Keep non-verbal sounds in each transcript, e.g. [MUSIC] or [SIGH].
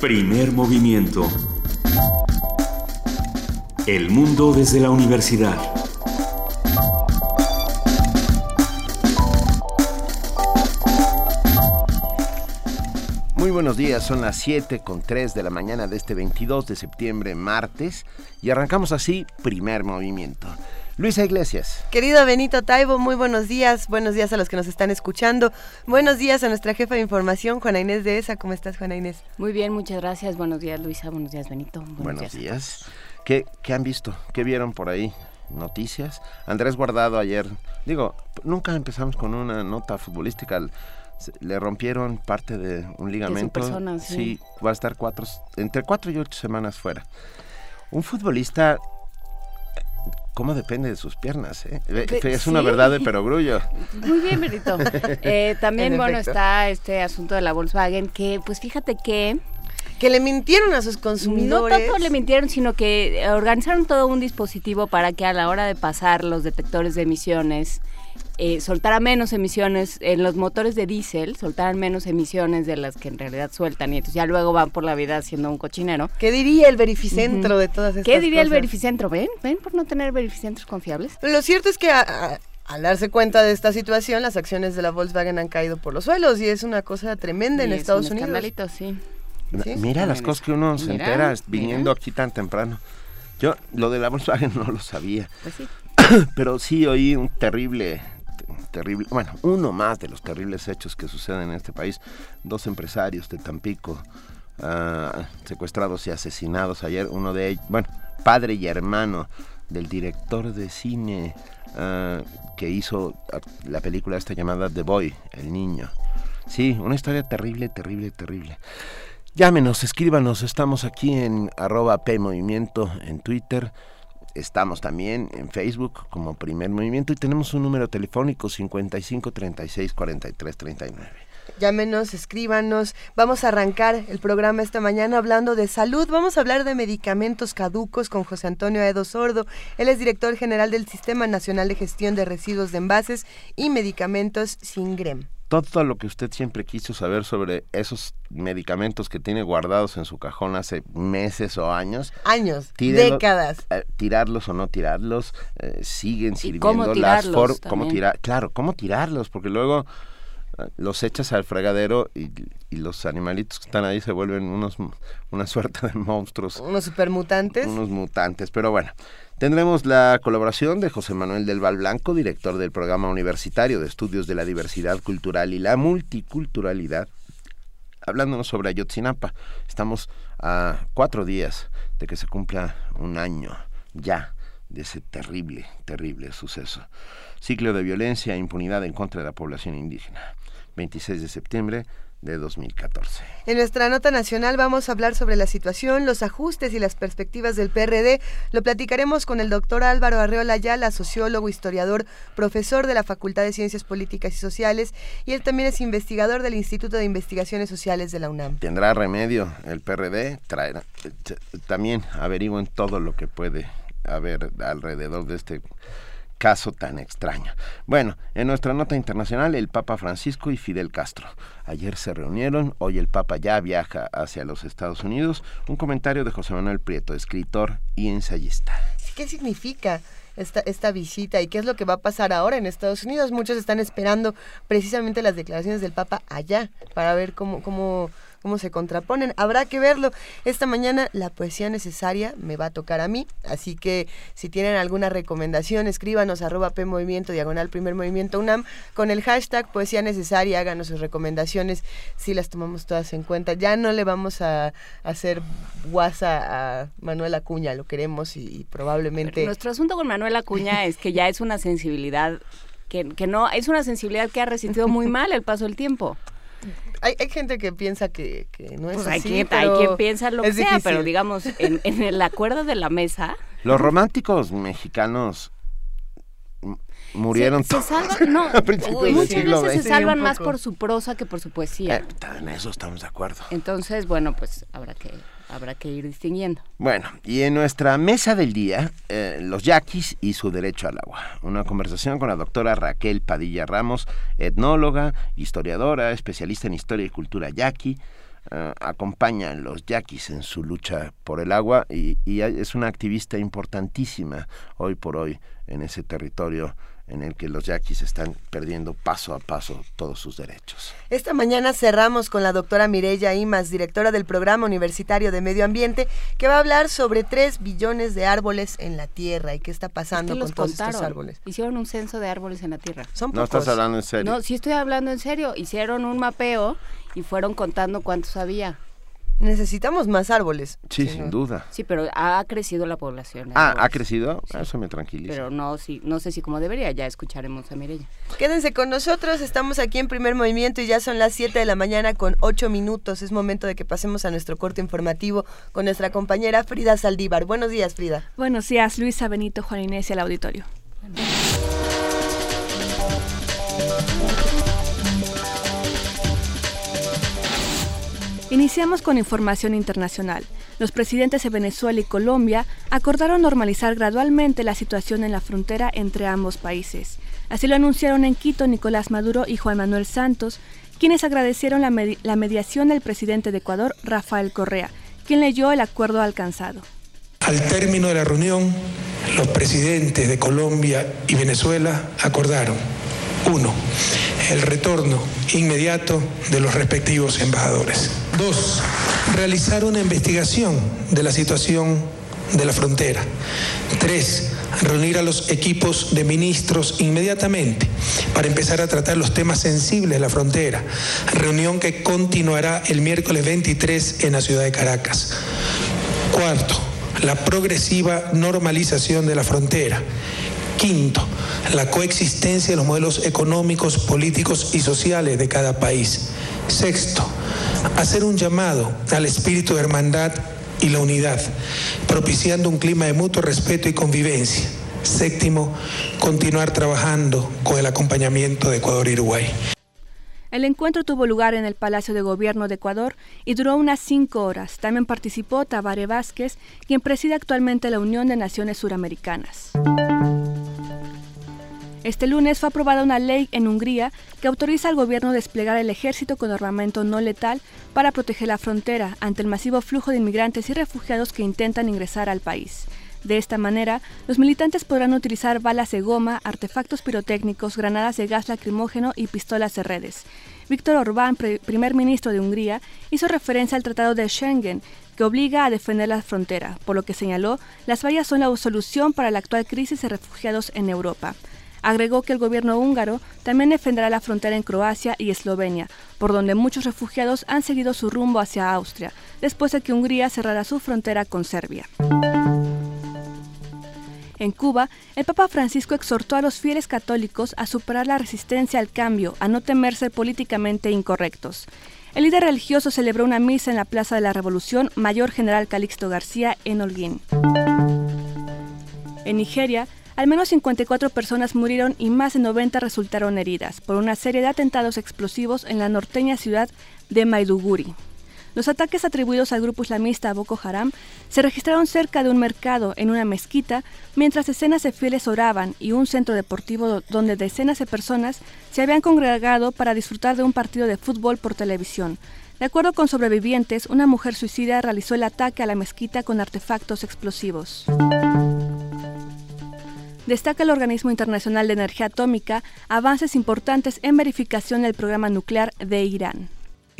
Primer movimiento. El mundo desde la universidad. Muy buenos días, son las 7 con 3 de la mañana de este 22 de septiembre, martes, y arrancamos así primer movimiento. Luisa Iglesias. Querido Benito Taibo, muy buenos días. Buenos días a los que nos están escuchando. Buenos días a nuestra jefa de información, Juana Inés de ESA. ¿Cómo estás, Juana Inés? Muy bien, muchas gracias. Buenos días, Luisa. Buenos días, Benito. Buenos, días. ¿Qué, ¿Qué han visto? ¿Qué vieron por ahí? Noticias. Andrés Guardado ayer, digo, nunca empezamos con una nota futbolística le rompieron parte de un ligamento. sí. va a estar cuatro, entre cuatro y ocho semanas fuera. Un futbolista, ¿cómo depende de sus piernas? Eh? Es una verdad de perogrullo. Muy bien, Benito. [LAUGHS] Eh, también, bueno, está este asunto de la Volkswagen, que pues fíjate que... Que le mintieron a sus consumidores. No tanto le mintieron, sino que organizaron todo un dispositivo para que a la hora de pasar los detectores de emisiones eh, soltara menos emisiones en los motores de diésel, soltaran menos emisiones de las que en realidad sueltan y entonces ya luego van por la vida haciendo un cochinero. ¿Qué diría el verificentro de todas estas ¿Qué diría el verificentro? ¿Ven? ¿Ven por no tener verificentros confiables? Lo cierto es que al darse cuenta de esta situación, las acciones de la Volkswagen han caído por los suelos y es una cosa tremenda en Estados Unidos. sí. Mira las cosas que uno se entera viniendo aquí tan temprano. Yo lo de la Volkswagen [LAUGHS] no lo sabía. Pues sí. [CLEARS THROAT] Pero sí oí un terrible terrible, bueno, uno más de los terribles hechos que suceden en este país. Dos empresarios de Tampico ah, secuestrados y asesinados ayer, uno de ellos, bueno, padre y hermano del director de cine ah, que hizo la película esta llamada The Boy, el niño. Sí, una historia terrible, terrible, terrible. Llámenos, escríbanos, estamos aquí en arroba P Movimiento en Twitter. Estamos también en Facebook como Primer Movimiento y tenemos un número telefónico 55 36 43 39. Llámenos, escríbanos. Vamos a arrancar el programa esta mañana hablando de salud. Vamos a hablar de medicamentos caducos con José Antonio Edo Sordo. Él es director general del Sistema Nacional de Gestión de Residuos de Envases y Medicamentos SINGREM todo lo que usted siempre quiso saber sobre esos medicamentos que tiene guardados en su cajón hace meses o años. Años, décadas. Eh, tirarlos o no tirarlos, eh, siguen sirviendo las formas. ¿Cómo tirar? Claro, ¿cómo tirarlos? Porque luego eh, los echas al fregadero y, y, los animalitos que están ahí se vuelven unos una suerte de monstruos. Unos supermutantes. Unos mutantes, pero bueno. Tendremos la colaboración de José Manuel del Val Blanco, director del Programa Universitario de Estudios de la Diversidad Cultural y la Multiculturalidad, hablándonos sobre Ayotzinapa. Estamos a cuatro días de que se cumpla un año ya de ese terrible, terrible suceso. Ciclo de violencia e impunidad en contra de la población indígena. 26 de septiembre de 2014. En nuestra nota nacional vamos a hablar sobre la situación, los ajustes y las perspectivas del PRD. Lo platicaremos con el doctor Álvaro Arreola Ayala, sociólogo, historiador, profesor de la Facultad de Ciencias Políticas y Sociales, y él también es investigador del Instituto de Investigaciones Sociales de la UNAM. ¿Tendrá remedio el PRD? Traerá. También averigüen todo lo que puede haber alrededor de este caso tan extraño. Bueno, en nuestra nota internacional, el Papa Francisco y Fidel Castro. Ayer se reunieron, hoy el Papa ya viaja hacia los Estados Unidos. Un comentario de José Manuel Prieto, escritor y ensayista. ¿Qué significa? Esta, esta, visita y qué es lo que va a pasar ahora en Estados Unidos. Muchos están esperando precisamente las declaraciones del Papa allá para ver cómo, cómo cómo se contraponen. Habrá que verlo. Esta mañana la poesía necesaria me va a tocar a mí, así que si tienen alguna recomendación, escríbanos arroba P Movimiento, diagonal primer movimiento UNAM, con el hashtag poesía necesaria, háganos sus recomendaciones, si las tomamos todas en cuenta. Ya no le vamos a, hacer guasa a Manuel Acuña, lo queremos y, probablemente... nuestro asunto con Manuel Acuña es que ya es una sensibilidad que, que, no, es una sensibilidad que ha resentido muy [LAUGHS] mal el paso del tiempo hay, hay gente que piensa que, no es pues así. Hay, pero hay quien piensa lo que sea, pero digamos, en, el [LAUGHS] acuerdo de la mesa. Los románticos mexicanos murieron se, se salvan, no, muchas veces se salvan más por su prosa que por su poesía. Eh, en eso estamos de acuerdo. Entonces, bueno, pues habrá que habrá que ir distinguiendo. Bueno, y en nuestra mesa del día, eh, los yaquis y su derecho al agua. Una conversación con la doctora Raquel Padilla Ramos, etnóloga, historiadora, especialista en historia y cultura yaqui. uh, acompaña a los yaquis en su lucha por el agua y es una activista importantísima hoy por hoy en ese territorio en el que los yaquis están perdiendo paso a paso todos sus derechos. Esta mañana cerramos con la doctora Mireya Imas, directora del Programa Universitario de Medio Ambiente, que va a hablar sobre 3 billones de árboles en la Tierra y qué está pasando con todos estos árboles. Hicieron un censo de árboles en la Tierra. Son no estás hablando en serio. No, sí estoy hablando en serio. Hicieron un mapeo y fueron contando cuántos había. Necesitamos más árboles. Sí, sin duda. Sí, pero ha crecido la población. Ah, ¿ha crecido? Eso me tranquiliza. Pero no, sí, no sé si como debería, ya escucharemos a Mireya. Quédense con nosotros, estamos aquí en Primer Movimiento y ya son las 7 de la mañana con 8 minutos. Es momento de que pasemos a nuestro corte informativo con nuestra compañera Frida Saldívar. Buenos días, Frida. Buenos días, Luisa Benito, Juan Inés y al auditorio. Iniciamos con información internacional. Los presidentes de Venezuela y Colombia acordaron normalizar gradualmente la situación en la frontera entre ambos países. Así lo anunciaron en Quito Nicolás Maduro y Juan Manuel Santos, quienes agradecieron la, mediación del presidente de Ecuador, Rafael Correa, quien leyó el acuerdo alcanzado. Al término de la reunión, los presidentes de Colombia y Venezuela acordaron, uno, el retorno inmediato de los respectivos embajadores. Dos, realizar una investigación de la situación de la frontera. Tres, reunir a los equipos de ministros inmediatamente para empezar a tratar los temas sensibles de la frontera. Reunión que continuará el miércoles 23 en la ciudad de Caracas. Cuarto, la progresiva normalización de la frontera. Quinto, la coexistencia de los modelos económicos, políticos y sociales de cada país. Sexto, hacer un llamado al espíritu de hermandad y la unidad, propiciando un clima de mutuo respeto y convivencia. Séptimo, continuar trabajando con el acompañamiento de Ecuador y Uruguay. El encuentro tuvo lugar en el Palacio de Gobierno de Ecuador y duró unas cinco horas. También participó Tabare Vázquez, quien preside actualmente la Unión de Naciones Suramericanas. Este lunes fue aprobada una ley en Hungría que autoriza al gobierno a desplegar el ejército con armamento no letal para proteger la frontera ante el masivo flujo de inmigrantes y refugiados que intentan ingresar al país. De esta manera, los militantes podrán utilizar balas de goma, artefactos pirotécnicos, granadas de gas lacrimógeno y pistolas de redes. Víctor Orbán, primer ministro de Hungría, hizo referencia al Tratado de Schengen, que obliga a defender la frontera, por lo que señaló, las vallas son la solución para la actual crisis de refugiados en Europa. Agregó que el gobierno húngaro también defenderá la frontera en Croacia y Eslovenia, por donde muchos refugiados han seguido su rumbo hacia Austria, después de que Hungría cerrara su frontera con Serbia. En Cuba, el Papa Francisco exhortó a los fieles católicos a superar la resistencia al cambio, a no temer ser políticamente incorrectos. El líder religioso celebró una misa en la Plaza de la Revolución Mayor General Calixto García en Holguín. En Nigeria, al menos 54 personas murieron y más de 90 resultaron heridas por una serie de atentados explosivos en la norteña ciudad de Maiduguri. Los ataques atribuidos al grupo islamista Boko Haram se registraron cerca de un mercado, en una mezquita, mientras decenas de fieles oraban y un centro deportivo donde decenas de personas se habían congregado para disfrutar de un partido de fútbol por televisión. De acuerdo con sobrevivientes, una mujer suicida realizó el ataque a la mezquita con artefactos explosivos. Destaca el Organismo Internacional de Energía Atómica avances importantes en verificación del programa nuclear de Irán.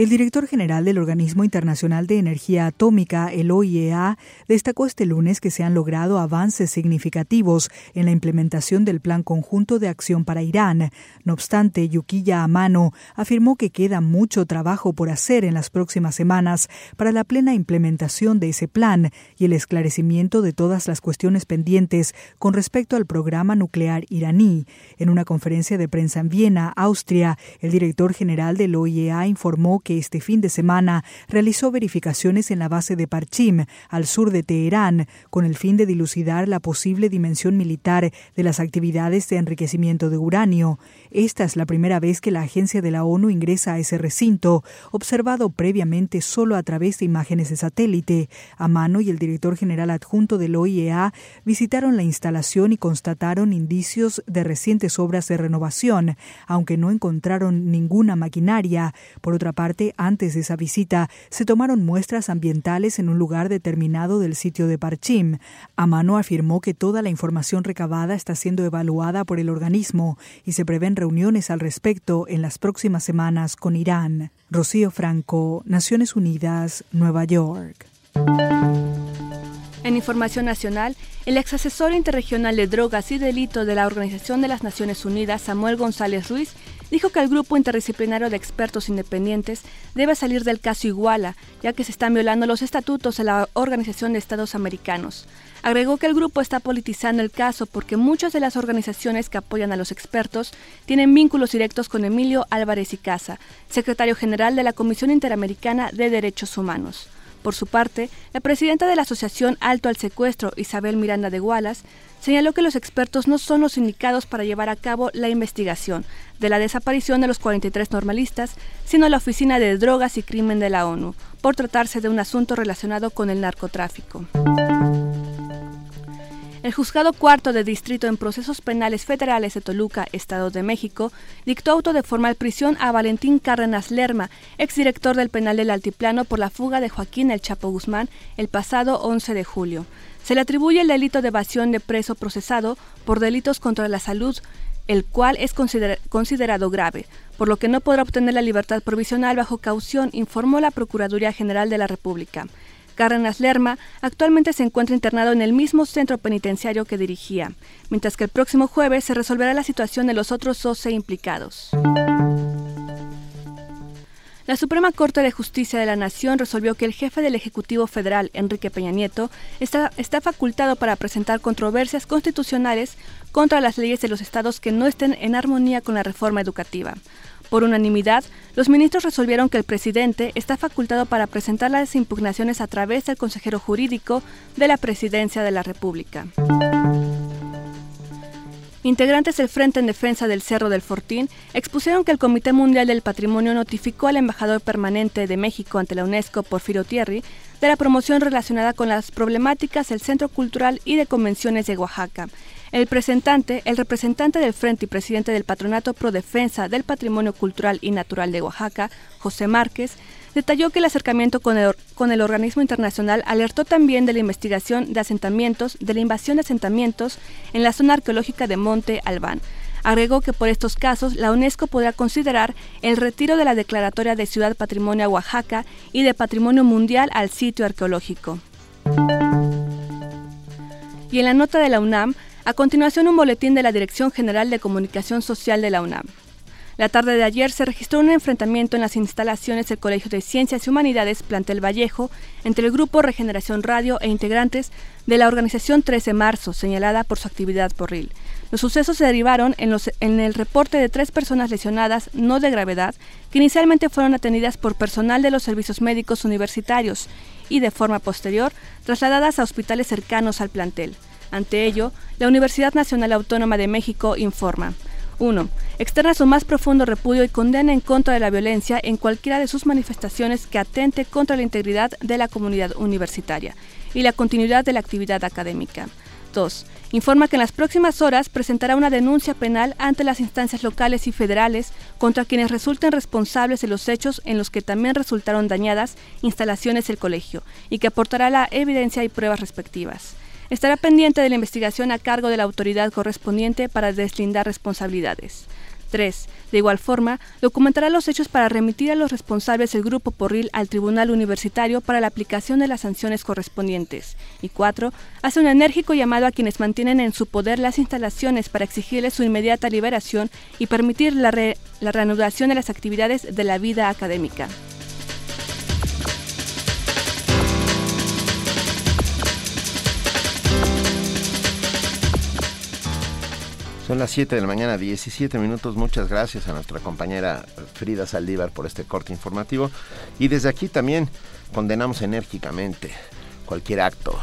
El director general del Organismo Internacional de Energía Atómica, el OIEA, destacó este lunes que se han logrado avances significativos en la implementación del Plan Conjunto de Acción para Irán. No obstante, Yukiya Amano afirmó que queda mucho trabajo por hacer en las próximas semanas para la plena implementación de ese plan y el esclarecimiento de todas las cuestiones pendientes con respecto al programa nuclear iraní. En una conferencia de prensa en Viena, Austria, el director general del OIEA informó que este fin de semana realizó verificaciones en la base de Parchim, al sur de Teherán, con el fin de dilucidar la posible dimensión militar de las actividades de enriquecimiento de uranio. Esta es la primera vez que la agencia de la ONU ingresa a ese recinto, observado previamente solo a través de imágenes de satélite. Amano y el director general adjunto del OIEA visitaron la instalación y constataron indicios de recientes obras de renovación, aunque no encontraron ninguna maquinaria. Por otra parte, antes de esa visita, se tomaron muestras ambientales en un lugar determinado del sitio de Parchim. Amano afirmó que toda la información recabada está siendo evaluada por el organismo y se prevén reuniones al respecto en las próximas semanas con Irán. Rocío Franco, Naciones Unidas, Nueva York. En información nacional, el ex asesor interregional de drogas y delitos de la Organización de las Naciones Unidas, Samuel González Ruiz, dijo que el grupo interdisciplinario de expertos independientes debe salir del caso Iguala, ya que se están violando los estatutos de la Organización de Estados Americanos. Agregó que el grupo está politizando el caso porque muchas de las organizaciones que apoyan a los expertos tienen vínculos directos con Emilio Álvarez y Casa, secretario general de la Comisión Interamericana de Derechos Humanos. Por su parte, la presidenta de la Asociación Alto al Secuestro, Isabel Miranda de Wallace, señaló que los expertos no son los indicados para llevar a cabo la investigación de la desaparición de los 43 normalistas, sino la Oficina de Drogas y Crimen de la ONU, por tratarse de un asunto relacionado con el narcotráfico. El juzgado cuarto de distrito en procesos penales federales de Toluca, Estado de México, dictó auto de formal prisión a Valentín Cárdenas Lerma, exdirector del penal del Altiplano por la fuga de Joaquín El Chapo Guzmán el pasado 11 de julio. Se le atribuye el delito de evasión de preso procesado por delitos contra la salud, el cual es considerado grave, por lo que no podrá obtener la libertad provisional bajo caución, informó la Procuraduría General de la República. Cárdenas Lerma actualmente se encuentra internado en el mismo centro penitenciario que dirigía, mientras que el próximo jueves se resolverá la situación de los otros 12 implicados. La Suprema Corte de Justicia de la Nación resolvió que el jefe del Ejecutivo Federal, Enrique Peña Nieto, está, está, facultado para presentar controversias constitucionales contra las leyes de los estados que no estén en armonía con la reforma educativa. Por unanimidad, los ministros resolvieron que el presidente está facultado para presentar las impugnaciones a través del consejero jurídico de la Presidencia de la República. Integrantes del Frente en Defensa del Cerro del Fortín expusieron que el Comité Mundial del Patrimonio notificó al embajador permanente de México ante la UNESCO, Porfirio Thierry, de la promoción relacionada con las problemáticas del Centro Cultural y de Convenciones de Oaxaca, el presentante, el representante del Frente y presidente del Patronato Pro Defensa del Patrimonio Cultural y Natural de Oaxaca, José Márquez, detalló que el acercamiento con el, con el, organismo internacional alertó también de la investigación de asentamientos, de la invasión de asentamientos en la zona arqueológica de Monte Albán. Agregó que por estos casos la UNESCO podrá considerar el retiro de la declaratoria de Ciudad Patrimonio a Oaxaca y de Patrimonio Mundial al sitio arqueológico. Y en la nota de la UNAM, a continuación, un boletín de la Dirección General de Comunicación Social de la UNAM. La tarde de ayer se registró un enfrentamiento en las instalaciones del Colegio de Ciencias y Humanidades Plantel Vallejo entre el Grupo Regeneración Radio e integrantes de la organización 13 Marzo, señalada por su actividad porril. Los sucesos se derivaron en, en, el reporte de tres personas lesionadas no de gravedad que inicialmente fueron atendidas por personal de los servicios médicos universitarios y de forma posterior trasladadas a hospitales cercanos al plantel. Ante ello, la Universidad Nacional Autónoma de México informa. 1. Externa su más profundo repudio y condena en contra de la violencia en cualquiera de sus manifestaciones que atente contra la integridad de la comunidad universitaria y la continuidad de la actividad académica. 2. Informa que en las próximas horas presentará una denuncia penal ante las instancias locales y federales contra quienes resulten responsables de los hechos en los que también resultaron dañadas instalaciones del colegio y que aportará la evidencia y pruebas respectivas estará pendiente de la investigación a cargo de la autoridad correspondiente para deslindar responsabilidades. 3. De igual forma, documentará los hechos para remitir a los responsables del Grupo Porril al Tribunal Universitario para la aplicación de las sanciones correspondientes. Y 4. Hace un enérgico llamado a quienes mantienen en su poder las instalaciones para exigirles su inmediata liberación y permitir la, la reanudación de las actividades de la vida académica. Son las 7 de la mañana, 17 minutos. Muchas gracias a nuestra compañera Frida Saldívar por este corte informativo. Y desde aquí también condenamos enérgicamente cualquier acto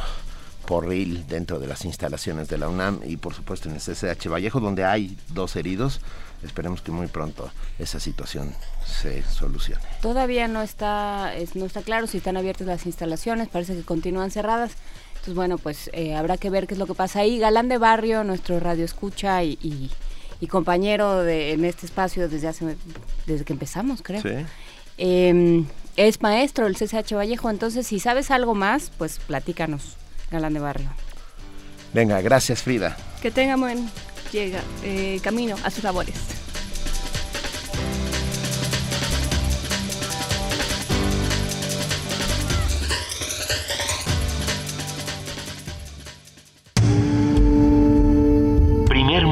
porril dentro de las instalaciones de la UNAM y por supuesto en el CCH Vallejo, donde hay dos heridos. Esperemos que muy pronto esa situación se solucione. Todavía no está, no está claro si están abiertas las instalaciones, parece que continúan cerradas. Entonces, bueno, pues eh, habrá que ver qué es lo que pasa ahí. Galán de Barrio, nuestro radio escucha y, compañero de, en este espacio desde hace desde que empezamos, creo. Em, es maestro del CCH Vallejo, entonces si sabes algo más, pues platícanos, Galán de Barrio. Venga, gracias Frida. Que tenga buen llega, eh, camino a sus labores.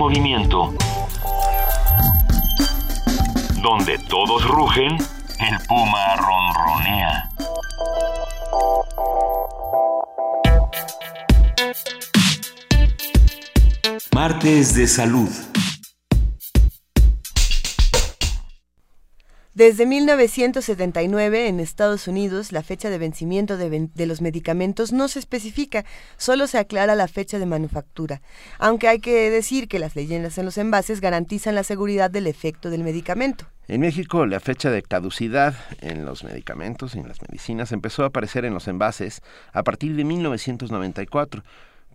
Movimiento. Donde todos rugen, el puma ronronea. Martes de Salud. Desde 1979 en Estados Unidos la fecha de vencimiento de, los medicamentos no se especifica, solo se aclara la fecha de manufactura, aunque hay que decir que las leyendas en los envases garantizan la seguridad del efecto del medicamento. En México, la fecha de caducidad en los medicamentos y en las medicinas empezó a aparecer en los envases a partir de 1994,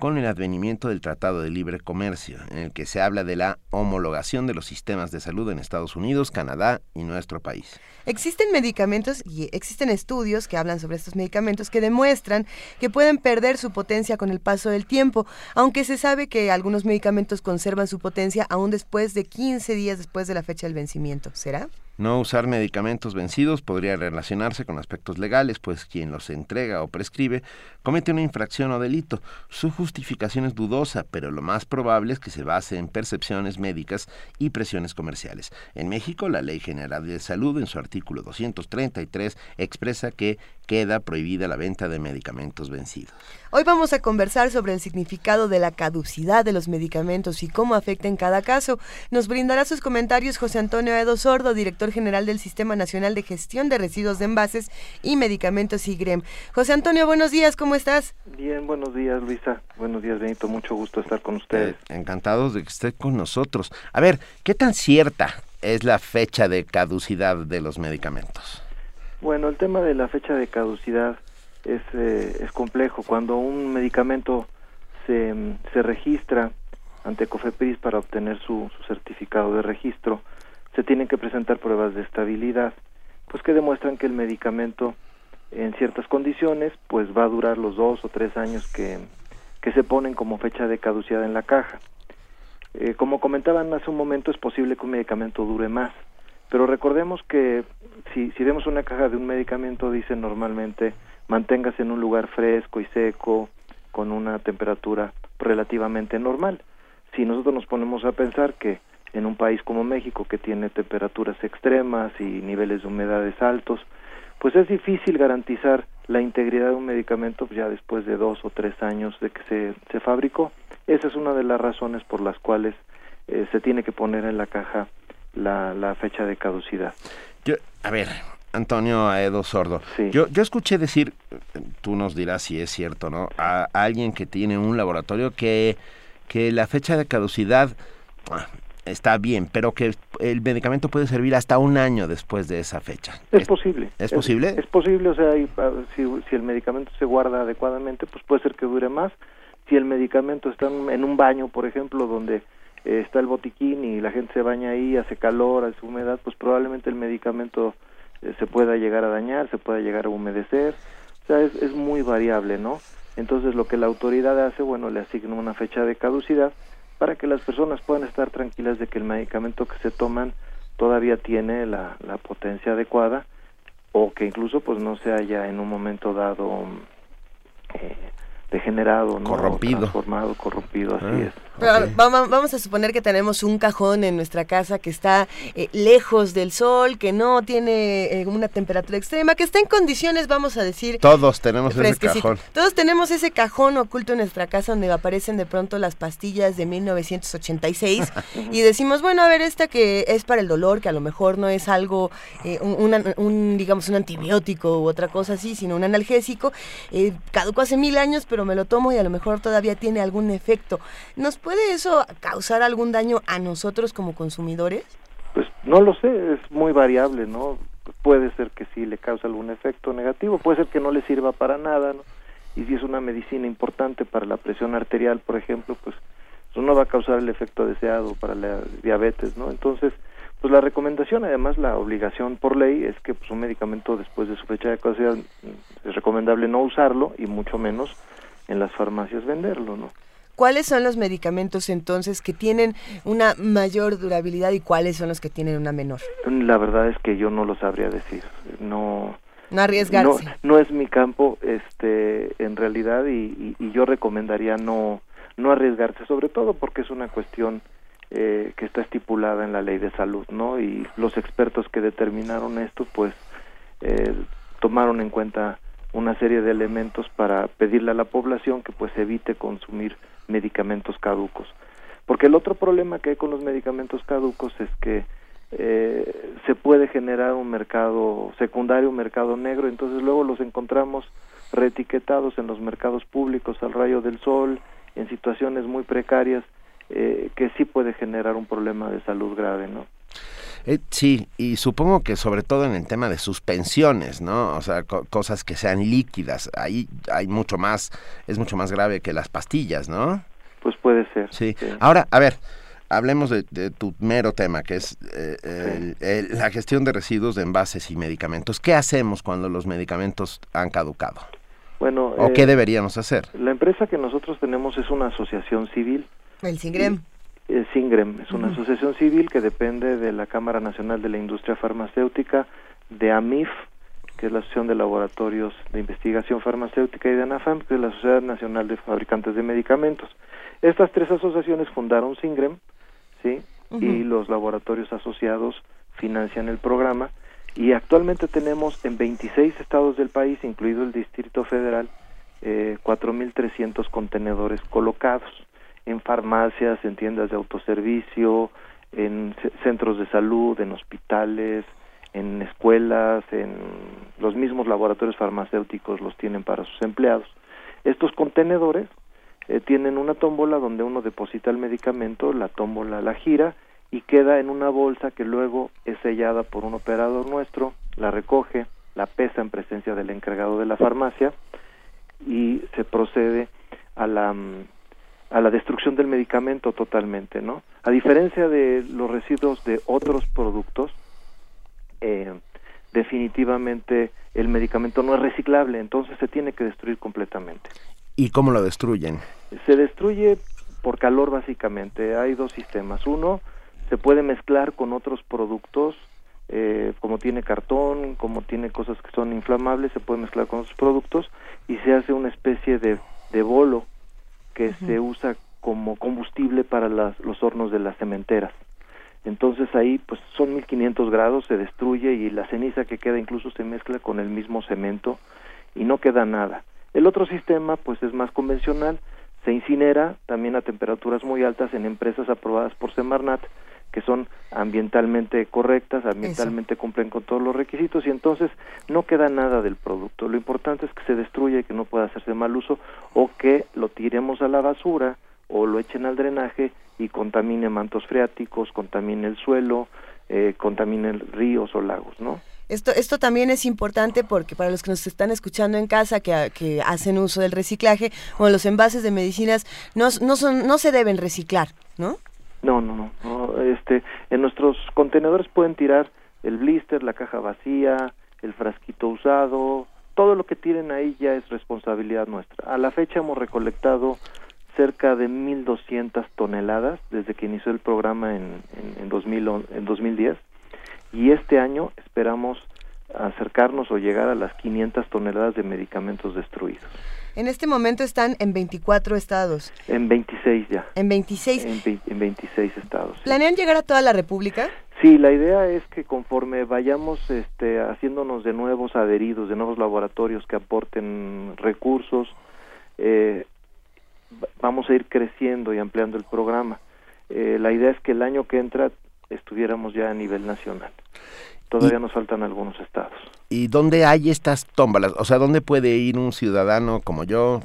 con el advenimiento del Tratado de Libre Comercio, en el que se habla de la homologación de los sistemas de salud en Estados Unidos, Canadá y nuestro país. Existen medicamentos y existen estudios que hablan sobre estos medicamentos que demuestran que pueden perder su potencia con el paso del tiempo, aunque se sabe que algunos medicamentos conservan su potencia aún después de 15 días después de la fecha del vencimiento. ¿Será? No usar medicamentos vencidos podría relacionarse con aspectos legales, pues quien los entrega o prescribe comete una infracción o delito. Su justificación es dudosa, pero lo más probable es que se base en percepciones médicas y presiones comerciales. En México, la Ley General de Salud, en su artículo 233, expresa que queda prohibida la venta de medicamentos vencidos. Hoy vamos a conversar sobre el significado de la caducidad de los medicamentos y cómo afecta en cada caso. Nos brindará sus comentarios José Antonio Edo Sordo, director general del Sistema Nacional de Gestión de Residuos de Envases y Medicamentos IGREM. José Antonio, buenos días, ¿cómo estás? Bien, buenos días Luisa, buenos días Benito, mucho gusto estar con ustedes. Eh, encantados de que esté con nosotros. A ver, ¿qué tan cierta es la fecha de caducidad de los medicamentos? Bueno, el tema de la fecha de caducidad es, eh, es complejo. Cuando un medicamento se, se registra ante COFEPRIS para obtener su, su certificado de registro, se tienen que presentar pruebas de estabilidad, pues que demuestran que el medicamento en ciertas condiciones pues va a durar los dos o tres años que, que se ponen como fecha de caducidad en la caja. Eh, como comentaban hace un momento, es posible que un medicamento dure más, pero recordemos que si, si vemos una caja de un medicamento, dice normalmente manténgase en un lugar fresco y seco, con una temperatura relativamente normal. Si nosotros nos ponemos a pensar que en un país como México, que tiene temperaturas extremas y niveles de humedades altos, pues es difícil garantizar la integridad de un medicamento ya después de dos o tres años de que se, se fabricó. Esa es una de las razones por las cuales eh, se tiene que poner en la caja la, la fecha de caducidad. Yo, a ver, Antonio Aedo Sordo. Sí. Yo, yo escuché decir, tú nos dirás si es cierto, ¿no? A, a alguien que tiene un laboratorio que, que la fecha de caducidad ah, está bien, pero que el medicamento puede servir hasta un año después de esa fecha. Es posible. ¿Es posible? Es, posible, o sea, y, si, si el medicamento se guarda adecuadamente, pues puede ser que dure más. Si el medicamento está en, en un baño, por ejemplo, donde eh, está el botiquín y la gente se baña ahí, hace calor, hace humedad, pues probablemente el medicamento se pueda llegar a dañar, se pueda llegar a humedecer. O sea, es, es muy variable, ¿no? Entonces lo que la autoridad hace, bueno, le asigna una fecha de caducidad para que las personas puedan estar tranquilas de que el medicamento que se toman todavía tiene la, la potencia adecuada o que incluso pues no se haya en un momento dado eh, degenerado, ¿no? Corrompido. transformado, corrompido, así Ah. es. Ver, vamos, a suponer que tenemos un cajón en nuestra casa que está eh, lejos del sol, que no tiene eh, una temperatura extrema, que está en condiciones, vamos a decir, Todos tenemos ese cajón. Todos tenemos ese cajón oculto en nuestra casa donde aparecen de pronto las pastillas de 1986 [LAUGHS] y decimos, bueno, a ver, esta que es para el dolor, que a lo mejor no es algo, eh, un, una- un, digamos, un antibiótico u otra cosa así, sino un analgésico, eh, caducó hace mil años, pero me lo tomo y a lo mejor todavía tiene algún efecto. ¿Nos puede eso causar algún daño a nosotros como consumidores? Pues no lo sé, es muy variable, ¿no? Puede ser que sí le cause algún efecto negativo, puede ser que no le sirva para nada, ¿no? Y si es una medicina importante para la presión arterial, por ejemplo, pues eso no va a causar el efecto deseado para la diabetes, ¿no? Entonces, pues la recomendación, además la obligación por ley es que pues, un medicamento después de su fecha de caducidad mm, es recomendable no usarlo y mucho menos en las farmacias venderlo, ¿no? ¿Cuáles son los medicamentos entonces que tienen una mayor durabilidad y cuáles son los que tienen una menor? La verdad es que yo no lo sabría decir. No. No arriesgarse. No, es mi campo, este, en realidad, y, y, yo recomendaría no, no arriesgarse, sobre todo porque es una cuestión eh, que está estipulada en la ley de salud, ¿no? Y los expertos que determinaron esto, pues, eh, tomaron en cuenta una serie de elementos para pedirle a la población que pues evite consumir medicamentos caducos. Porque el otro problema que hay con los medicamentos caducos es que eh, se puede generar un mercado secundario, un mercado negro, entonces luego los encontramos reetiquetados en los mercados públicos al rayo del sol, en situaciones muy precarias, eh, que sí puede generar un problema de salud grave, ¿no? Eh, sí, y supongo que sobre todo en el tema de suspensiones, ¿no? O sea, cosas que sean líquidas, ahí hay mucho más, es mucho más grave que las pastillas, ¿no? Pues puede ser. Sí. Ahora, a ver, hablemos de, tu mero tema, que es eh, la gestión de residuos de envases y medicamentos. ¿Qué hacemos cuando los medicamentos han caducado? Bueno, ¿O qué eh, deberíamos hacer? La empresa que nosotros tenemos es una asociación civil. El SINGREM. SINGREM es una asociación civil que depende de la Cámara Nacional de la Industria Farmacéutica, de AMIF, que es la Asociación de Laboratorios de Investigación Farmacéutica, y de ANAFAM, que es la Sociedad Nacional de Fabricantes de Medicamentos. Estas tres asociaciones fundaron SINGREM, ¿sí? Y los laboratorios asociados financian el programa. Y actualmente tenemos en 26 estados del país, incluido el Distrito Federal, eh, 4.300 contenedores colocados en farmacias, en tiendas de autoservicio, en centros de salud, en hospitales, en escuelas, en los mismos laboratorios farmacéuticos los tienen para sus empleados. Estos contenedores eh, tienen una tómbola donde uno deposita el medicamento, la tómbola la gira y queda en una bolsa que luego es sellada por un operador nuestro, la recoge, la pesa en presencia del encargado de la farmacia y se procede a la mm, a la destrucción del medicamento totalmente, ¿no? A diferencia de los residuos de otros productos, eh, definitivamente el medicamento no es reciclable, entonces se tiene que destruir completamente. ¿Y cómo lo destruyen? Se destruye por calor básicamente. Hay dos sistemas. Uno, se puede mezclar con otros productos, eh, como tiene cartón, como tiene cosas que son inflamables, se puede mezclar con otros productos y se hace una especie de, de bolo que se usa como combustible para las, los hornos de las cementeras. Entonces ahí pues son 1500 grados, se destruye y la ceniza que queda incluso se mezcla con el mismo cemento y no queda nada. El otro sistema pues es más convencional, se incinera también a temperaturas muy altas en empresas aprobadas por Semarnat que son ambientalmente correctas, ambientalmente cumplen con todos los requisitos y entonces no queda nada del producto. Lo importante es que se destruya y que no pueda hacerse mal uso o que lo tiremos a la basura o lo echen al drenaje y contamine mantos freáticos, contamine el suelo, eh, contamine ríos o lagos, ¿no? Esto, esto también es importante porque para los que nos están escuchando en casa, que, que hacen uso del reciclaje, o los envases de medicinas no, no, son, no se deben reciclar, ¿no? No, no, no, Este, en nuestros contenedores pueden tirar el blister, la caja vacía, el frasquito usado, todo lo que tienen ahí ya es responsabilidad nuestra. A la fecha hemos recolectado cerca de 1.200 toneladas desde que inició el programa en, en, en, 2000, en 2010 y este año esperamos acercarnos o llegar a las 500 toneladas de medicamentos destruidos. En este momento están en 24 estados. En 26 ya. En 26. En, 26 estados. ¿Planean llegar a toda la República? Sí, la idea es que conforme vayamos este, haciéndonos de nuevos adheridos, de nuevos laboratorios que aporten recursos, eh, vamos a ir creciendo y ampliando el programa. Eh, la idea es que el año que entra estuviéramos ya a nivel nacional. Todavía nos faltan algunos estados. ¿Y dónde hay estas tómbolas? O sea, ¿dónde puede ir un ciudadano como yo,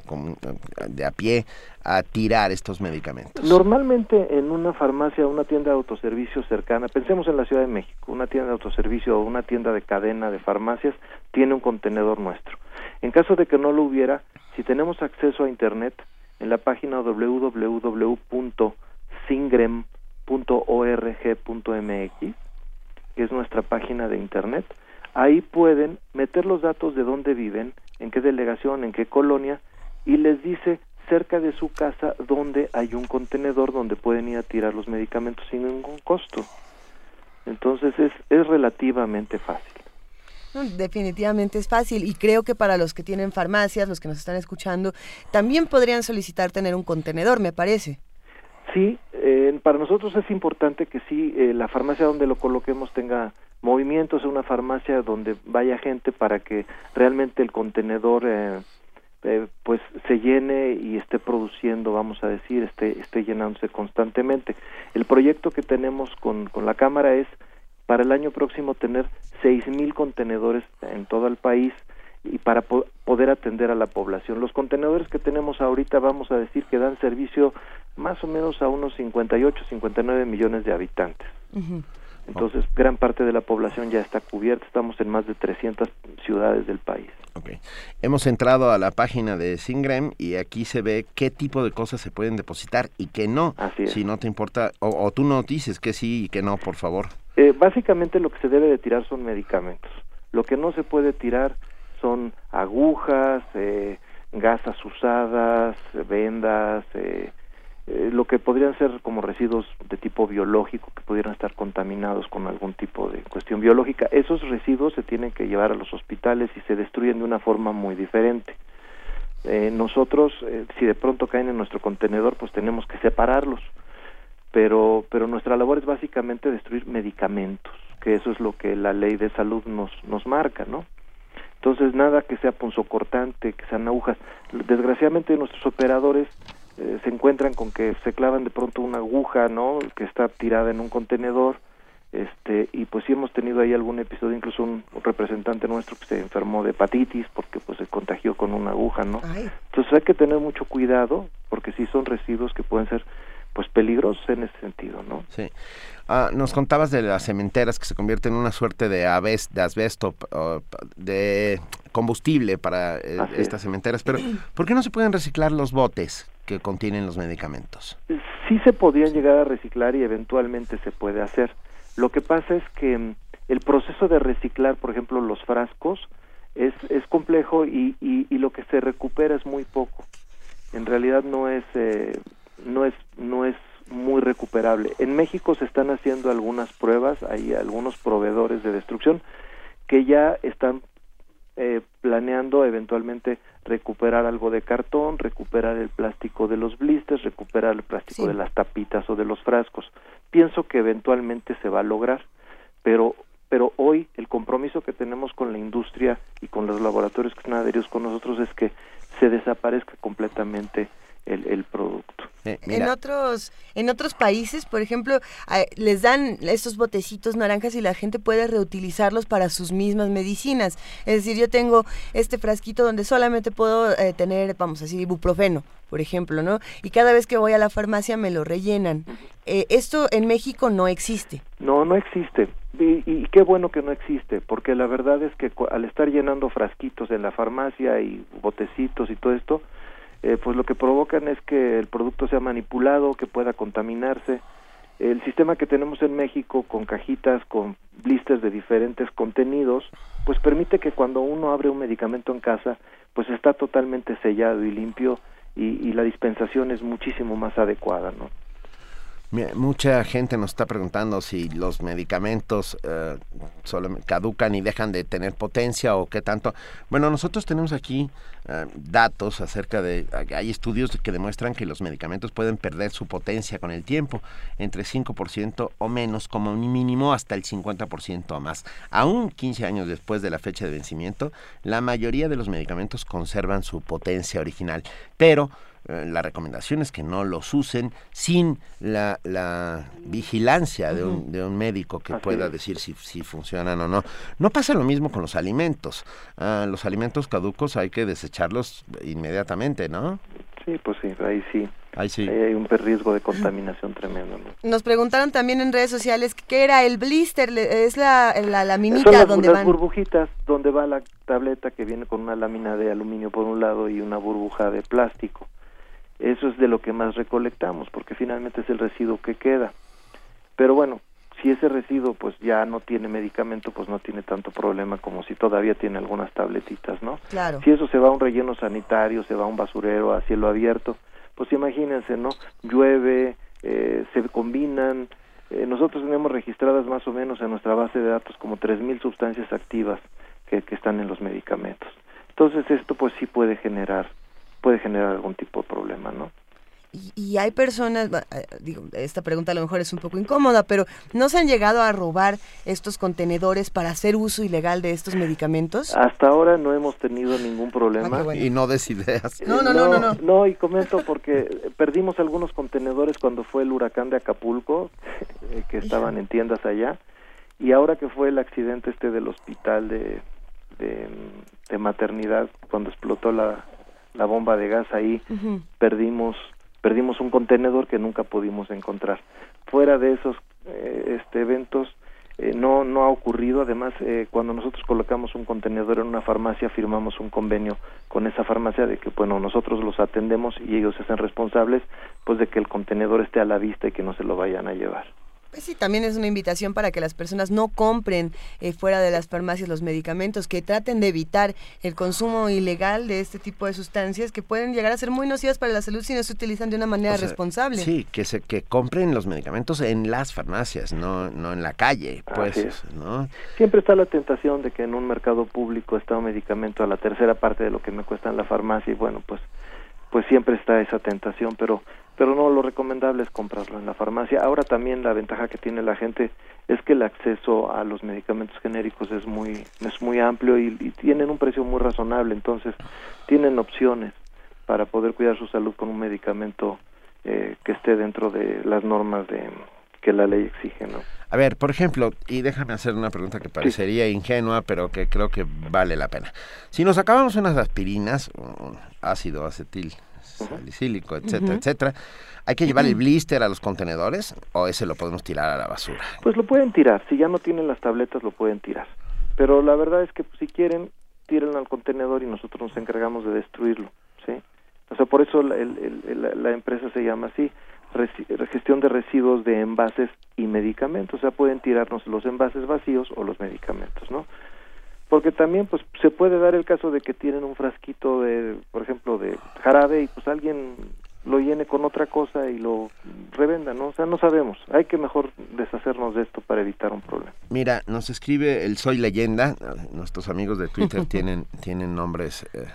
de a pie, a tirar estos medicamentos? Normalmente en una farmacia, una tienda de autoservicio cercana, pensemos en la Ciudad de México, una tienda de autoservicio o una tienda de cadena de farmacias tiene un contenedor nuestro. En caso de que no lo hubiera, si tenemos acceso a Internet, en la página www.singrem.org.mx que es nuestra página de internet. Ahí pueden meter los datos de dónde viven, en qué delegación, en qué colonia, y les dice cerca de su casa donde hay un contenedor donde pueden ir a tirar los medicamentos sin ningún costo. Entonces es, es relativamente fácil. Definitivamente es fácil y creo que para los que tienen farmacias, los que nos están escuchando, también podrían solicitar tener un contenedor, me parece. Sí, eh, para nosotros es importante que sí, eh, la farmacia donde lo coloquemos tenga movimientos, una farmacia donde vaya gente para que realmente el contenedor eh, eh, pues se llene y esté produciendo, vamos a decir, esté, esté llenándose constantemente. El proyecto que tenemos con, con la Cámara es para el año próximo tener seis mil contenedores en todo el país y para poder atender a la población. Los contenedores que tenemos ahorita vamos a decir que dan servicio más o menos a unos 58, 59 millones de habitantes. Entonces, gran parte de la población ya está cubierta. Estamos en más de 300 ciudades del país. Okay. Hemos entrado a la página de Singrem y aquí se ve qué tipo de cosas se pueden depositar y qué no. Así Si no te importa, o, tú no dices que sí y que no, por favor. Eh, básicamente lo que se debe de tirar son medicamentos. Lo que no se puede tirar son agujas, eh, gasas usadas, vendas, eh, eh, lo que podrían ser como residuos de tipo biológico que pudieran estar contaminados con algún tipo de cuestión biológica. Esos residuos se tienen que llevar a los hospitales y se destruyen de una forma muy diferente. Eh, nosotros, eh, si de pronto caen en nuestro contenedor, pues tenemos que separarlos. Pero, pero nuestra labor es básicamente destruir medicamentos, que eso es lo que la ley de salud nos, nos marca, ¿no? Entonces, nada que sea punzocortante, que sean agujas. Desgraciadamente, nuestros operadores eh, se encuentran con que se clavan de pronto una aguja, ¿no? Que está tirada en un contenedor, este, y pues sí hemos tenido ahí algún episodio, incluso un, representante nuestro que se enfermó de hepatitis porque pues se contagió con una aguja, ¿no? Entonces hay que tener mucho cuidado porque sí son residuos que pueden ser pues peligrosos en ese sentido, ¿no? Sí. Ah, nos contabas de las cementeras que se convierten en una suerte de, aves, de asbesto, de combustible para eh, estas cementeras, pero ¿por qué no se pueden reciclar los botes? que contienen los medicamentos. Sí se podrían llegar a reciclar y eventualmente se puede hacer. Lo que pasa es que mm, el proceso de reciclar, por ejemplo, los frascos, es, es complejo y, y, lo que se recupera es muy poco. En realidad no es, eh, no es, no es muy recuperable. En México se están haciendo algunas pruebas, hay algunos proveedores de destrucción que ya están eh, planeando eventualmente recuperar algo de cartón, recuperar el plástico de los blisters, recuperar el plástico de las tapitas o de los frascos. Pienso que eventualmente se va a lograr, pero pero hoy el compromiso que tenemos con la industria y con los laboratorios que están adheridos con nosotros es que se desaparezca completamente el, producto. Eh, en otros en otros países, por ejemplo, les dan estos botecitos naranjas y la gente puede reutilizarlos para sus mismas medicinas. Es decir, yo tengo este frasquito donde solamente puedo eh, tener, vamos a decir, ibuprofeno, por ejemplo, ¿no? Y cada vez que voy a la farmacia me lo rellenan. Eh, esto en México no existe. No, no existe. Y, y, qué bueno que no existe, porque la verdad es que al estar llenando frasquitos en la farmacia y botecitos y todo esto, eh, pues lo que provocan es que el producto sea manipulado, que pueda contaminarse. El sistema que tenemos en México con cajitas, con blisters de diferentes contenidos, pues permite que cuando uno abre un medicamento en casa, pues está totalmente sellado y limpio y, y la dispensación es muchísimo más adecuada, ¿no? Mucha gente nos está preguntando si los medicamentos eh, solo caducan y dejan de tener potencia o qué tanto. Bueno, nosotros tenemos aquí eh, datos acerca de... Hay estudios que demuestran que los medicamentos pueden perder su potencia con el tiempo, entre 5% o menos, como mínimo hasta el 50% o más. Aún 15 años después de la fecha de vencimiento, la mayoría de los medicamentos conservan su potencia original, pero la recomendación es que no los usen sin la, la vigilancia de un, de un médico que pueda decir si, si funcionan o no. No pasa lo mismo con los alimentos. Ah, los alimentos caducos hay que desecharlos inmediatamente, ¿no? Sí, pues sí, ahí sí. Ahí sí. hay un riesgo de contaminación tremendo. Nos preguntaron también en redes sociales qué era el blister, es la, la laminita las, donde las burbujitas, donde va la tableta que viene con una lámina de aluminio por un lado y una burbuja de plástico. Eso es de lo que más recolectamos, porque finalmente es el residuo que queda. Pero bueno, si ese residuo pues ya no tiene medicamento, pues no tiene tanto problema como si todavía tiene algunas tabletitas, ¿no? Claro. Si eso se va a un relleno sanitario, se va a un basurero a cielo abierto, pues imagínense, ¿no? Llueve, eh, se combinan. Eh, nosotros tenemos registradas más o menos en nuestra base de datos como 3.000 sustancias activas que, que están en los medicamentos. Entonces esto pues sí puede generar puede generar algún tipo de problema, ¿no? Y, hay personas, eh, digo, esta pregunta a lo mejor es un poco incómoda, pero ¿no se han llegado a robar estos contenedores para hacer uso ilegal de estos medicamentos? Hasta ahora no hemos tenido ningún problema. Ah, y no des ideas. No, no, no, no, no. No, y comento porque perdimos algunos contenedores cuando fue el huracán de Acapulco, que estaban en tiendas allá, y ahora que fue el accidente este del hospital de, de, maternidad, cuando explotó la, la bomba de gas ahí, perdimos perdimos un contenedor que nunca pudimos encontrar. Fuera de esos eh, este, eventos eh, no no ha ocurrido. Además, eh, cuando nosotros colocamos un contenedor en una farmacia, firmamos un convenio con esa farmacia de que bueno nosotros los atendemos y ellos se hacen responsables, pues de que el contenedor esté a la vista y que no se lo vayan a llevar. Pues sí, también es una invitación para que las personas no compren eh, fuera de las farmacias los medicamentos, que traten de evitar el consumo ilegal de este tipo de sustancias que pueden llegar a ser muy nocivas para la salud si no se utilizan de una manera responsable. Sí, que se que compren los medicamentos en las farmacias, no no en la calle, pues, ¿no? Siempre está la tentación de que en un mercado público está un medicamento a la tercera parte de lo que me cuesta en la farmacia y bueno, pues pues siempre está esa tentación, pero pero no, lo recomendable es comprarlo en la farmacia. Ahora también la ventaja que tiene la gente es que el acceso a los medicamentos genéricos es muy, es muy amplio y, tienen un precio muy razonable, entonces tienen opciones para poder cuidar su salud con un medicamento eh, que esté dentro de las normas de que la ley exige, ¿no? A ver, por ejemplo, y déjame hacer una pregunta que parecería ingenua, pero que creo que vale la pena. Si nos acabamos unas aspirinas, ácido acetil salicílico, etcétera, etcétera. ¿Hay que llevar el blister a los contenedores o ese lo podemos tirar a la basura? Pues lo pueden tirar, si ya no tienen las tabletas lo pueden tirar. Pero la verdad es que pues, si quieren, tírenlo al contenedor y nosotros nos encargamos de destruirlo, ¿sí? O sea, por eso la, la empresa se llama así, gestión de residuos de envases y medicamentos, o sea, pueden tirarnos los envases vacíos o los medicamentos, ¿no? Porque también pues se puede dar el caso de que tienen un frasquito de por ejemplo de jarabe y pues alguien lo llene con otra cosa y lo revenda, ¿no? O sea, no sabemos. Hay que mejor deshacernos de esto para evitar un problema. Mira, nos escribe el Soy Leyenda. Nuestros amigos de Twitter [LAUGHS] tienen, tienen nombres eh,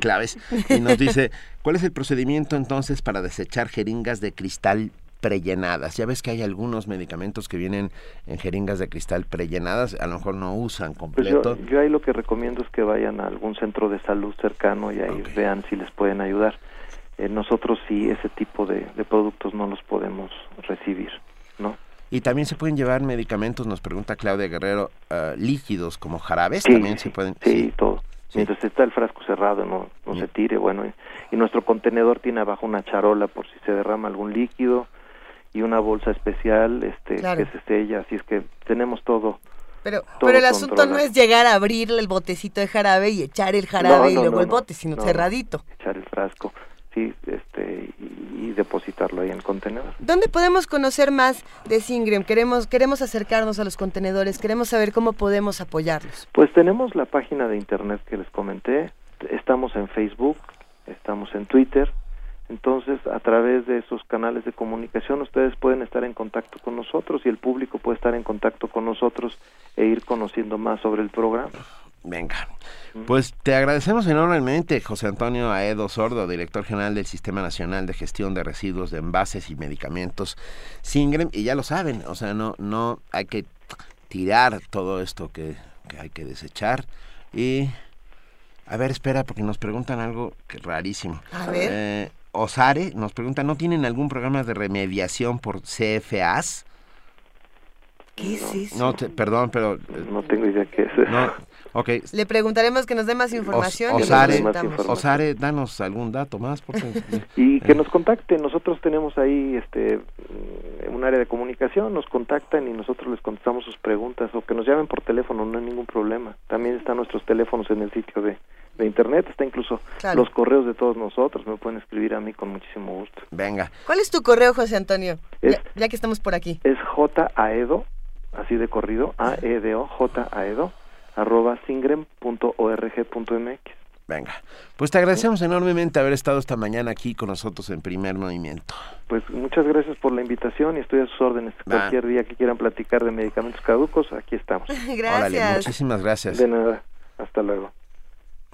claves. Y nos dice, ¿cuál es el procedimiento entonces para desechar jeringas de cristal prellenadas. Ya ves que hay algunos medicamentos que vienen en jeringas de cristal prellenadas, a lo mejor no usan pues completo. yo, ahí lo que recomiendo es que vayan a algún centro de salud cercano y ahí vean si les pueden ayudar. Eh, nosotros sí ese tipo de, productos no los podemos recibir, ¿no? Y también se pueden llevar medicamentos, nos pregunta Claudia Guerrero, ah, líquidos como jarabes, también se pueden. Sí, todo. Mientras está el frasco cerrado, no, no se tire, bueno. y, nuestro contenedor tiene abajo una charola por si se derrama algún líquido y una bolsa especial este que se sella, así es que tenemos todo. Pero, pero el asunto no es llegar a abrir el botecito de jarabe y echar el jarabe y luego el bote, sino cerradito. Echar el frasco, sí, este, y, depositarlo ahí en el contenedor. ¿Dónde podemos conocer más de Singrem? Queremos, queremos acercarnos a los contenedores, queremos saber cómo podemos apoyarlos. Pues tenemos la página de internet que les comenté, estamos en Facebook, estamos en Twitter, entonces, a través de esos canales de comunicación, ustedes pueden estar en contacto con nosotros y el público puede estar en contacto con nosotros e ir conociendo más sobre el programa. Venga, pues te agradecemos enormemente, José Antonio Aedo Sordo, director general del Sistema Nacional de Gestión de Residuos de Envases y Medicamentos, Singrem, y ya lo saben, o sea, no, no hay que tirar todo esto que, hay que desechar y... A ver, espera, porque nos preguntan algo que rarísimo. A ver. Eh, Osare nos pregunta, ¿no tienen algún programa de remediación por CFAs? ¿Qué es eso? No, perdón, pero... No tengo idea qué es eso. No, okay. Le preguntaremos que nos dé más información. Osare, Osare, danos algún dato más. [LAUGHS] y que nos contacten. Nosotros tenemos ahí este un área de comunicación, nos contactan y nosotros les contestamos sus preguntas o que nos llamen por teléfono, no hay ningún problema. También están nuestros teléfonos en el sitio de, de internet, está incluso los correos de todos nosotros, me pueden escribir a mí con muchísimo gusto. Venga. ¿Cuál es tu correo, José Antonio? ya, que estamos por aquí. Es jaedo así de corrido, A-E-D-O, J-A-E-D-O, arroba singrem.org.mx. Venga, pues te agradecemos enormemente haber estado esta mañana aquí con nosotros en Primer Movimiento. Pues muchas gracias por la invitación y estoy a sus órdenes. Cualquier día que quieran platicar de medicamentos caducos, aquí estamos. [LAUGHS] gracias. muchísimas gracias. De nada, hasta luego.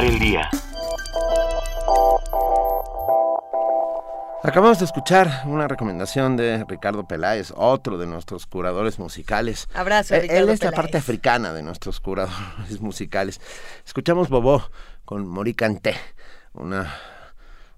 El día. Acabamos de escuchar una recomendación de Ricardo Peláez, otro de nuestros curadores musicales. Abrazo, Ricardo Él es la Peláez. parte africana de nuestros curadores [LAUGHS] musicales. Escuchamos Bobó con Mori Canté, una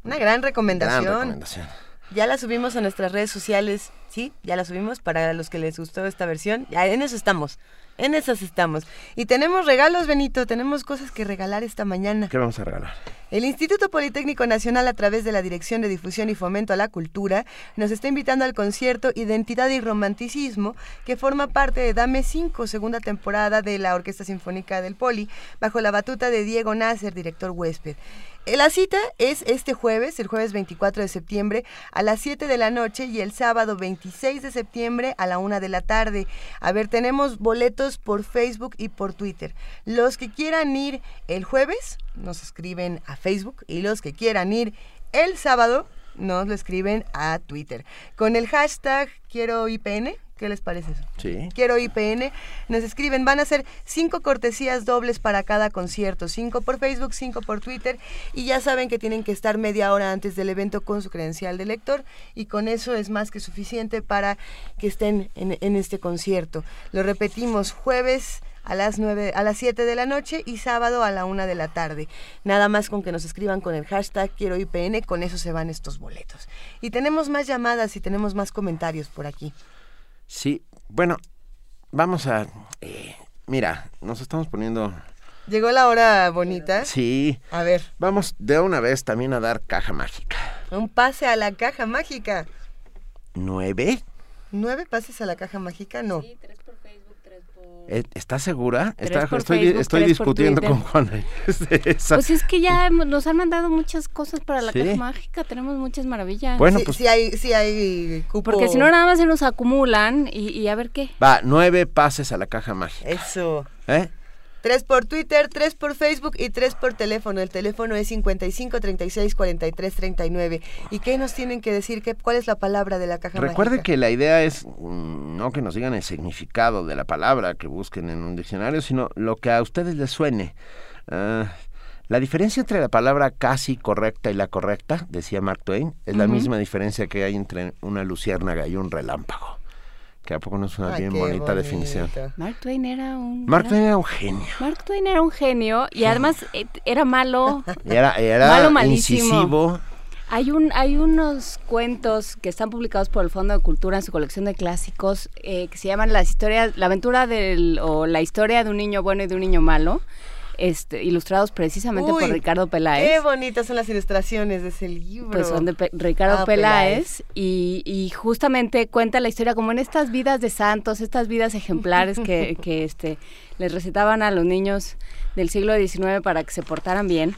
Una gran recomendación. gran recomendación. Ya la subimos a nuestras redes sociales, ¿sí? Ya la subimos para los que les gustó esta versión. Ya en eso estamos. En esas estamos. Y tenemos regalos, Benito. Tenemos cosas que regalar esta mañana. ¿Qué vamos a regalar? El Instituto Politécnico Nacional, a través de la Dirección de Difusión y Fomento a la Cultura, nos está invitando al concierto Identidad y Romanticismo, que forma parte de Dame 5, segunda temporada de la Orquesta Sinfónica del Poli, bajo la batuta de Diego Nasser, director huésped. Eh, La cita es este jueves, el jueves 24 de septiembre, a las 7 de la noche y el sábado 26 de septiembre a la 1 de la tarde. A ver, tenemos boletos por Facebook y por Twitter. Los que quieran ir el jueves, nos escriben a Facebook y los que quieran ir el sábado, nos lo escriben a Twitter. Con el hashtag quiero IPN, ¿qué les parece eso? Sí. Quiero IPN, nos escriben, van a ser cinco cortesías dobles para cada concierto, cinco por Facebook, cinco por Twitter, y ya saben que tienen que estar media hora antes del evento con su credencial de lector, y con eso es más que suficiente para que estén en, en este concierto. Lo repetimos, jueves a las 9, a las 7 de la noche y sábado a la 1 de la tarde. Nada más con que nos escriban con el hashtag quiero IPN, con eso se van estos boletos. Y tenemos más llamadas y tenemos más comentarios por aquí. Sí, bueno, vamos a... eh, mira, nos estamos poniendo... Llegó la hora bonita. Sí, A ver, vamos de una vez también a dar caja mágica. un pase a la caja mágica. ¿Nueve? ¿Nueve pases a la caja mágica? No. Eh, ¿Estás segura? Tres Está- por estoy Facebook, estoy discutiendo con Juana. [LAUGHS] de esa. Pues es que ya hemos- nos han mandado muchas cosas para la Sí. caja mágica, tenemos muchas maravillas. Bueno, sí, pues sí hay, sí hay cupo. Porque si no, nada más se nos acumulan y, y a ver qué. va, nueve pases a la caja mágica. Eso. ¿Eh? Tres por Twitter, tres por Facebook y tres por teléfono. El teléfono es 55 36 43 39. ¿Y qué nos tienen que decir? ¿Qué, ¿Cuál es la palabra de la caja Recuerde mágica? que la idea es mm, no que nos digan el significado de la palabra que busquen en un diccionario, sino lo que a ustedes les suene. Ah, la diferencia entre la palabra casi correcta y la correcta, decía Mark Twain, es la misma diferencia que hay entre una luciérnaga y un relámpago. Que a poco no es una Ay, bien bonita bonito. definición. Mark Twain era un... Mark era- Twain era un genio. Mark Twain era un genio y además [LAUGHS] eh, era malo. Y Era, era Malo, malísimo. incisivo. Hay un hay unos cuentos que están publicados por el Fondo de Cultura en su colección de clásicos eh, que se llaman las historias, la aventura del o la historia de un niño bueno y de un niño malo, este, ilustrados precisamente Uy, por Ricardo Peláez. Qué bonitas son las ilustraciones de ese libro. Pues son de Pe- Ricardo Ah, Peláez, Y, y justamente cuenta la historia como en estas vidas de santos, estas vidas ejemplares que, [LAUGHS] que este, les recetaban a los niños del siglo XIX para que se portaran bien.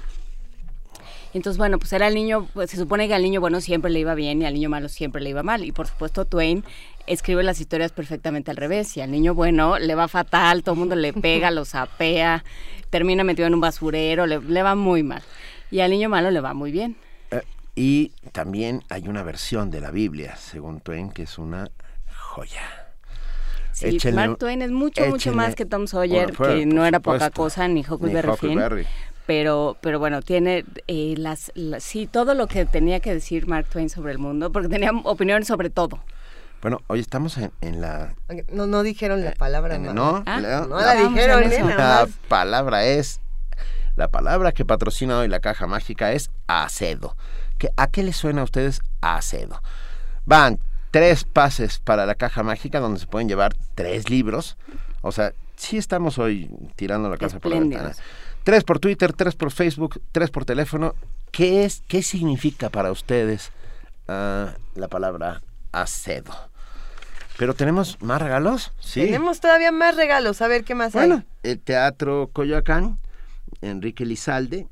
Entonces, bueno, pues era el niño, pues se supone que al niño bueno siempre le iba bien y al niño malo siempre le iba mal. Y por supuesto Twain escribe las historias perfectamente al revés. Y al niño bueno le va fatal, todo el mundo le pega, [LAUGHS] lo sapea, termina metido en un basurero, le, le va muy mal. Y al niño malo le va muy bien. Eh, y también hay una versión de la Biblia, según Twain, que es una joya. Sí, Échenle Mark Twain es mucho, mucho más que Tom Sawyer, Bueno, fue, que no era poca cosa, ni Ni Huckleberry Finn. Pero, pero bueno, tiene eh, las, las- sí, todo lo que tenía que decir Mark Twain sobre el mundo, porque tenía opiniones sobre todo. Bueno, hoy estamos en, en la... No, no dijeron la palabra. en- ma. no, Ah, la, No la la dijeron, ¿eh? la palabra es La palabra que patrocina hoy la caja mágica es acedo. ¿A qué les suena a ustedes acedo? Van tres pases para la caja mágica donde se pueden llevar tres libros. O sea, sí estamos hoy tirando la casa por la ventana. Tres por Twitter, tres por Facebook, tres por teléfono. ¿Qué es, qué significa para ustedes ah, la palabra acedo? Pero tenemos más regalos, sí. Tenemos todavía más regalos, a ver qué más bueno, El Teatro Coyoacán, Enrique Lizalde,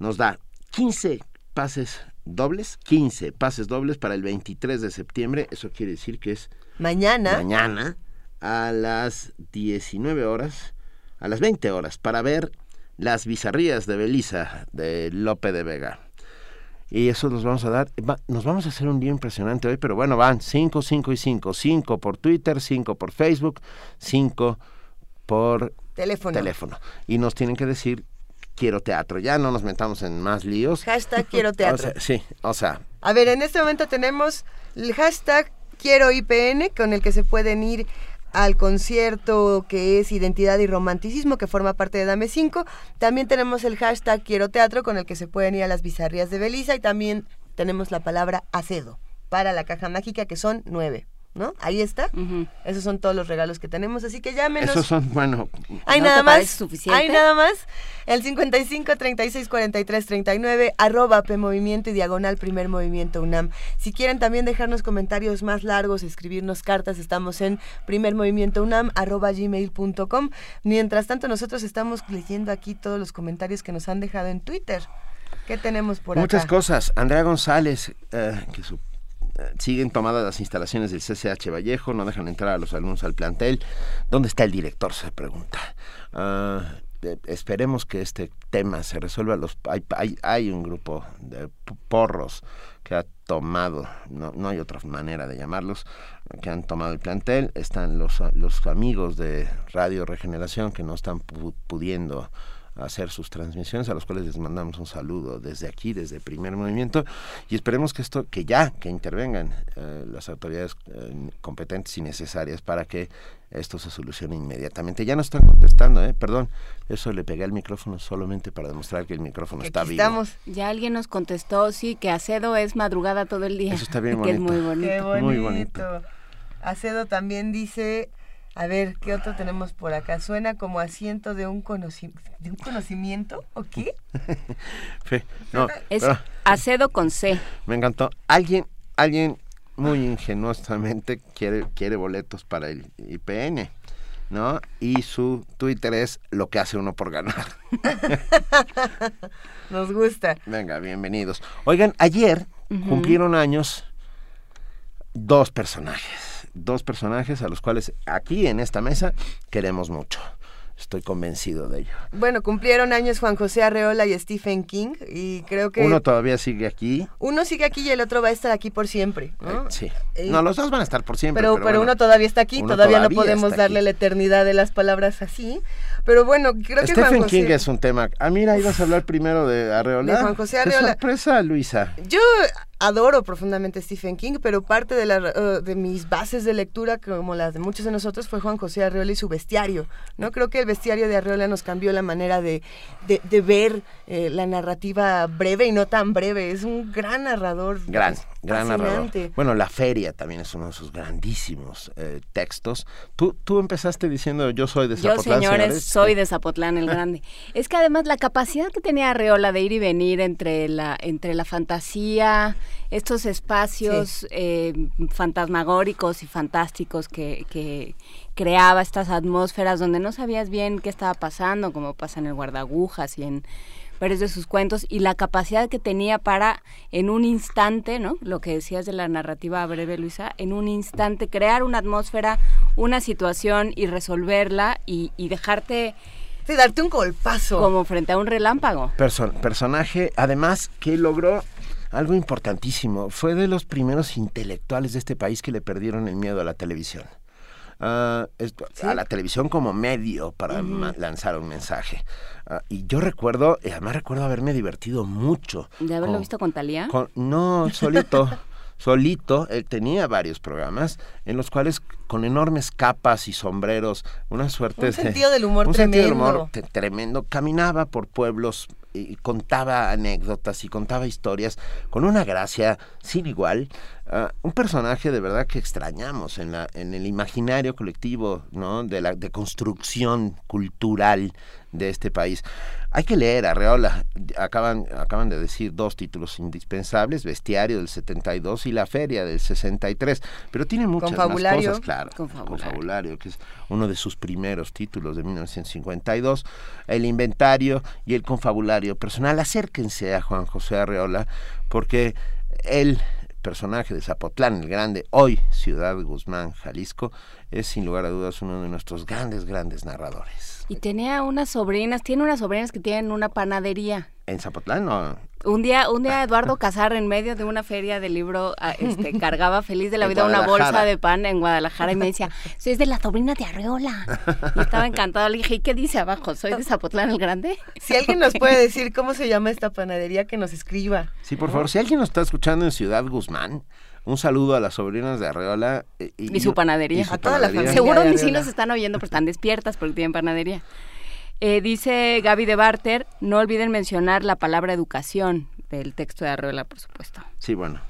nos da 15 pases dobles, 15 pases dobles para el 23 de septiembre, eso quiere decir que es mañana. Mañana a las 19 horas, a las 20 horas, para ver las bizarrías de Belisa de Lope de Vega. Y eso nos vamos a dar, nos vamos a hacer un día impresionante hoy, pero bueno, van 5, 5 y 5, 5 por Twitter, 5 por Facebook, 5 por teléfono. teléfono. Y nos tienen que decir quiero teatro. Ya no nos metamos en más líos. Hashtag quiero [LAUGHS] teatro. sí, o sea. A ver, en este momento tenemos el hashtag quiero IPN con el que se pueden ir al concierto que es Identidad y Romanticismo, que forma parte de Dame 5. También tenemos el hashtag Quiero Teatro, con el que se pueden ir a las bizarrías de Belisa. Y también tenemos la palabra acedo para la caja mágica, que son nueve. ¿No? Ahí está. Esos son todos los regalos que tenemos, así que llámenos. Esos son, bueno. Hay nada más. Suficiente? Hay nada más. El 55 36 43 39 arroba P Movimiento y diagonal Primer Movimiento UNAM. Si quieren también dejarnos comentarios más largos, escribirnos cartas, estamos en Primer Movimiento UNAM arroba gmail.com. Mientras tanto, nosotros estamos leyendo aquí todos los comentarios que nos han dejado en Twitter. ¿Qué tenemos por Muchas acá? Muchas cosas. Andrea González, eh, que su siguen tomadas las instalaciones del CCH Vallejo, no dejan entrar a los alumnos al plantel. ¿Dónde está el director? Se pregunta. Ah, esperemos que este tema se resuelva. Los, hay, hay, un grupo de porros que ha tomado, no, no hay otra manera de llamarlos, que han tomado el plantel. Están los, los amigos de Radio Regeneración que no están pudiendo hacer sus transmisiones, a los cuales les mandamos un saludo desde aquí, desde Primer Movimiento, y esperemos que esto, que ya, que intervengan eh, las autoridades eh, competentes y necesarias para que esto se solucione inmediatamente. Ya no están contestando, ¿eh? Perdón, eso le pegué al micrófono solamente para demostrar que el micrófono está vivo. Estamos. Ya alguien nos contestó, sí, que Acedo es madrugada todo el día. Eso está bien bonito. [LAUGHS] Que es muy bonito. Muy bonito. Acedo también dice a ver, ¿qué otro tenemos por acá? ¿Suena como asiento de un, de un conocimiento o qué? [LAUGHS] no, es acedo con C. Me encantó. Alguien, alguien muy ingenuosamente quiere, quiere boletos para el IPN, ¿no? Y su Twitter es lo que hace uno por ganar. [LAUGHS] Nos gusta. Venga, bienvenidos. Oigan, ayer cumplieron años dos personajes dos personajes a los cuales aquí en esta mesa queremos mucho. Estoy convencido de ello. Bueno, cumplieron años Juan José Arreola y Stephen King y creo que... Uno todavía sigue aquí. Uno sigue aquí y el otro va a estar aquí por siempre. Eh, sí. Eh, no, los dos van a estar por siempre. Pero, pero, uno todavía está aquí, todavía, no podemos darle la eternidad de las palabras así. Pero bueno, creo que Stephen King es un tema. Ah, mira, ibas a hablar primero de Arreola. De Juan José Arreola. Qué sorpresa, Luisa. Yo adoro profundamente Stephen King, pero parte de, la, uh, de mis bases de lectura, como las de muchos de nosotros, fue Juan José Arreola y su bestiario. ¿no? Creo que el bestiario de Arreola nos cambió la manera de, ver eh, la narrativa breve y no tan breve. Es un gran narrador. Gran narrador. Bueno, La Feria también es uno de sus grandísimos eh, textos. Tú, tú empezaste diciendo, yo soy de Zapotlán. Yo, señores, soy de Zapotlán el Grande. [LAUGHS] es que además la capacidad que tenía Arreola de ir y venir entre la, entre la fantasía estos espacios eh, fantasmagóricos y fantásticos que, que, creaba estas atmósferas donde no sabías bien qué estaba pasando, como pasa en el guardagujas y en varios de sus cuentos, y la capacidad que tenía para en un instante, ¿no? Lo que decías de la narrativa breve, Luisa, en un instante crear una atmósfera, una situación y resolverla y, y dejarte... Sí, darte un golpazo. Como frente a un relámpago. personaje, además, que logró algo importantísimo. Fue de los primeros intelectuales de este país que le perdieron el miedo a la televisión. Ah, a la televisión como medio para lanzar un mensaje. Ah, y yo recuerdo, además recuerdo haberme divertido mucho. ¿De haberlo visto con Talía? no, solito. [LAUGHS] solito, él tenía varios programas en los cuales con enormes capas y sombreros, una suerte un sentido del humor un tremendo. sentido del humor tremendo. Caminaba por pueblos y contaba anécdotas y contaba historias con una gracia sin igual. Ah, un personaje de verdad que extrañamos en, la, en el imaginario colectivo, ¿no? De la de construcción cultural de este país. Hay que leer Arreola. Acaban, acaban de decir dos títulos indispensables, Bestiario del 72 y La Feria del 63. Pero tiene muchas más cosas, claro. Confabulario. Confabulario, que es uno de sus primeros títulos de 1952. El Inventario y el Confabulario Personal. Acérquense a Juan José Arreola porque el personaje de Zapotlán el Grande, hoy Ciudad Guzmán, Jalisco, es sin lugar a dudas uno de nuestros grandes, grandes narradores. Y tenía unas sobrinas, tiene unas sobrinas que tienen una panadería. En Zapotlán no. Un día, un día Eduardo Casar en medio de una feria de libro ah, este, [LAUGHS] cargaba feliz de la vida una bolsa de pan en Guadalajara y me decía, soy de la sobrina de Arreola. Y estaba encantado. Le dije, ¿y qué dice abajo? ¿Soy de Zapotlán el Grande? Si alguien nos puede decir cómo se llama esta panadería, que nos escriba. Sí, por favor, si alguien nos está escuchando en Ciudad Guzmán, un saludo a las sobrinas de Arreola. eh, Y su panadería. y su A toda la panadería. familia. Seguro mis hilos están oyendo, pero están despiertas porque tienen panadería. Eh, dice Gaby de Barter, no olviden mencionar la palabra educación del texto de Arreola, por supuesto. Sí, bueno.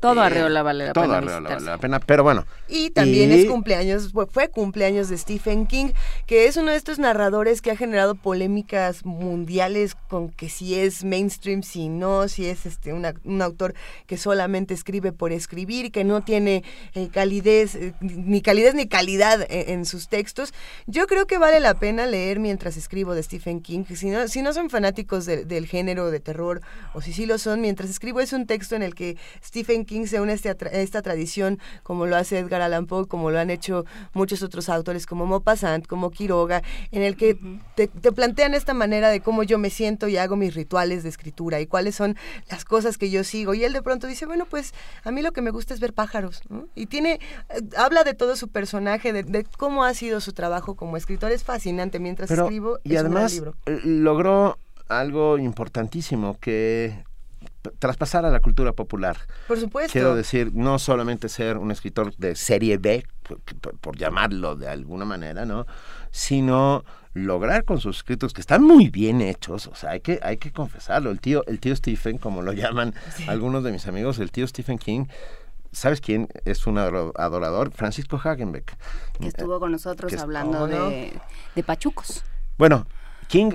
Todo Eh, Arreola vale la todo pena Arreola visitarse. vale la pena, pero bueno. Y también Y- es cumpleaños, fue- fue cumpleaños de Stephen King, que es uno de estos narradores que ha generado polémicas mundiales con que si es mainstream, si no, si es este una- un autor que solamente escribe por escribir, que no tiene eh, calidez, eh, ni calidez ni calidad en, en sus textos. Yo creo que vale la pena leer mientras escribo de Stephen King. Si no, si no son fanáticos de- del género de terror, o si sí lo son, mientras escribo es un texto en el que Stephen King se une a este atra- a esta tradición, como lo hace Edgar Allan Poe, como lo han hecho muchos otros autores como Maupassant, como Quiroga, en el que te, te plantean esta manera de cómo yo me siento y hago mis rituales de escritura y cuáles son las cosas que yo sigo. Y él de pronto dice, bueno, pues a mí lo que me gusta es ver pájaros. ¿no? Y tiene, eh, habla de todo su personaje, de, de cómo ha sido su trabajo como escritor. Es fascinante. Mientras Pero, escribo, y es un gran además libro. eh, logró algo importantísimo que traspasar a la cultura popular. Por supuesto. Quiero decir, no solamente ser un escritor de serie B, por, por- por llamarlo de alguna manera, ¿no? Sino lograr con sus escritos que están muy bien hechos, o sea, hay que, hay que confesarlo. El tío, el tío Stephen, como lo llaman algunos de mis amigos, el tío Stephen King, ¿sabes quién es un adorador? Francisco Hagenbeck. Que estuvo con nosotros hablando ¿cómo no? de, de pachucos. Bueno, King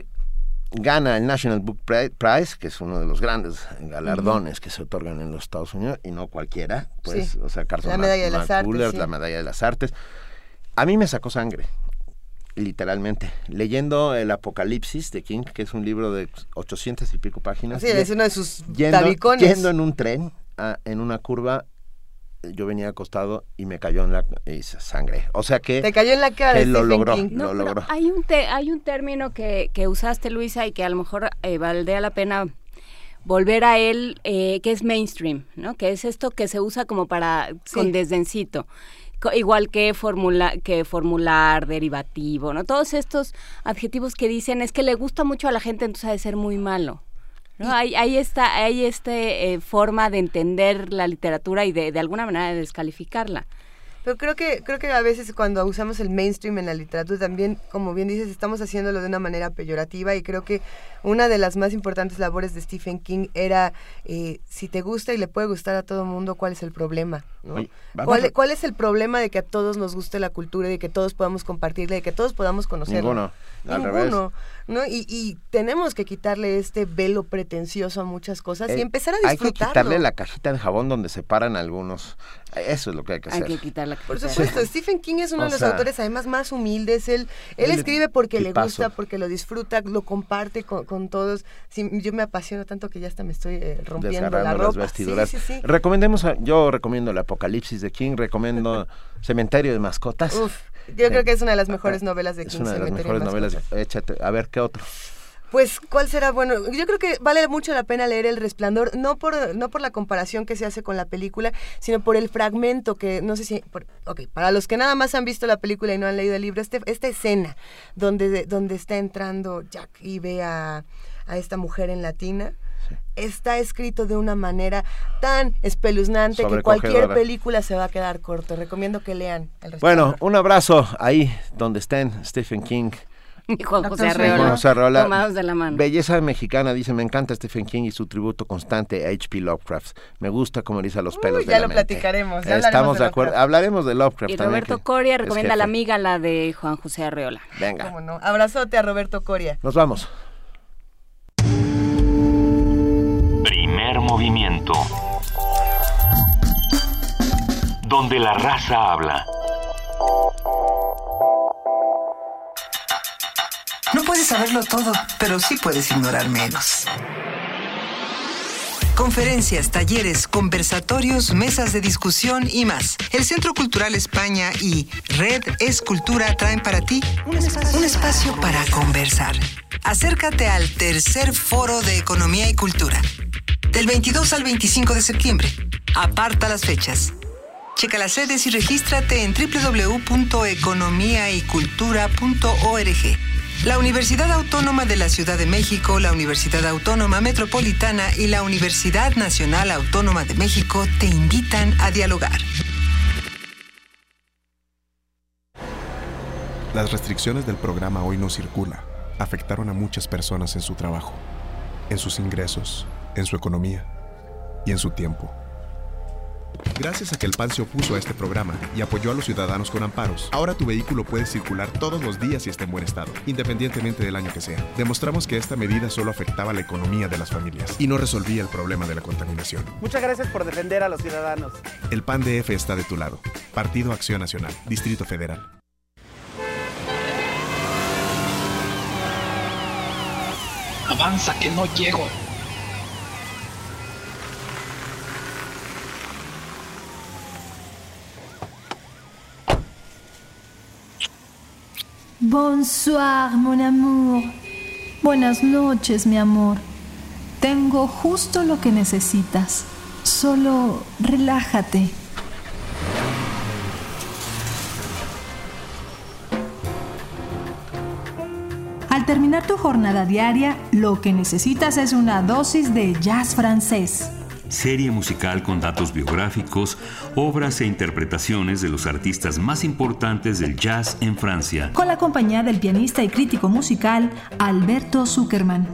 gana el National Book Pri- Prize, que es uno de los grandes galardones que se otorgan en los Estados Unidos, y no cualquiera, pues, Sí. o sea, Carson La medalla de las artes, sí. la medalla de las artes. A mí me sacó sangre, literalmente, leyendo El Apocalipsis de King, que es un libro de 800 y pico páginas. Sí, es uno de sus yendo, tabicones. yendo en un tren, ah, en una curva, yo venía acostado y me cayó en la y sangre. O sea que, Te cayó en la cara que lo Stephen logró. King. Lo No, pero logró. hay un te- hay un término que, que usaste, Luisa, y que a lo mejor eh, valdría la pena volver a él, eh, que es mainstream, ¿no? Que es esto que se usa como para con desdencito. Co- Igual que, formula, que formular, derivativo, ¿no? Todos estos adjetivos que dicen es que le gusta mucho a la gente, entonces ha de ser muy malo. ¿No? Hay, hay esta, hay este, eh, forma de entender la literatura y de, de alguna manera de descalificarla. Pero creo que, creo que a veces cuando usamos el mainstream en la literatura también, como bien dices, estamos haciéndolo de una manera peyorativa y creo que una de las más importantes labores de Stephen King era eh, si te gusta y le puede gustar a todo el mundo, ¿cuál es el problema? ¿no? Oye, ¿Cuál, a- cuál es el problema de que a todos nos guste la cultura y de que todos podamos compartirla y que todos podamos conocerla? Ninguno, al revés. ¿No? Y, y tenemos que quitarle este velo pretencioso a muchas cosas y Eh, empezar a Hay que disfrutarlo. quitarle la cajita de jabón donde se paran algunos. Eso es lo que hay que Hay hacer. que quitar la Por cajita de supuesto, Stephen King es uno O de los sea, autores además más humildes. Él, él él- escribe porque le gusta, porque lo disfruta, lo comparte con, con todos. Sí, yo me apasiono tanto que ya hasta me estoy eh, rompiendo la Desgarrando las ropa. vestiduras. Sí, sí, sí. Recomendemos, a- yo recomiendo el Apocalipsis de King, recomiendo [LAUGHS] Cementerio de Mascotas. Uf, yo creo que es una de las mejores novelas de es King. una de las mejores novelas. Échate, a ver qué otro. Pues, ¿cuál será? Bueno, yo creo que vale mucho la pena leer El Resplandor, no por, no por la comparación que se hace con la película, sino por el fragmento que, no sé si, por- ok, para los que nada más han visto la película y no han leído el libro, este, esta escena donde, donde está entrando Jack y ve a, a esta mujer en latina, está escrito de una manera tan espeluznante que cualquier película se va a quedar corto. Recomiendo que lean el Bueno, un abrazo ahí donde estén Stephen King. Y Juan José Arreola, tomados de la mano. Belleza mexicana, dice, me encanta Stephen King y su tributo constante a H.P. Lovecraft. Me gusta cómo eriza los pelos de Ya lo platicaremos. Estamos de, acuerdo. Hablaremos de Lovecraft Y Roberto Coria recomienda a la amiga, la de Juan José Arreola. Venga. no? Abrazote a Roberto Coria. Nos vamos. Movimiento. Donde la raza habla. No puedes saberlo todo, pero sí puedes ignorar menos. Conferencias, talleres, conversatorios, mesas de discusión y más. El Centro Cultural España y Red Escultura traen para ti un espacio, para conversar. Acércate al tercer foro de Economía y Cultura. Del 22 al 25 de septiembre. Aparta las fechas. Checa las sedes y regístrate en www.economiaycultura.org. La Universidad Autónoma de la Ciudad de México, la Universidad Autónoma Metropolitana y la Universidad Nacional Autónoma de México te invitan a dialogar. Las restricciones del programa Hoy no circula afectaron a muchas personas en su trabajo, en sus ingresos, en su economía y en su tiempo. Gracias a que el PAN se opuso a este programa y apoyó a los ciudadanos con amparos, ahora tu vehículo puede circular todos los días y esté en buen estado, independientemente del año que sea. Demostramos que esta medida solo afectaba la economía de las familias y no resolvía el problema de la contaminación. Muchas gracias por defender a los ciudadanos. El PAN DF está de tu lado. Partido Acción Nacional, Distrito Federal. Avanza que no llego. Bonsoir, mon amour. Buenas noches, mi amor. Tengo justo lo que necesitas. Solo relájate. Al terminar tu jornada diaria, lo que necesitas es una dosis de jazz francés serie musical con datos biográficos, obras e interpretaciones de los artistas más importantes del jazz en Francia. Con la compañía del pianista y crítico musical Alberto Zuckerman.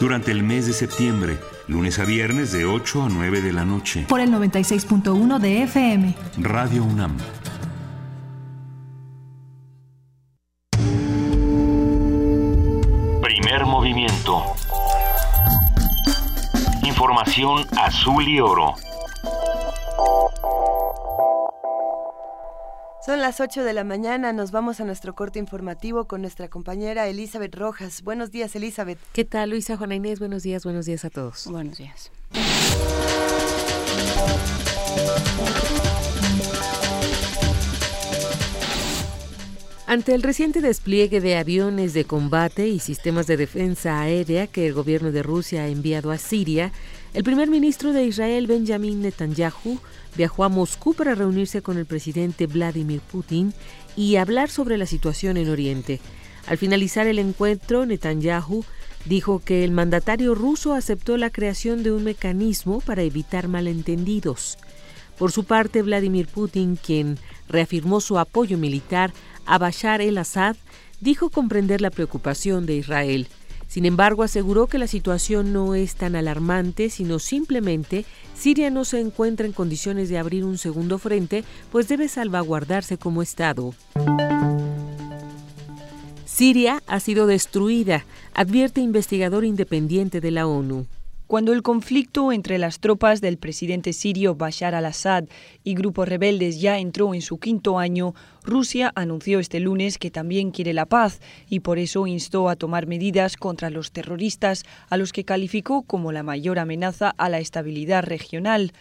Durante el mes de septiembre, lunes a viernes de 8 a 9 de la noche. Por el 96.1 de FM. Radio UNAM. Primer movimiento Información azul y oro. Son las 8 de la mañana, nos vamos a nuestro corte informativo con nuestra compañera Elizabeth Rojas. Buenos días, Elizabeth. ¿Qué tal, Luisa Juana Inés? Buenos días, buenos días a todos. Buenos días. Ante el reciente despliegue de aviones de combate y sistemas de defensa aérea que el gobierno de Rusia ha enviado a Siria, el primer ministro de Israel, Benjamin Netanyahu, viajó a Moscú para reunirse con el presidente Vladimir Putin y hablar sobre la situación en Oriente. Al finalizar el encuentro, Netanyahu dijo que el mandatario ruso aceptó la creación de un mecanismo para evitar malentendidos. Por su parte, Vladimir Putin, quien reafirmó su apoyo militar a Bashar el-Assad, dijo comprender la preocupación de Israel. Sin embargo, aseguró que la situación no es tan alarmante, sino simplemente Siria no se encuentra en condiciones de abrir un segundo frente, pues debe salvaguardarse como Estado. Siria ha sido destruida, advierte investigador independiente de la ONU. Cuando el conflicto entre las tropas del presidente sirio Bashar al-Assad y grupos rebeldes ya entró en su quinto año, Rusia anunció este lunes que también quiere la paz y por eso instó a tomar medidas contra los terroristas a los que calificó como la mayor amenaza a la estabilidad regional.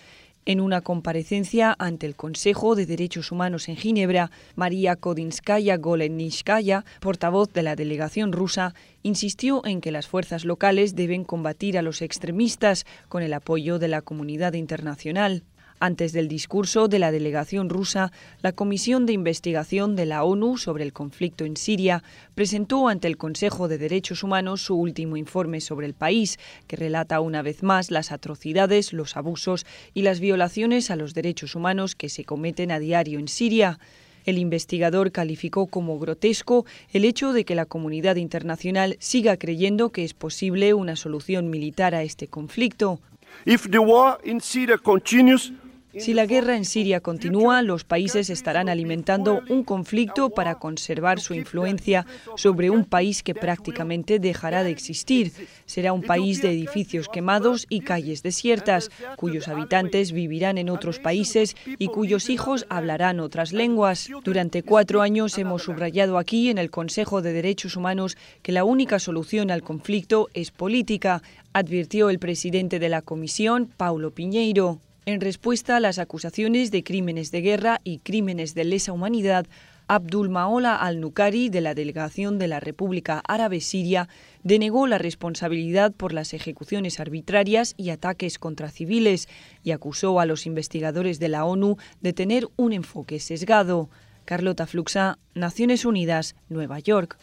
En una comparecencia ante el Consejo de Derechos Humanos en Ginebra, María Kodinskaya Golenishkaya, portavoz de la delegación rusa, insistió en que las fuerzas locales deben combatir a los extremistas con el apoyo de la comunidad internacional. Antes del discurso de la delegación rusa, la Comisión de Investigación de la ONU sobre el conflicto en Siria presentó ante el Consejo de Derechos Humanos su último informe sobre el país, que relata una vez más las atrocidades, los abusos y las violaciones a los derechos humanos que se cometen a diario en Siria. El investigador calificó como grotesco el hecho de que la comunidad internacional siga creyendo que es posible una solución militar a este conflicto. If the war in Syria continues, si la guerra en Siria continúa, los países estarán alimentando un conflicto para conservar su influencia sobre un país que prácticamente dejará de existir. Será un país de edificios quemados y calles desiertas, cuyos habitantes vivirán en otros países y cuyos hijos hablarán otras lenguas. Durante cuatro años hemos subrayado aquí en el Consejo de Derechos Humanos que la única solución al conflicto es política, advirtió el presidente de la Comisión, Paulo Piñeiro. En respuesta a las acusaciones de crímenes de guerra y crímenes de lesa humanidad, Abdul Maola al-Nukari, de la delegación de la República Árabe Siria, denegó la responsabilidad por las ejecuciones arbitrarias y ataques contra civiles y acusó a los investigadores de la ONU de tener un enfoque sesgado. Carlota Fluxa, Naciones Unidas, Nueva York.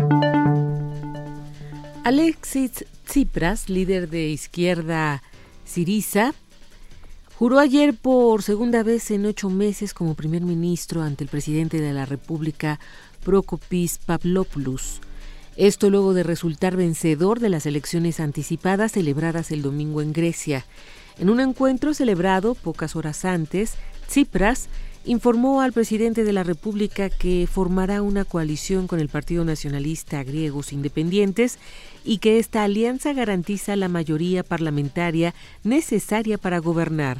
Alexis Tsipras, líder de izquierda Siriza, Juró ayer por segunda vez en ocho meses como primer ministro ante el presidente de la República, Prokopis Pavlopoulos. Esto luego de resultar vencedor de las elecciones anticipadas celebradas el domingo en Grecia. En un encuentro celebrado pocas horas antes, Tsipras informó al presidente de la República que formará una coalición con el Partido Nacionalista Griegos Independientes y que esta alianza garantiza la mayoría parlamentaria necesaria para gobernar.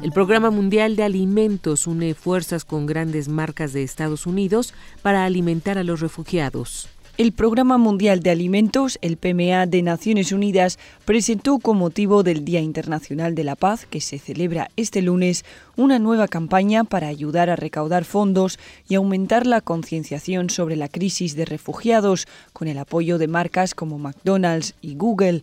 El Programa Mundial de Alimentos une fuerzas con grandes marcas de Estados Unidos para alimentar a los refugiados. El Programa Mundial de Alimentos, el PMA de Naciones Unidas, presentó con motivo del Día Internacional de la Paz, que se celebra este lunes, una nueva campaña para ayudar a recaudar fondos y aumentar la concienciación sobre la crisis de refugiados, con el apoyo de marcas como McDonald's y Google.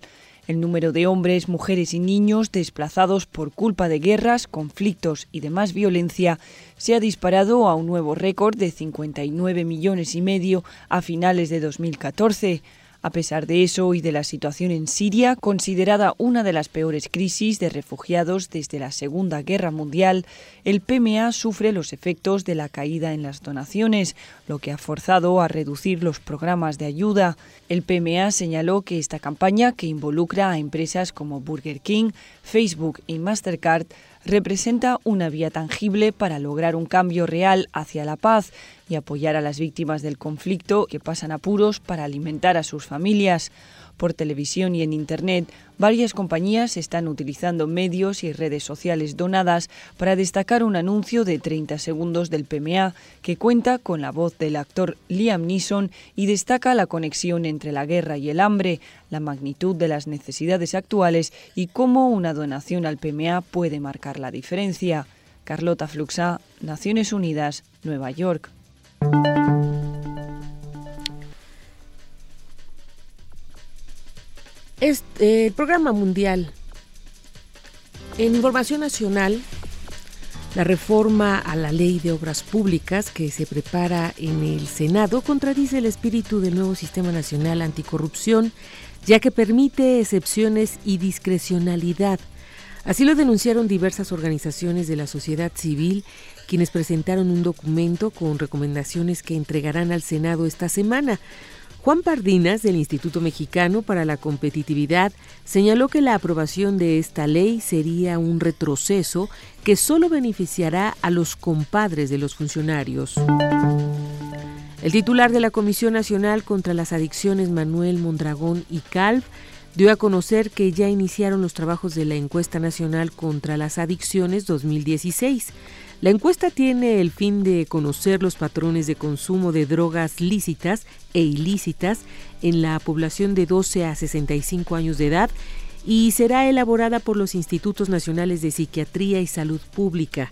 El número de hombres, mujeres y niños desplazados por culpa de guerras, conflictos y demás violencia se ha disparado a un nuevo récord de 59 millones y medio a finales de 2014. A pesar de eso y de la situación en Siria, considerada una de las peores crisis de refugiados desde la Segunda Guerra Mundial, el PMA sufre los efectos de la caída en las donaciones, lo que ha forzado a reducir los programas de ayuda. El PMA señaló que esta campaña, que involucra a empresas como Burger King, Facebook y Mastercard, representa una vía tangible para lograr un cambio real hacia la paz y apoyar a las víctimas del conflicto que pasan apuros para alimentar a sus familias. Por televisión y en Internet, varias compañías están utilizando medios y redes sociales donadas para destacar un anuncio de 30 segundos del PMA que cuenta con la voz del actor Liam Neeson y destaca la conexión entre la guerra y el hambre, la magnitud de las necesidades actuales y cómo una donación al PMA puede marcar la diferencia. Carlota Fluxa, Naciones Unidas, Nueva York. Este, el programa mundial. En información nacional, la reforma a la ley de obras públicas que se prepara en el Senado contradice el espíritu del nuevo sistema nacional anticorrupción, ya que permite excepciones y discrecionalidad. Así lo denunciaron diversas organizaciones de la sociedad civil, quienes presentaron un documento con recomendaciones que entregarán al Senado esta semana. Juan Pardinas, del Instituto Mexicano para la Competitividad, señaló que la aprobación de esta ley sería un retroceso que solo beneficiará a los compadres de los funcionarios. El titular de la Comisión Nacional contra las Adicciones, Manuel Mondragón y Calv, dio a conocer que ya iniciaron los trabajos de la Encuesta Nacional contra las Adicciones 2016. La encuesta tiene el fin de conocer los patrones de consumo de drogas lícitas e ilícitas en la población de 12 a 65 años de edad y será elaborada por los Institutos Nacionales de Psiquiatría y Salud Pública.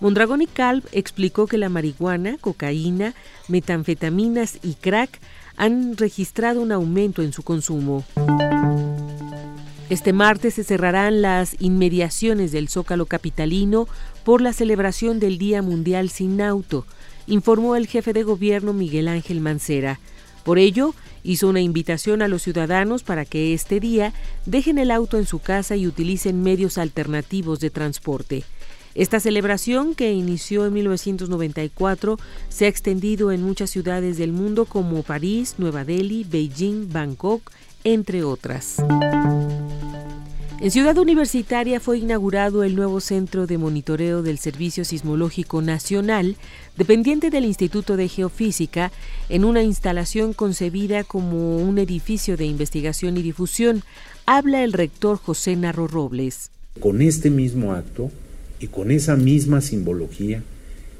Mondragón y Calv explicó que la marihuana, cocaína, metanfetaminas y crack han registrado un aumento en su consumo. Este martes se cerrarán las inmediaciones del Zócalo Capitalino por la celebración del Día Mundial sin Auto, informó el jefe de gobierno Miguel Ángel Mancera. Por ello, hizo una invitación a los ciudadanos para que este día dejen el auto en su casa y utilicen medios alternativos de transporte. Esta celebración, que inició en 1994, se ha extendido en muchas ciudades del mundo como París, Nueva Delhi, Beijing, Bangkok, entre otras. En Ciudad Universitaria fue inaugurado el nuevo centro de monitoreo del Servicio Sismológico Nacional, dependiente del Instituto de Geofísica, en una instalación concebida como un edificio de investigación y difusión. Habla el rector José Narro Robles. Con este mismo acto y con esa misma simbología,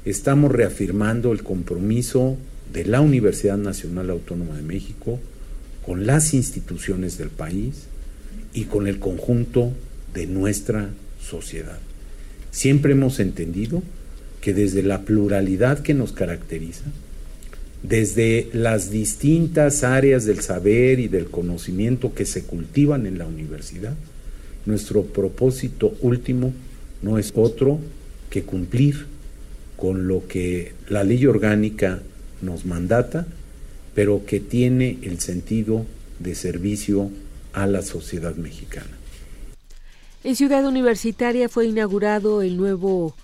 estamos reafirmando el compromiso de la Universidad Nacional Autónoma de México con las instituciones del país, y con el conjunto de nuestra sociedad. Siempre hemos entendido que desde la pluralidad que nos caracteriza, desde las distintas áreas del saber y del conocimiento que se cultivan en la universidad, nuestro propósito último no es otro que cumplir con lo que la ley orgánica nos mandata, pero que tiene el sentido de servicio a la sociedad mexicana. En Ciudad Universitaria fue inaugurado el nuevo,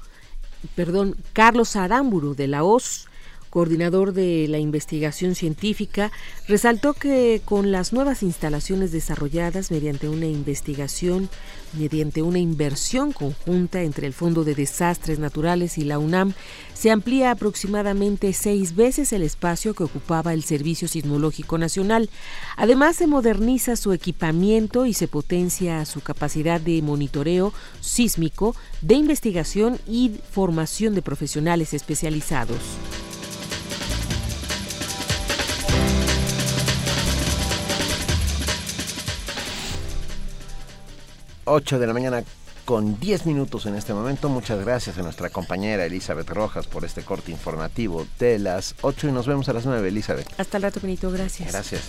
perdón, Carlos Aramburu de la OS, coordinador de la investigación científica, resaltó que con las nuevas instalaciones desarrolladas mediante una investigación, mediante una inversión conjunta entre el Fondo de Desastres Naturales y la UNAM, se amplía aproximadamente seis veces el espacio que ocupaba el Servicio Sismológico Nacional. Además, se moderniza su equipamiento y se potencia su capacidad de monitoreo sísmico, de investigación y formación de profesionales especializados. 8 de la mañana con 10 minutos en este momento. Muchas gracias a nuestra compañera Elizabeth Rojas por este corte informativo de las 8 y nos vemos a las 9, Elizabeth. Hasta el rato, Benito. Gracias. Gracias.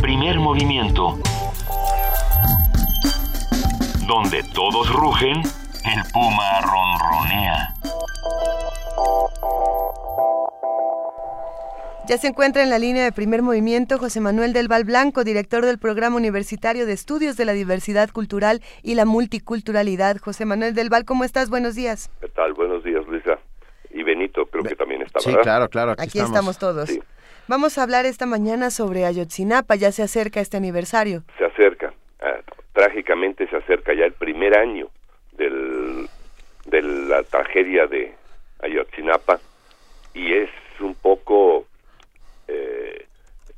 Primer movimiento. Donde todos rugen el puma ronronea. Ya se encuentra en la línea de primer movimiento José Manuel del Val Blanco, director del Programa Universitario de Estudios de la Diversidad Cultural y la Multiculturalidad. José Manuel del Val, ¿cómo estás? Buenos días. ¿Qué tal? Buenos días, Luisa. Y Benito, creo que también está, Sí, claro, claro. Aquí, estamos. todos. Vamos a hablar esta mañana sobre Ayotzinapa, ya se acerca este aniversario. Se acerca, ah, trágicamente se acerca ya el primer año del, de la tragedia de Ayotzinapa y es un poco eh,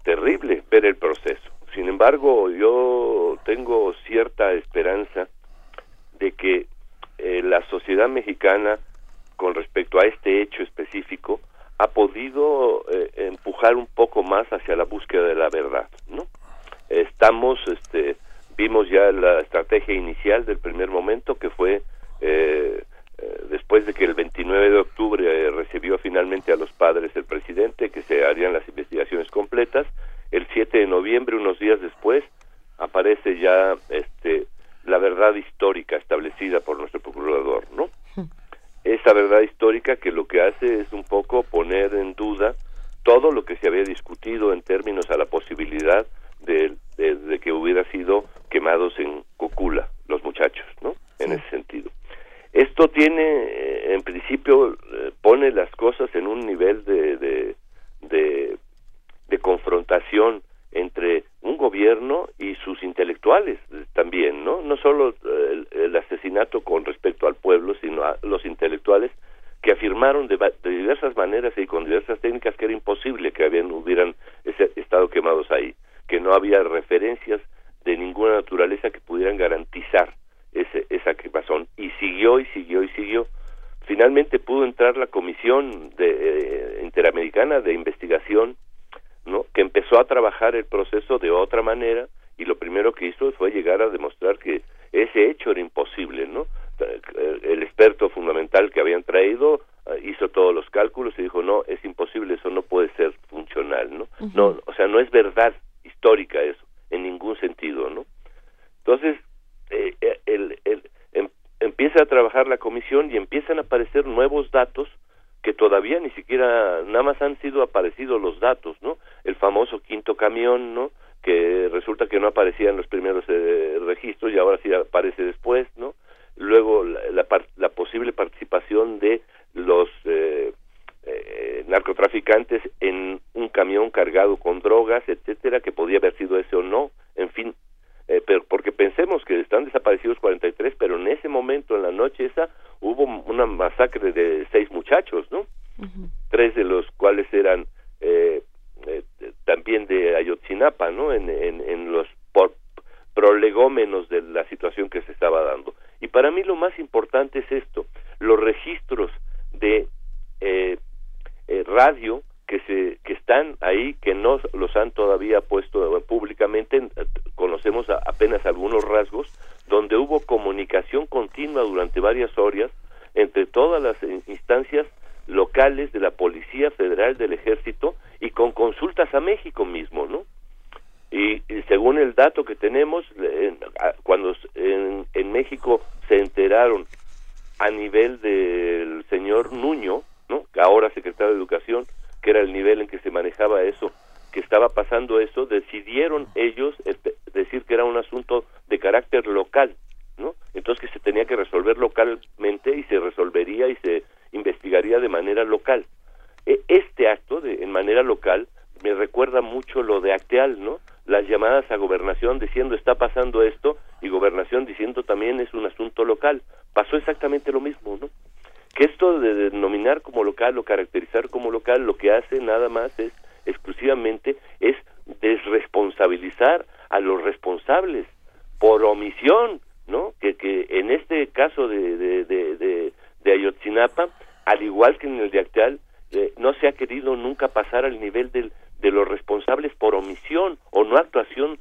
terrible ver el proceso. Sin embargo, yo tengo cierta esperanza de que eh, la sociedad mexicana, con respecto a este hecho específico, ha podido eh, empujar un poco más hacia la búsqueda de la verdad, ¿no? Estamos, este, vimos ya la estrategia inicial del primer momento que fue eh, eh, después de que el 29 de octubre eh, recibió finalmente a los padres el presidente que se harían las investigaciones completas el 7 de noviembre unos días después aparece ya este la verdad histórica establecida por nuestro procurador no esa verdad histórica que lo que hace es un poco poner en duda todo lo que se había discutido en términos a la posibilidad de, de, que hubiera sido quemados en Cocula los muchachos, ¿no? En ese sentido. Esto tiene, eh, en principio, eh, pone las cosas en un nivel de, de, de, confrontación entre un gobierno y sus intelectuales también, ¿no? No solo eh, el, asesinato con respecto al pueblo, sino a los intelectuales que afirmaron de, de, diversas maneras y con diversas técnicas que era imposible que habían, hubieran estado quemados ahí que no había referencias de ninguna naturaleza que pudieran garantizar ese, esa quemazón. Y siguió y siguió y siguió. Finalmente pudo entrar la Comisión de, eh, Interamericana de Investigación, ¿no? que empezó a trabajar el proceso de otra manera y lo primero que hizo fue llegar a demostrar que ese hecho era imposible, ¿no? el experto fundamental que habían traído eh, hizo todos los cálculos y dijo no es imposible eso no puede ser funcional no no o sea no es verdad histórica eso en ningún sentido no entonces eh, el, el, em, empieza a trabajar la comisión y empiezan a aparecer nuevos datos que todavía ni siquiera nada más han sido aparecidos los datos no el famoso quinto camión no que resulta que no aparecía en los primeros registros y ahora sí aparece después no luego la, la, posible participación de los eh, eh, narcotraficantes en un camión cargado con drogas, etcétera, que podía haber sido ese o no, en fin, eh, pero porque pensemos que están desaparecidos 43, pero en ese momento, en la noche esa, hubo una masacre de seis muchachos, ¿no? Tres de los cuales eran también de Ayotzinapa, ¿no? En, en, en los prolegómenos de la situación que se estaba dando. Y para mí lo más importante es esto, los registros de eh, eh, radio que se que están ahí que no los han todavía puesto públicamente conocemos apenas algunos rasgos donde hubo comunicación continua durante varias horas entre todas las instancias locales de la policía federal del ejército y con consultas a México mismo no y, según el dato que tenemos, cuando en, en, México se enteraron a nivel del señor Nuño, ¿no? ahora secretario de Educación, que era el nivel en que se manejaba eso, que estaba pasando eso, decidieron ellos este, decir que era un asunto de carácter local, ¿no? Entonces que se tenía que resolver localmente y se resolvería y se investigaría de manera local. E, este acto de en manera local me recuerda mucho lo de Acteal, ¿no? las llamadas a gobernación diciendo está pasando esto y gobernación diciendo también es un asunto local. Pasó exactamente lo mismo, ¿no? Que esto de denominar como local o caracterizar como local lo que hace nada más es exclusivamente es desresponsabilizar a los responsables por omisión, ¿no? Que, que en este caso de, de, de, de, Ayotzinapa, al igual que en el de Acteal, eh, no se ha querido nunca pasar al nivel del de los responsables por omisión o no actuación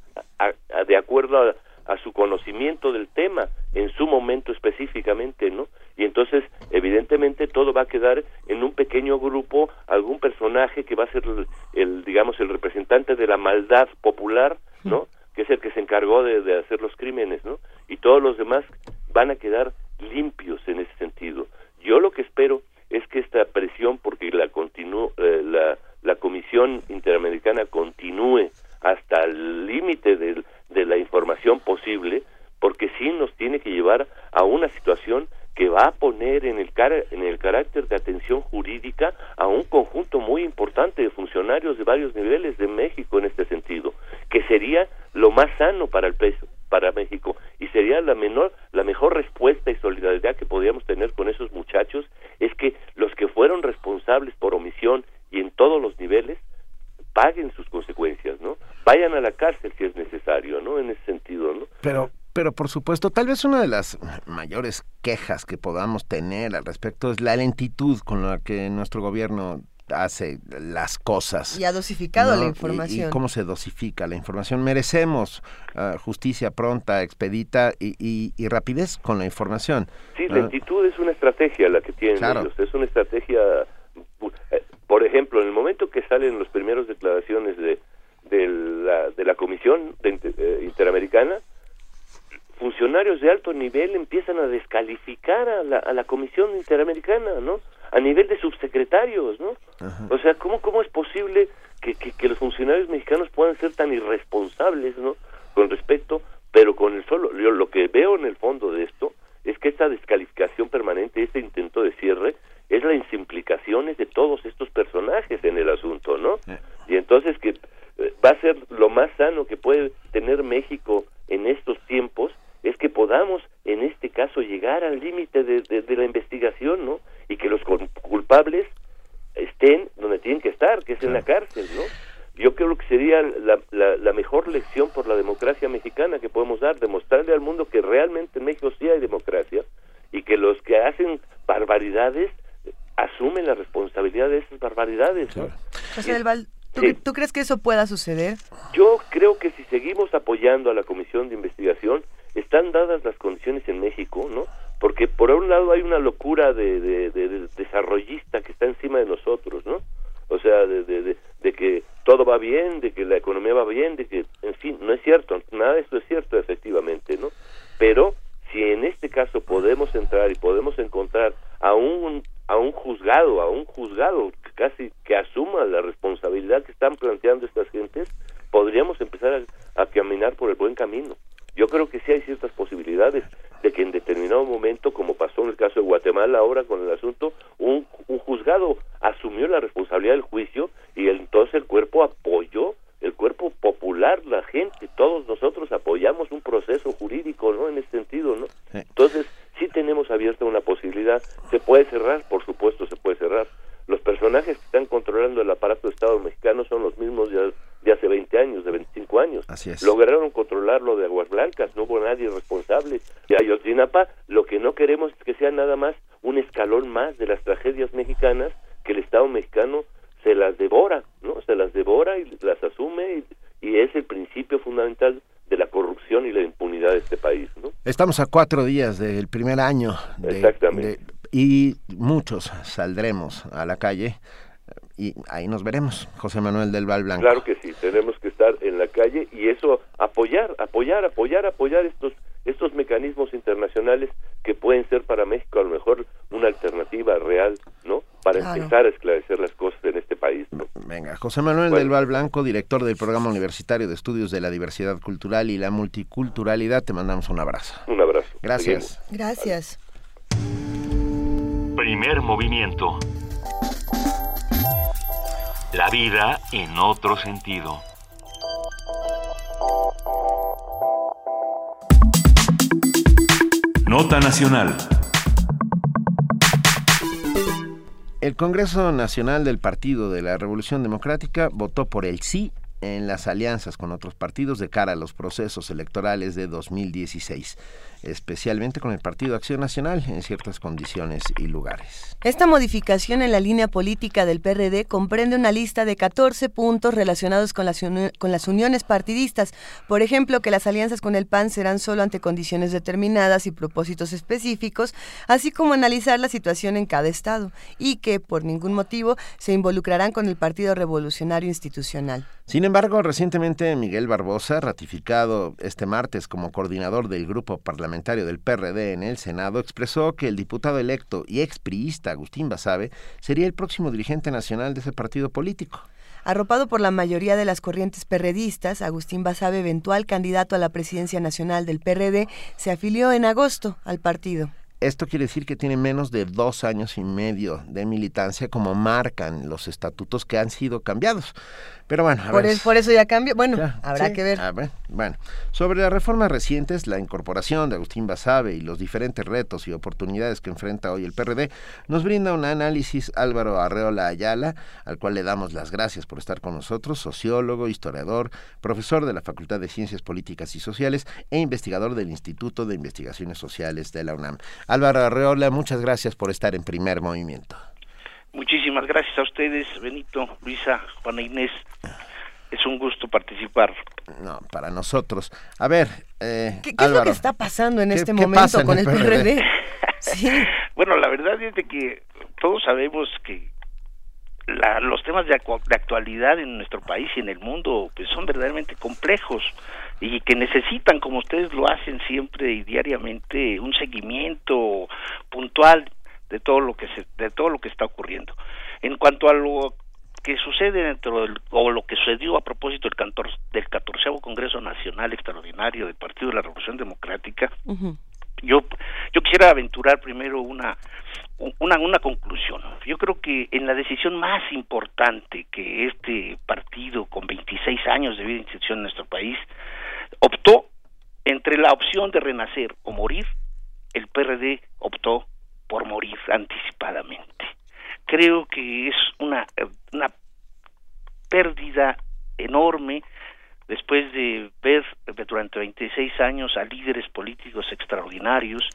de acuerdo a, su conocimiento del tema en su momento específicamente, ¿no? Y entonces, evidentemente, todo va a quedar en un pequeño grupo, algún personaje que va a ser el, digamos, el representante de la maldad popular, ¿no? Que es el que se encargó de, hacer los crímenes, ¿no? Y todos los demás van a quedar limpios en ese sentido. Yo lo que espero es que esta presión, porque la continúa, eh, la la Comisión Interamericana continúe hasta el límite de, la información posible, porque sí nos tiene que llevar a una situación que va a poner en el, en el carácter de atención jurídica a un conjunto muy importante de funcionarios de varios niveles de México en este sentido, que sería lo más sano para el peso, para México y sería la menor la mejor respuesta y solidaridad que podríamos tener con esos muchachos es que los que fueron responsables por omisión y en todos los niveles paguen sus consecuencias, ¿no? Vayan a la cárcel si es necesario, ¿no? En ese sentido, ¿no? Pero pero por supuesto, tal vez una de las mayores quejas que podamos tener al respecto es la lentitud con la que nuestro gobierno hace las cosas. Y ha dosificado la información. Y, cómo se dosifica la información. Merecemos ah, justicia pronta, expedita y, y, rapidez con la información. Sí, lentitud es una estrategia la que tienen ellos. Es una estrategia eh, por ejemplo, en el momento que salen las primeras declaraciones de, de, la, de la Comisión eh, Interamericana, funcionarios de alto nivel empiezan a descalificar a la, a la Comisión Interamericana, ¿no? A nivel de subsecretarios, ¿no? O sea, ¿cómo, cómo es posible que, que, los funcionarios mexicanos puedan ser tan irresponsables, ¿no? Con respecto, pero con el solo, yo lo que veo en el fondo de esto es que esta descalificación permanente, este intento de cierre, es las implicaciones de todos estos personajes en el asunto, ¿no? Y entonces que eh, va a ser lo más sano que puede tener México en estos tiempos es que podamos en este caso llegar al límite de, de, la investigación, ¿no? Y que los culpables estén donde tienen que estar, que es en la cárcel, ¿no? Yo creo que sería la, la, la, mejor lección por la democracia mexicana que podemos dar, demostrarle al mundo que realmente en México sí hay democracia y que los que hacen barbaridades asumen la responsabilidad de esas barbaridades. José del Val, ¿tú, crees que eso pueda suceder? Yo creo que si seguimos apoyando a la Comisión de Investigación, están dadas las condiciones en México, ¿no? porque por un lado hay una locura de, de, de desarrollista que está encima de nosotros, ¿no? O sea, de, de, de, que todo va bien, de que la economía va bien, de que, en fin, no es cierto, nada de esto es cierto efectivamente, ¿no? Pero si en este caso podemos entrar y podemos encontrar a un a un juzgado, a un juzgado casi que asuma la responsabilidad que están planteando estas gentes, podríamos empezar a, caminar por el buen camino. Yo creo que sí hay ciertas posibilidades de que en determinado momento, como pasó en el caso de Guatemala ahora con el asunto, un, un juzgado asumió la responsabilidad del juicio y entonces el cuerpo apoyó el cuerpo popular, la gente, todos nosotros apoyamos un proceso jurídico, ¿no? En ese sentido, ¿no? Entonces, sí tenemos abierta una posibilidad, se puede cerrar, por supuesto se puede cerrar. Los personajes que están controlando el aparato de Estado mexicano son los mismos de, de hace 20 años, de 25 años. Así es. Lograron controlarlo de Aguas Blancas, no hubo nadie responsable. Y Ayotzinapa, lo que no queremos es que sea nada más un escalón más de las tragedias mexicanas que el Estado mexicano se las devora, ¿no? Se las devora y las asume y, es el principio fundamental de la corrupción y la impunidad de este país, ¿no? Estamos a cuatro días del primer año. Exactamente. y muchos saldremos a la calle y ahí nos veremos, José Manuel del Val Blanco. Claro que sí, tenemos que estar en la calle y eso apoyar, apoyar, apoyar, apoyar estos estos mecanismos internacionales que pueden ser para México a lo mejor una alternativa real, ¿no? Para empezar a esclarecer las cosas en este país. Venga, José Manuel del Val Blanco, director del Programa Universitario de Estudios de la Diversidad Cultural y la Multiculturalidad, te mandamos un abrazo. Un abrazo. Gracias. Gracias. Primer movimiento. La vida en otro sentido. Nota Nacional. El Congreso Nacional del Partido de la Revolución Democrática votó por el sí en las alianzas con otros partidos de cara a los procesos electorales de 2016 especialmente con el Partido Acción Nacional en ciertas condiciones y lugares. Esta modificación en la línea política del PRD comprende una lista de 14 puntos relacionados con las, con las uniones partidistas. Por ejemplo, que las alianzas con el PAN serán solo ante condiciones determinadas y propósitos específicos, así como analizar la situación en cada estado y que, por ningún motivo, se involucrarán con el Partido Revolucionario Institucional. Sin embargo, recientemente Miguel Barbosa, ratificado este martes como coordinador del grupo parlamentario del PRD en el Senado, expresó que el diputado electo y expriista Agustín Basabe sería el próximo dirigente nacional de ese partido político. Arropado por la mayoría de las corrientes perredistas, Agustín Basabe, eventual candidato a la presidencia nacional del PRD, se afilió en agosto al partido. Esto quiere decir que tiene menos de dos años y medio de militancia como marcan los estatutos que han sido cambiados. Pero bueno, por, eso ya cambia. Bueno, habrá que ver. bueno, sobre las reformas recientes, la incorporación de Agustín Basabe y los diferentes retos y oportunidades que enfrenta hoy el PRD, nos brinda un análisis Álvaro Arreola Ayala, al cual le damos las gracias por estar con nosotros, sociólogo, historiador, profesor de la Facultad de Ciencias Políticas y Sociales e investigador del Instituto de Investigaciones Sociales de la UNAM. Álvaro Arreola, muchas gracias por estar en primer movimiento. Muchísimas gracias a ustedes, Benito, Luisa, Juana Inés. Es un gusto participar. No, para nosotros. A ver, eh, ¿Qué, es lo que está pasando en este momento con el PRD? [LAUGHS] Bueno, la verdad es de que todos sabemos que los temas de, de, actualidad en nuestro país y en el mundo pues, son verdaderamente complejos y que necesitan, como ustedes lo hacen siempre y diariamente, un seguimiento puntual de todo lo que se, de todo lo que está ocurriendo. En cuanto a lo que sucede dentro del, o lo que sucedió a propósito del, cantor, del 14 Congreso Nacional Extraordinario del Partido de la Revolución Democrática, yo yo quisiera aventurar primero una una una conclusión. Yo creo que en la decisión más importante que este partido con 26 años de vida institución en nuestro país optó entre la opción de renacer o morir, el PRD optó por morir anticipadamente. Creo que es una, una pérdida enorme después de ver durante 26 años a líderes políticos extraordinarios,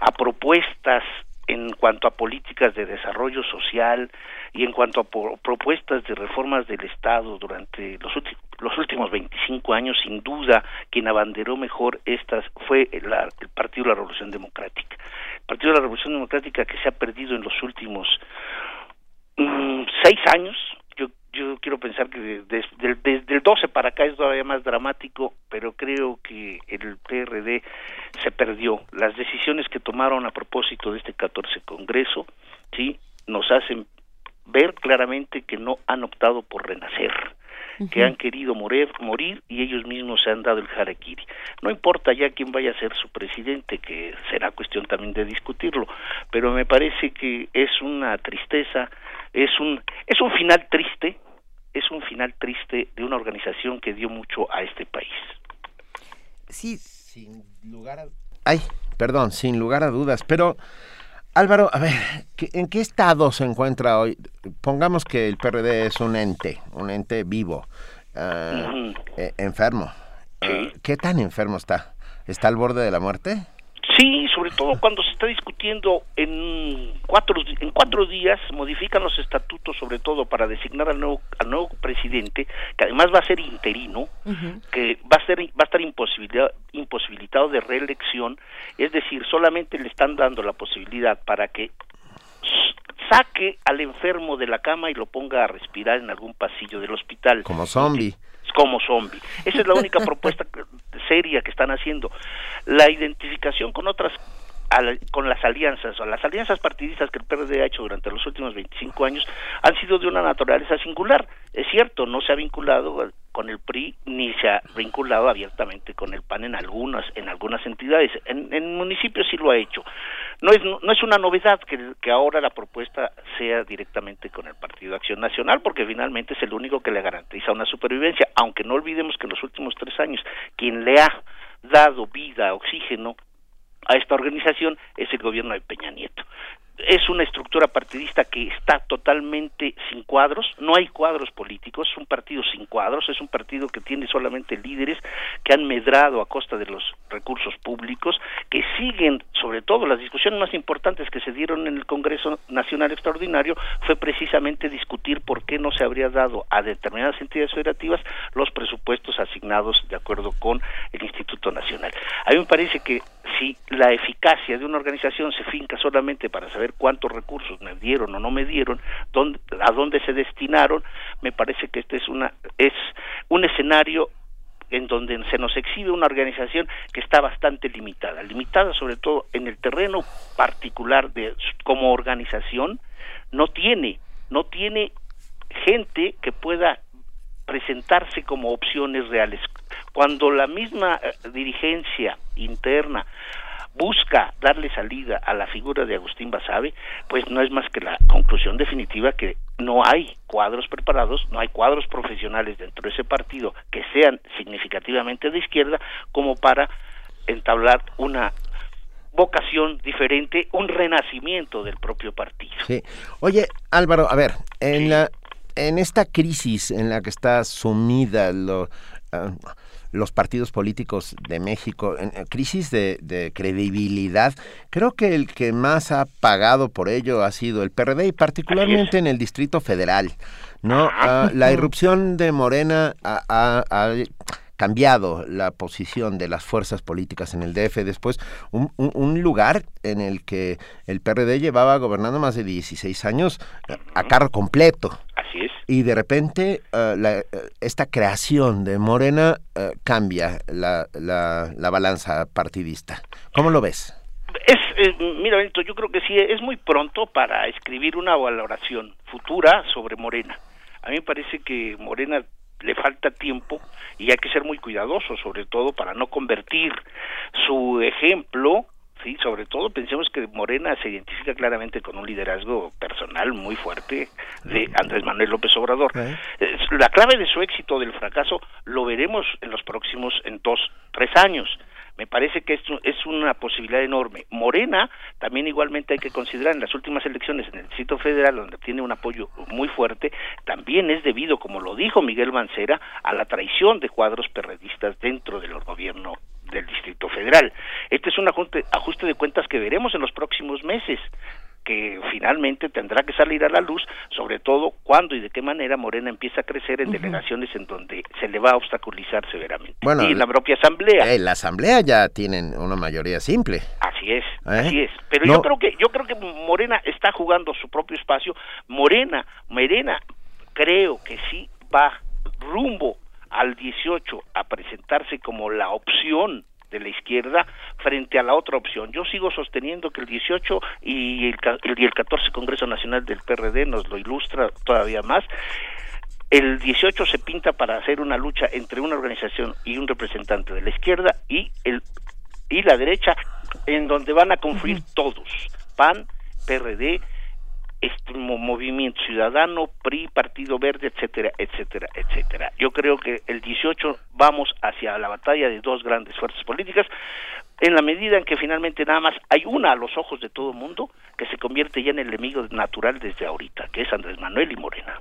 a propuestas en cuanto a políticas de desarrollo social y en cuanto a propuestas de reformas del Estado durante los los últimos 25 años, sin duda, quien abanderó mejor estas fue el Partido de la Revolución Democrática. El Partido de la Revolución Democrática que se ha perdido en los últimos mm, seis años, yo, quiero pensar que desde, el 12 para acá es todavía más dramático, pero creo que el PRD se perdió. Las decisiones que tomaron a propósito de este 14 Congreso, sí, nos hacen ver claramente que no han optado por renacer que han querido morir, morir y ellos mismos se han dado el harakiri. No importa ya quién vaya a ser su presidente, que será cuestión también de discutirlo, pero me parece que es una tristeza, es un es un final triste, es un final triste de una organización que dio mucho a este país. Sí, sin lugar a Ay, perdón, sin lugar a dudas, pero Álvaro, a ver, ¿en qué estado se encuentra hoy? Pongamos que el PRD es un ente, un ente vivo, uh, enfermo. Uh, ¿Qué tan enfermo está? ¿Está al borde de la muerte? Sí, sobre todo cuando se está discutiendo en cuatro en cuatro días modifican los estatutos sobre todo para designar al nuevo al nuevo presidente que además va a ser interino que va a ser va a estar imposibilitado, imposibilitado de reelección. Es decir solamente le están dando la posibilidad para que saque al enfermo de la cama y lo ponga a respirar en algún pasillo del hospital. Como zombie como zombie. Esa es la única [LAUGHS] propuesta seria que están haciendo. La identificación con otras con las alianzas o las alianzas partidistas que el PRD ha hecho durante los últimos 25 años han sido de una naturaleza singular. Es cierto, no se ha vinculado con el PRI ni se ha vinculado abiertamente con el PAN en algunas en algunas entidades. En, en municipios sí lo ha hecho. No es no es una novedad que, que ahora la propuesta sea directamente con el Partido Acción Nacional porque finalmente es el único que le garantiza una supervivencia. Aunque no olvidemos que en los últimos tres años quien le ha dado vida, oxígeno a esta organización es el gobierno de Peña Nieto es una estructura partidista que está totalmente sin cuadros, no hay cuadros políticos, es un partido sin cuadros, es un partido que tiene solamente líderes que han medrado a costa de los recursos públicos, que siguen, sobre todo, las discusiones más importantes que se dieron en el Congreso Nacional Extraordinario fue precisamente discutir por qué no se habría dado a determinadas entidades federativas los presupuestos asignados de acuerdo con el Instituto Nacional. A mí me parece que si la eficacia de una organización se finca solamente para saber cuántos recursos me dieron o no me dieron, dónde, a dónde se destinaron, me parece que este es una es un escenario en donde se nos exhibe una organización que está bastante limitada, limitada sobre todo en el terreno particular de como organización, no tiene, no tiene gente que pueda presentarse como opciones reales. Cuando la misma eh, dirigencia interna busca darle salida a la figura de Agustín Basabe, pues no es más que la conclusión definitiva que no hay cuadros preparados, no hay cuadros profesionales dentro de ese partido que sean significativamente de izquierda como para entablar una vocación diferente, un renacimiento del propio partido. Sí. Oye, Álvaro, a ver, en la en esta crisis en la que está sumida lo, uh, los partidos políticos de México, en, crisis de, credibilidad. Creo que el que más ha pagado por ello ha sido el PRD y particularmente en el Distrito Federal. ¿no? Ah, la irrupción de Morena ha, cambiado la posición de las fuerzas políticas en el DF después un, un, lugar en el que el PRD llevaba gobernando más de 16 años a cargo completo. Así es y de repente uh, la, esta creación de Morena uh, cambia la, la, la, balanza partidista. ¿Cómo lo ves? Es, eh, mira, Benito, yo creo que sí, es muy pronto para escribir una valoración futura sobre Morena. A mí me parece que Morena le falta tiempo y hay que ser muy cuidadoso, sobre todo para no convertir su ejemplo Sí, sobre todo pensemos que Morena se identifica claramente con un liderazgo personal muy fuerte de Andrés Manuel López Obrador. La clave de su éxito del fracaso lo veremos en los próximos, en dos, tres años. Me parece que esto es una posibilidad enorme. Morena también igualmente hay que considerar en las últimas elecciones en el Distrito Federal, donde tiene un apoyo muy fuerte, también es debido, como lo dijo Miguel Mancera, a la traición de cuadros perredistas dentro del gobierno del Distrito Federal. Este es un ajuste, ajuste de cuentas que veremos en los próximos meses que finalmente tendrá que salir a la luz, sobre todo cuándo y de qué manera Morena empieza a crecer en delegaciones en donde se le va a obstaculizar severamente. Bueno, y en la propia asamblea. Eh, la asamblea ya tienen una mayoría simple. Así es, ¿Eh? así es. Pero No. yo creo que yo creo que Morena está jugando su propio espacio. Morena, Morena creo que sí va rumbo al 18 a presentarse como la opción de la izquierda frente a la otra opción. Yo sigo sosteniendo que el 18 y el, y el 14 Congreso Nacional del PRD nos lo ilustra todavía más. El 18 se pinta para hacer una lucha entre una organización y un representante de la izquierda y el y la derecha en donde van a confluir todos, PAN, PRD, este mo- Movimiento Ciudadano, PRI, Partido Verde, etcétera, etcétera, etcétera. Yo creo que el 18 vamos hacia la batalla de dos grandes fuerzas políticas en la medida en que finalmente nada más hay una a los ojos de todo mundo que se convierte ya en el enemigo natural desde ahorita, que es Andrés Manuel y Morena.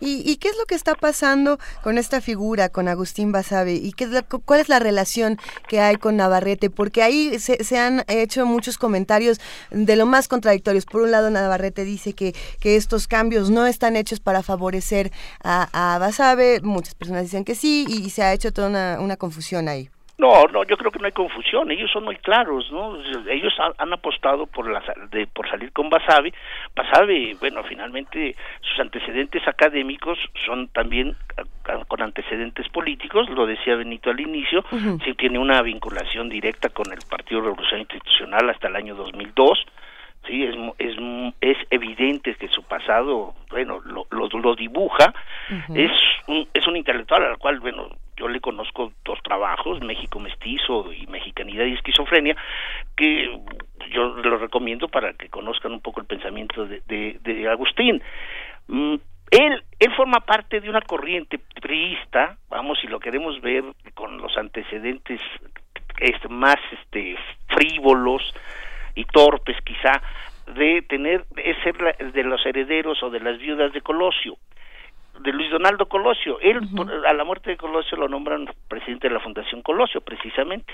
¿Y, y qué es lo que está pasando con esta figura, con Agustín Basabe? ¿Y qué cuál es la relación que hay con Navarrete? Porque ahí se, se han hecho muchos comentarios de lo más contradictorios. Por un lado, Navarrete dice que, que estos cambios no están hechos para favorecer a, a Basabe, muchas personas dicen que sí, y, se ha hecho toda una confusión ahí. No, no, yo creo que no hay confusión. Ellos son muy claros, ¿no? Ellos han, han apostado por la, de, por salir con Basabe. Basabe, bueno, finalmente sus antecedentes académicos son también con antecedentes políticos. Lo decía Benito al inicio. Sí tiene una vinculación directa con el Partido Revolución Institucional hasta el año 2002. Sí, es, es, es evidente que su pasado, bueno, lo, lo, lo dibuja. Es un, es un intelectual al cual, bueno, yo le conozco dos trabajos, México Mestizo y Mexicanidad y Esquizofrenia, que yo lo recomiendo para que conozcan un poco el pensamiento de, de, de Agustín. Mm, él, él forma parte de una corriente priista, vamos, si lo queremos ver con los antecedentes este, más este, frívolos y torpes quizá, de tener, de ser la- de los herederos o de las viudas de Colosio de Luis Donaldo Colosio. Él, por- a la muerte de Colosio, lo nombran presidente de la Fundación Colosio, precisamente.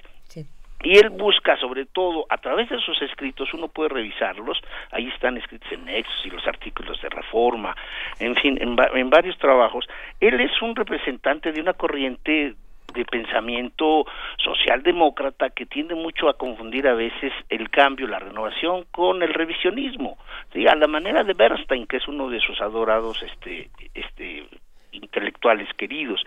Y él busca, sobre todo, a través de sus escritos, uno puede revisarlos, ahí están escritos en Nexos y los artículos de Reforma, en fin, en, en varios trabajos. Él es un representante de una corriente de pensamiento socialdemócrata que tiende mucho a confundir a veces el cambio, la renovación con el revisionismo, ¿sí? a la manera de Bernstein, que es uno de sus adorados este, este, intelectuales queridos,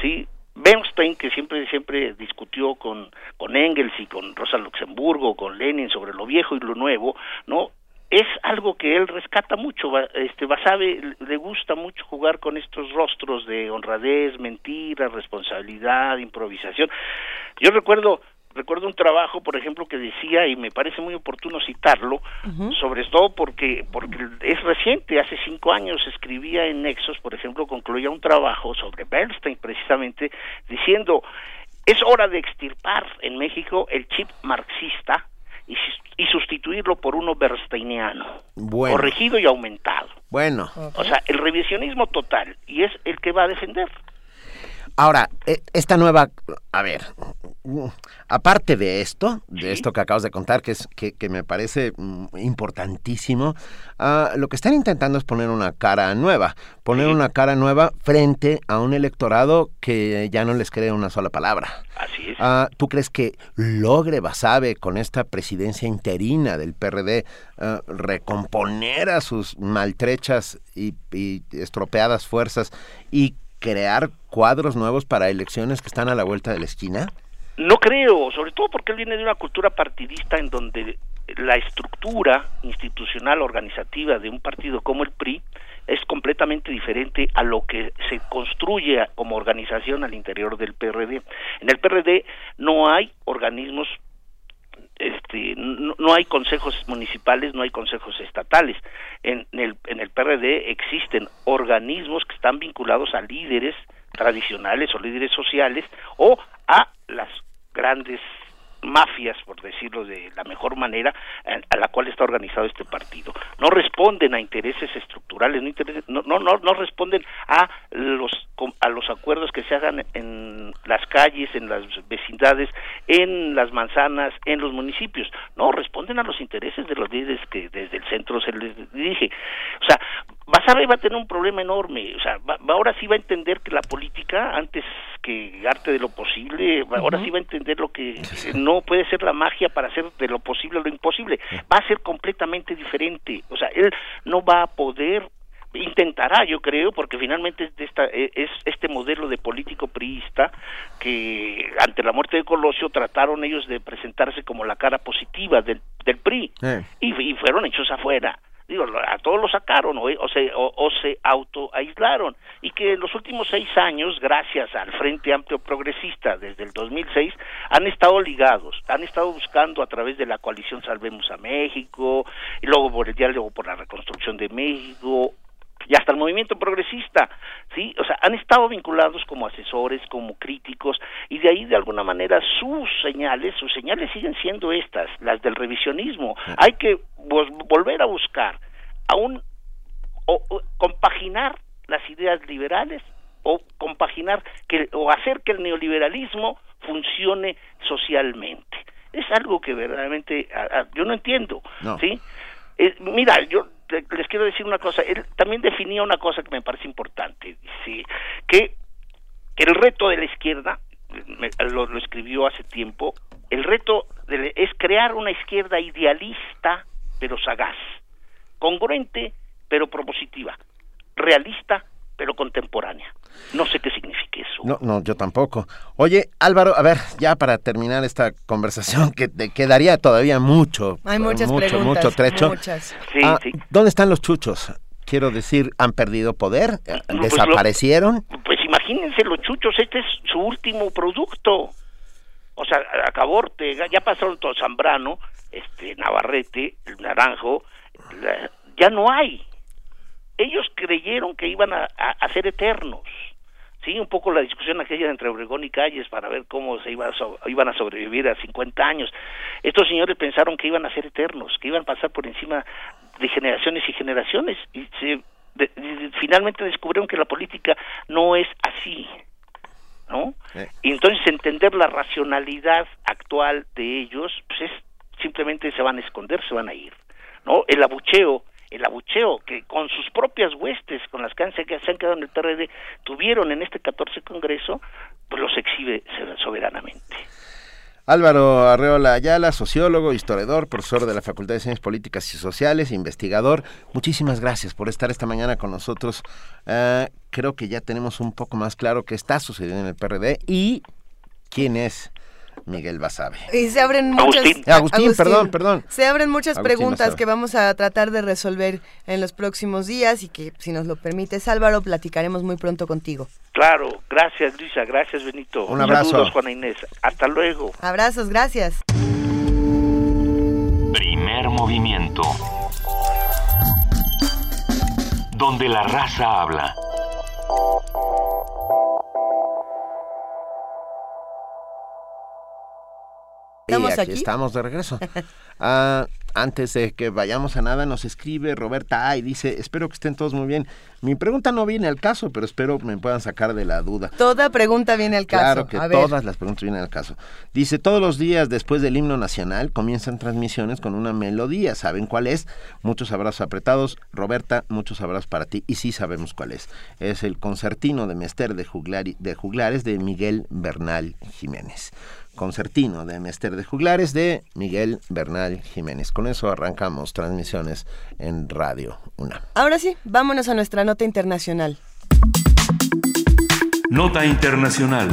¿sí? Bernstein, que siempre siempre discutió con, con Engels y con Rosa Luxemburgo, con Lenin sobre lo viejo y lo nuevo, ¿no? Es algo que él rescata mucho, este Basabe le gusta mucho jugar con estos rostros de honradez, mentira, responsabilidad, improvisación. Yo recuerdo recuerdo un trabajo, por ejemplo, que decía y me parece muy oportuno citarlo, sobre todo porque porque es reciente, hace cinco años escribía en Nexos, por ejemplo, concluía un trabajo sobre Bernstein precisamente diciendo es hora de extirpar en México el chip marxista y, sus- y sustituirlo por uno bernsteiniano, Bueno. corregido y aumentado. Bueno, O sea, el revisionismo total y es el que va a defender. ahora, eh, esta nueva, a ver, aparte de esto, de esto que acabas de contar, que es que, que me parece mm, importantísimo, ah, lo que están intentando es poner una cara nueva, poner una cara nueva frente a un electorado que ya no les cree una sola palabra. Así es. Ah, ¿Tú crees que logre Basabe con esta presidencia interina del PRD ah, recomponer a sus maltrechas y, y estropeadas fuerzas y crear cuadros nuevos para elecciones que están a la vuelta de la esquina? No creo, sobre todo porque él viene de una cultura partidista en donde la estructura institucional organizativa de un partido como el PRI es completamente diferente a lo que se construye como organización al interior del PRD. En el PRD no hay organismos este, no, no hay consejos municipales, no hay consejos estatales. En el, en el PRD existen organismos que están vinculados a líderes tradicionales o líderes sociales o a las grandes mafias, por decirlo de la mejor manera, a, la cual está organizado este partido. No responden a intereses estructurales, no, no, no, no responden a los a los acuerdos que se hagan en las calles, en las vecindades, en las manzanas, en los municipios. No, responden a los intereses de los líderes que desde el centro se les dirige. O sea, Basabe va a tener un problema enorme. O sea, ahora sí va a entender que la política, antes que arte de lo posible, ahora sí va a entender lo que no puede ser la magia para hacer de lo posible lo imposible. Va a ser completamente diferente. O sea, él no va a poder intentará yo creo porque finalmente es, esta, e, es este modelo de político priista que ante la muerte de Colosio trataron ellos de presentarse como la cara positiva del, del PRI y, y, fueron hechos afuera digo, a todos lo sacaron o, o se, o, se autoaislaron. Y que en los últimos seis años, gracias al Frente Amplio Progresista desde el 2006, han estado ligados, han estado buscando a través de la coalición Salvemos a México, y luego por el diálogo por la reconstrucción de México, y hasta el movimiento progresista, ¿sí? O sea, han estado vinculados como asesores, como críticos, y de ahí de alguna manera sus señales, sus señales siguen siendo estas, las del revisionismo. Hay que volver a buscar, aún, o, compaginar las ideas liberales o compaginar que o hacer que el neoliberalismo funcione socialmente. Es algo que verdaderamente yo no entiendo, ¿sí? Eh, mira, yo les quiero decir una cosa, él también definía una cosa que me parece importante, que, el reto de la izquierda, lo, escribió hace tiempo, el reto es crear una izquierda idealista pero sagaz, congruente pero propositiva, realista pero contemporánea. No sé qué significa eso. No, no, yo tampoco. Oye, Álvaro, a ver, ya para terminar esta conversación que te quedaría todavía mucho, Hay muchas mucho, preguntas, mucho trecho. Muchas. Ah, ¿Dónde están los chuchos? Quiero decir, ¿han perdido poder? Pues ¿Desaparecieron? pues imagínense los chuchos, este es su último producto. O sea, Acaborte, ya pasaron todo Zambrano, este Navarrete, el Naranjo, ya no hay ellos creyeron que iban a, ser eternos. Sí, un poco la discusión aquella entre Obregón y Calles para ver cómo se iba iban a sobrevivir a 50 años. Estos señores pensaron que iban a ser eternos, que iban a pasar por encima de generaciones y generaciones y, finalmente descubrieron que la política no es así. ¿No? Y entonces entender la racionalidad actual de ellos, pues es simplemente se van a esconder, se van a ir. ¿No? El abucheo el abucheo que con sus propias huestes, con las que, se han quedado en el PRD, tuvieron en este 14 Congreso, pues los exhibe soberanamente. Álvaro Arreola Ayala, sociólogo, historiador, profesor de la Facultad de Ciencias Políticas y Sociales, investigador. Muchísimas gracias por estar esta mañana con nosotros. Eh, creo que ya tenemos un poco más claro qué está sucediendo en el PRD y quién es Miguel Basabe. Y se abren muchas... Agustín, perdón, perdón. Se abren muchas preguntas que vamos a tratar de resolver en los próximos días y que, si nos lo permites, Álvaro, platicaremos muy pronto contigo. Claro, gracias Luisa, gracias Benito. Un abrazo. Saludos Juana Inés, hasta luego. Abrazos, gracias. Primer movimiento. Donde la raza habla. ¿Estamos aquí, estamos de regreso. [LAUGHS] Ah, antes de que vayamos a nada, nos escribe Roberta A y dice, espero que estén todos muy bien. Mi pregunta no viene al caso, pero espero me puedan sacar de la duda. Toda pregunta viene al caso. Claro que todas las preguntas vienen al caso. Dice, todos los días después del himno nacional comienzan transmisiones con una melodía. ¿Saben cuál es? Muchos abrazos apretados. Roberta, muchos abrazos para ti. Y sí sabemos cuál es. Es el concertino de Mester de, de Juglares de Miguel Bernal Jiménez concertino de Mester de Juglares de Miguel Bernal Jiménez. Con eso arrancamos transmisiones en Radio una Ahora sí, vámonos a nuestra nota internacional. Nota internacional.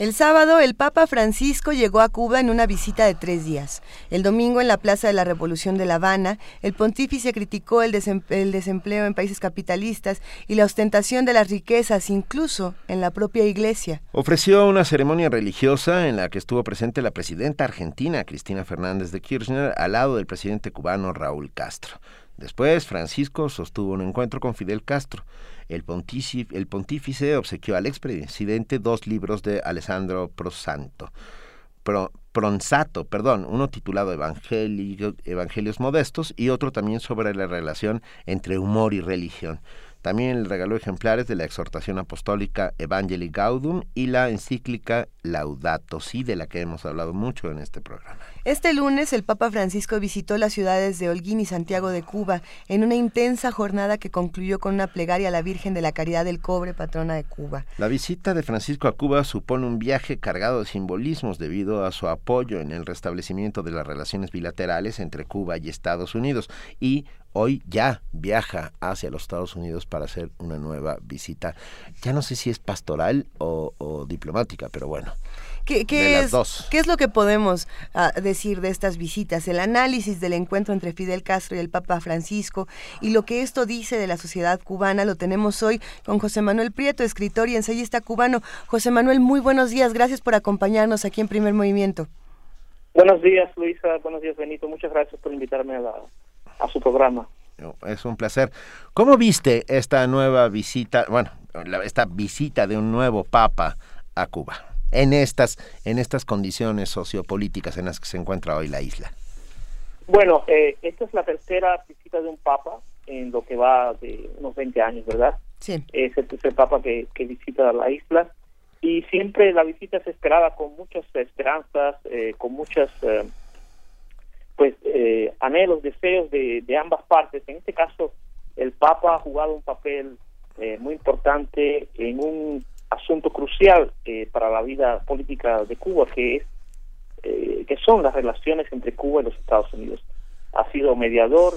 El sábado, el Papa Francisco llegó a Cuba en una visita de tres días. El domingo, en la Plaza de la Revolución de La Habana, el pontífice criticó el, desempleo en países capitalistas y la ostentación de las riquezas, incluso en la propia iglesia. Ofreció una ceremonia religiosa en la que estuvo presente la presidenta argentina, Cristina Fernández de Kirchner, al lado del presidente cubano Raúl Castro. Después, Francisco sostuvo un encuentro con Fidel Castro. El, pontífice, obsequió al expresidente dos libros de Alessandro Prosanto. Pronsato, perdón, uno titulado Evangelios Modestos y otro también sobre la relación entre humor y religión. También le regaló ejemplares de la exhortación apostólica Evangelii Gaudium y la encíclica Laudato Si, de la que hemos hablado mucho en este programa. Este lunes el Papa Francisco visitó las ciudades de Holguín y Santiago de Cuba en una intensa jornada que concluyó con una plegaria a la Virgen de la Caridad del Cobre, patrona de Cuba. La visita de Francisco a Cuba supone un viaje cargado de simbolismos debido a su apoyo en el restablecimiento de las relaciones bilaterales entre Cuba y Estados Unidos y hoy ya viaja hacia los Estados Unidos para hacer una nueva visita. Ya no sé si es pastoral o, diplomática, pero bueno. ¿Qué, es, ¿Qué es lo que podemos ah, decir de estas visitas? El análisis del encuentro entre Fidel Castro y el Papa Francisco y lo que esto dice de la sociedad cubana lo tenemos hoy con José Manuel Prieto, escritor y ensayista cubano. José Manuel, muy buenos días. Gracias por acompañarnos aquí en Primer Movimiento. Buenos días, Luisa. Buenos días, Benito. Muchas gracias por invitarme a la, a su programa. Es un placer. ¿Cómo viste esta nueva visita, bueno, esta visita de un nuevo papa a Cuba en estas en estas condiciones sociopolíticas en las que se encuentra hoy la isla? Bueno, eh, esta es la tercera visita de un papa en lo que va de unos 20 años, ¿verdad? Sí. Es el tercer papa que, visita la isla y siempre la visita se esperaba con muchas esperanzas, eh, con muchas eh, pues eh, anhelos, deseos de, ambas partes. En este caso, el Papa ha jugado un papel eh, muy importante en un asunto crucial eh, para la vida política de Cuba, que es que son las relaciones entre Cuba y los Estados Unidos. Ha sido mediador,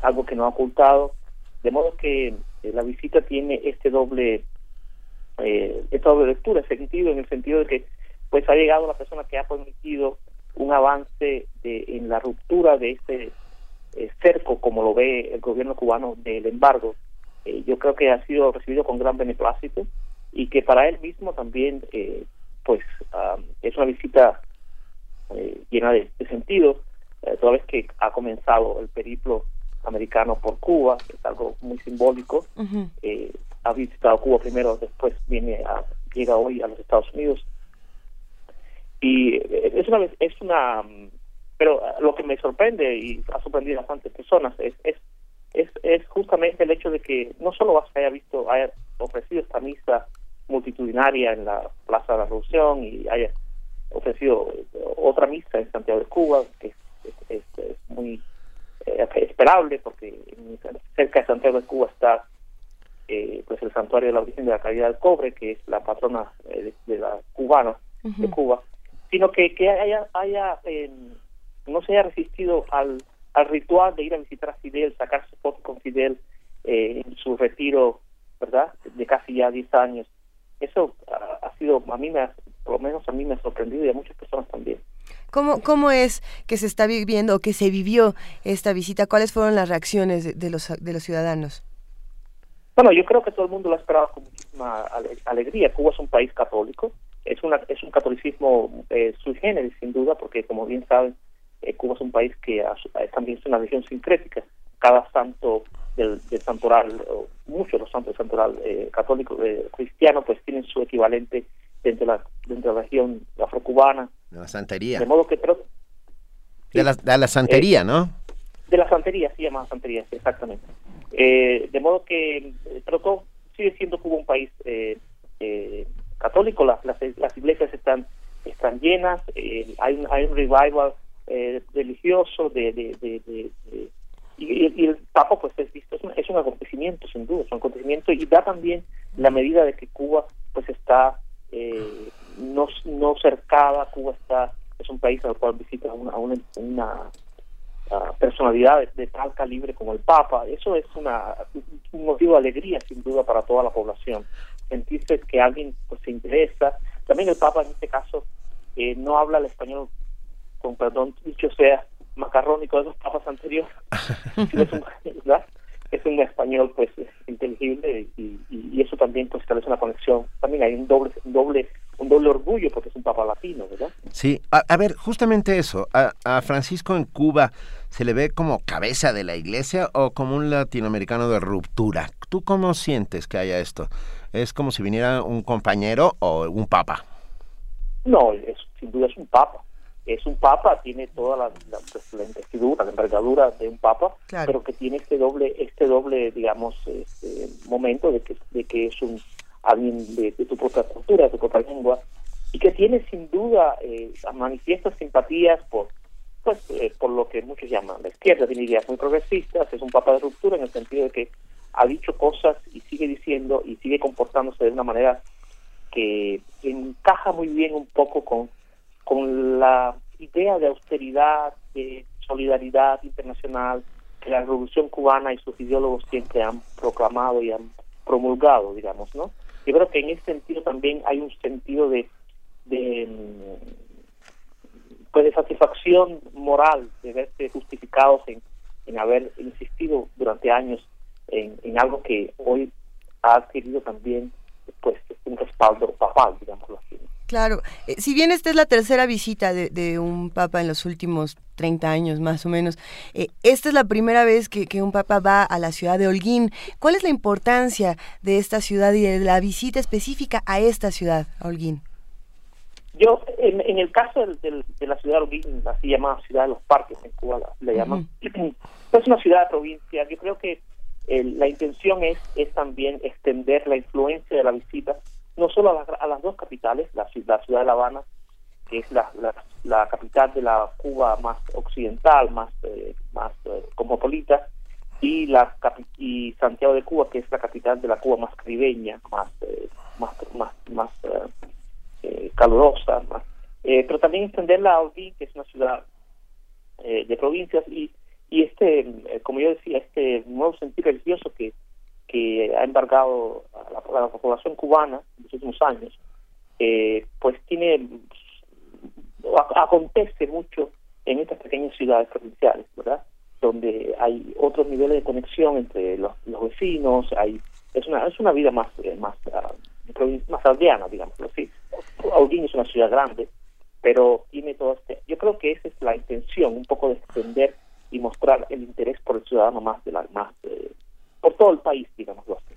algo que no ha ocultado, de modo que la visita tiene este doble esta doble lectura, sentido en el sentido de que pues ha llegado la persona que ha permitido un avance de, en la ruptura de este eh, cerco, como lo ve el gobierno cubano, del embargo. Eh, yo creo que ha sido recibido con gran beneplácito y que para él mismo también, eh, pues, es una visita llena de, sentido, toda vez que ha comenzado el periplo americano por Cuba, es algo muy simbólico. ha visitado Cuba primero, después viene a, llega hoy a los Estados Unidos y es una es una pero lo que me sorprende y ha sorprendido a bastantes personas es es es, es justamente el hecho de que no solo haya visto haya ofrecido esta misa multitudinaria en la Plaza de la Revolución y haya ofrecido otra misa en Santiago de Cuba que es, es, muy eh, esperable porque cerca de Santiago de Cuba está eh, pues el santuario de la Virgen de la Caridad del Cobre que es la patrona eh, de, la cubana de Cuba sino que, que haya, haya em, no se haya resistido al, al ritual de ir a visitar a Fidel, sacarse fotos con Fidel eh, en su retiro, ¿verdad? De casi ya 10 años. Eso ha, sido, a mí me por lo menos a mí me ha sorprendido y a muchas personas también. ¿Cómo, ¿Cómo es que se está viviendo o que se vivió esta visita? ¿Cuáles fueron las reacciones de, los, de los ciudadanos? Bueno, yo creo que todo el mundo lo esperaba con muchísima alegría. Cuba es un país católico, es, una, es un catolicismo eh, sui generis, sin duda, porque como bien saben, eh, Cuba es un país que también es una región sincrética. Cada santo del, santoral, muchos de los santos del santoral eh, católico eh, cristiano, pues tienen su equivalente dentro de la, dentro de la región afrocubana. De la santería. De modo que... de, la, de la santería, ¿no? De la santería, sí, llama santería, exactamente. de modo que, pero todo sigue siendo Cuba un país eh, católico, las, las, iglesias están, están llenas, eh, hay, un, hay un revival eh, religioso de, de, y, el Papa pues es visto, es un, es un acontecimiento sin duda, es un acontecimiento y da también la medida de que Cuba pues está eh, no, no cercada, Cuba está es un país al cual visita una, una, una personalidad de, tal calibre como el Papa. Eso es una, un motivo de alegría, sin duda, para toda la población sentirse que alguien pues se interesa. También el Papa en este caso eh, no habla el español, con perdón dicho sea, macarrónico de los papas anteriores, [LAUGHS] es, un, es un español pues inteligible y, y, eso también pues establece una conexión. También hay un doble, un doble, un doble orgullo porque es un papa latino, ¿verdad? Sí, a, a ver, justamente eso, a, a, Francisco en Cuba se le ve como cabeza de la iglesia o como un latinoamericano de ruptura. ¿Tú cómo sientes que haya esto? ¿Es como si viniera un compañero o un papa? No, es, sin duda es un papa. Es un papa, tiene toda la, la, pues, la investidura, la envergadura de un papa, Claro. pero que tiene este doble, este doble, digamos, este momento de que, de que es un alguien de, de tu propia cultura, de tu propia lengua, y que tiene sin duda eh, manifiestas simpatías por pues eh, por lo que muchos llaman la izquierda, tiene ideas muy progresistas, es un papa de ruptura en el sentido de que ha dicho cosas y sigue diciendo y sigue comportándose de una manera que encaja muy bien un poco con, con la idea de austeridad, de solidaridad internacional que la revolución cubana y sus ideólogos siempre han proclamado y han promulgado, digamos, ¿no? Yo creo que en ese sentido también hay un sentido de, de pues de satisfacción moral de verse justificados en, en haber insistido durante años en, en algo que hoy ha adquirido también pues un respaldo papal, digámoslo así. Claro, eh, si bien esta es la tercera visita de, de, un papa en los últimos 30 años más o menos, eh, esta es la primera vez que, que, un papa va a la ciudad de Holguín. ¿Cuál es la importancia de esta ciudad y de la visita específica a esta ciudad, a Holguín? Yo, en, en el caso del, del, de la ciudad de Holguín, así llamada ciudad de los parques en Cuba, la, le llaman, uh [CLEARS THROAT] -huh. es una ciudad de provincia. Yo creo que eh, la intención es, es también extender la influencia de la visita no solo a, la, a las dos capitales, la, la, ciudad de La Habana, que es la, la, la, capital de la Cuba más occidental, más, eh, más eh, cosmopolita, y, la, y Santiago de Cuba, que es la capital de la Cuba más caribeña, más, eh, más, más, más eh, calurosa, más, pero también extenderla a Holguín, que es una ciudad de provincias, y, y este, como yo decía, este nuevo sentido religioso que que ha embargado a la, a la, población cubana en los últimos años, eh, pues tiene, acontece mucho en estas pequeñas ciudades provinciales, ¿verdad? Donde hay otros niveles de conexión entre los, los vecinos, hay es una es una vida más eh, más uh, más aldeana, digamos así. Audín es una ciudad grande, pero tiene todo este. Yo creo que esa es la intención, un poco de extender y mostrar el interés por el ciudadano más de la más eh, por todo el país, digámoslo así.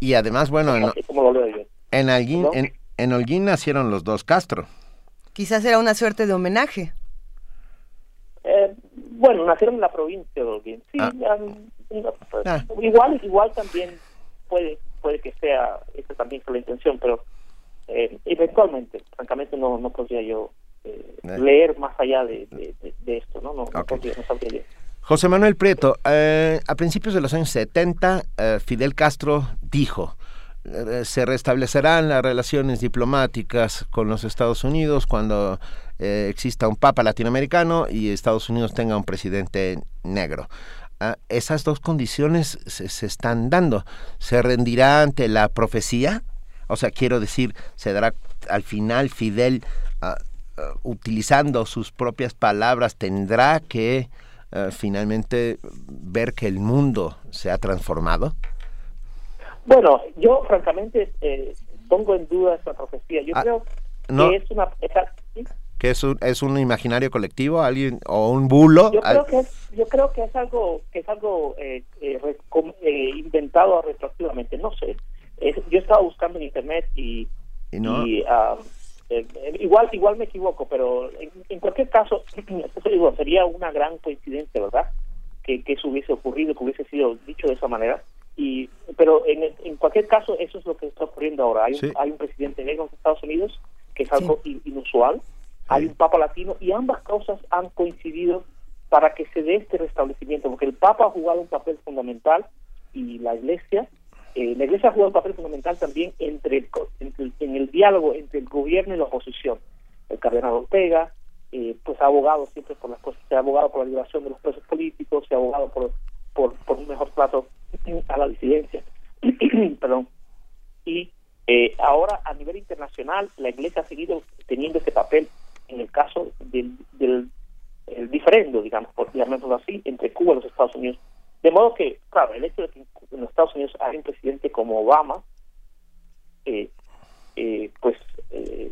Y además, bueno, en, como lo leo yo. en, Alguín, ¿No? en, en Holguín nacieron los dos Castro. Quizás era una suerte de homenaje. Eh, bueno, nacieron en la provincia de Holguín. Sí, ah. ya, pues, ah. igual, igual también puede puede que sea, esa también fue la intención, pero eh, eventualmente, francamente no, no podría yo eh, leer más allá de, de, de, de esto, ¿no? No, okay. no, sabría. José Manuel Prieto, eh, a principios de los años 70, eh, Fidel Castro dijo, eh, se restablecerán las relaciones diplomáticas con los Estados Unidos cuando exista un papa latinoamericano y Estados Unidos tenga un presidente negro. Ah, esas dos condiciones se, se, están dando. ¿Se rendirá ante la profecía? O sea, quiero decir, ¿se dará al final Fidel, uh, utilizando sus propias palabras, tendrá que Uh, finalmente ver que el mundo se ha transformado? Bueno, yo francamente eh, pongo en duda esa profecía. Yo ah, creo no, que es una... ¿Que es un, es un imaginario colectivo alguien o un bulo? Yo creo, que es, yo creo que es algo, que es algo eh, eh, inventado retroactivamente, no sé. yo estaba buscando en internet y... ¿Y, no? y uh, eh, igual igual me equivoco pero en, en cualquier caso [CLEARS THROAT] digo, sería una gran coincidencia verdad que, que eso hubiese ocurrido que hubiese sido dicho de esa manera. Y pero en, en cualquier caso eso es lo que está ocurriendo ahora. Hay, sí. un, hay un presidente negro en Estados Unidos que es algo sí. inusual. Hay un papa latino y ambas causas han coincidido para que se dé este restablecimiento porque el papa ha jugado un papel fundamental y la iglesia eh, la Iglesia jugado un papel fundamental también entre el, entre, en el diálogo entre el gobierno y la oposición. El cardenal Ortega, eh, pues ha abogado siempre por las cosas, se ha abogado por la liberación de los presos políticos, se ha abogado por, por, por un mejor trato a la disidencia. [CLEARS THROAT] Perdón. Y eh, ahora a nivel internacional la Iglesia ha seguido teniendo ese papel en el caso del, del el diferendo, digamos, por llamarlo así, entre Cuba y los Estados Unidos. De modo que, claro, el hecho de que en los Estados Unidos hay un presidente como Obama, eh, eh, pues eh,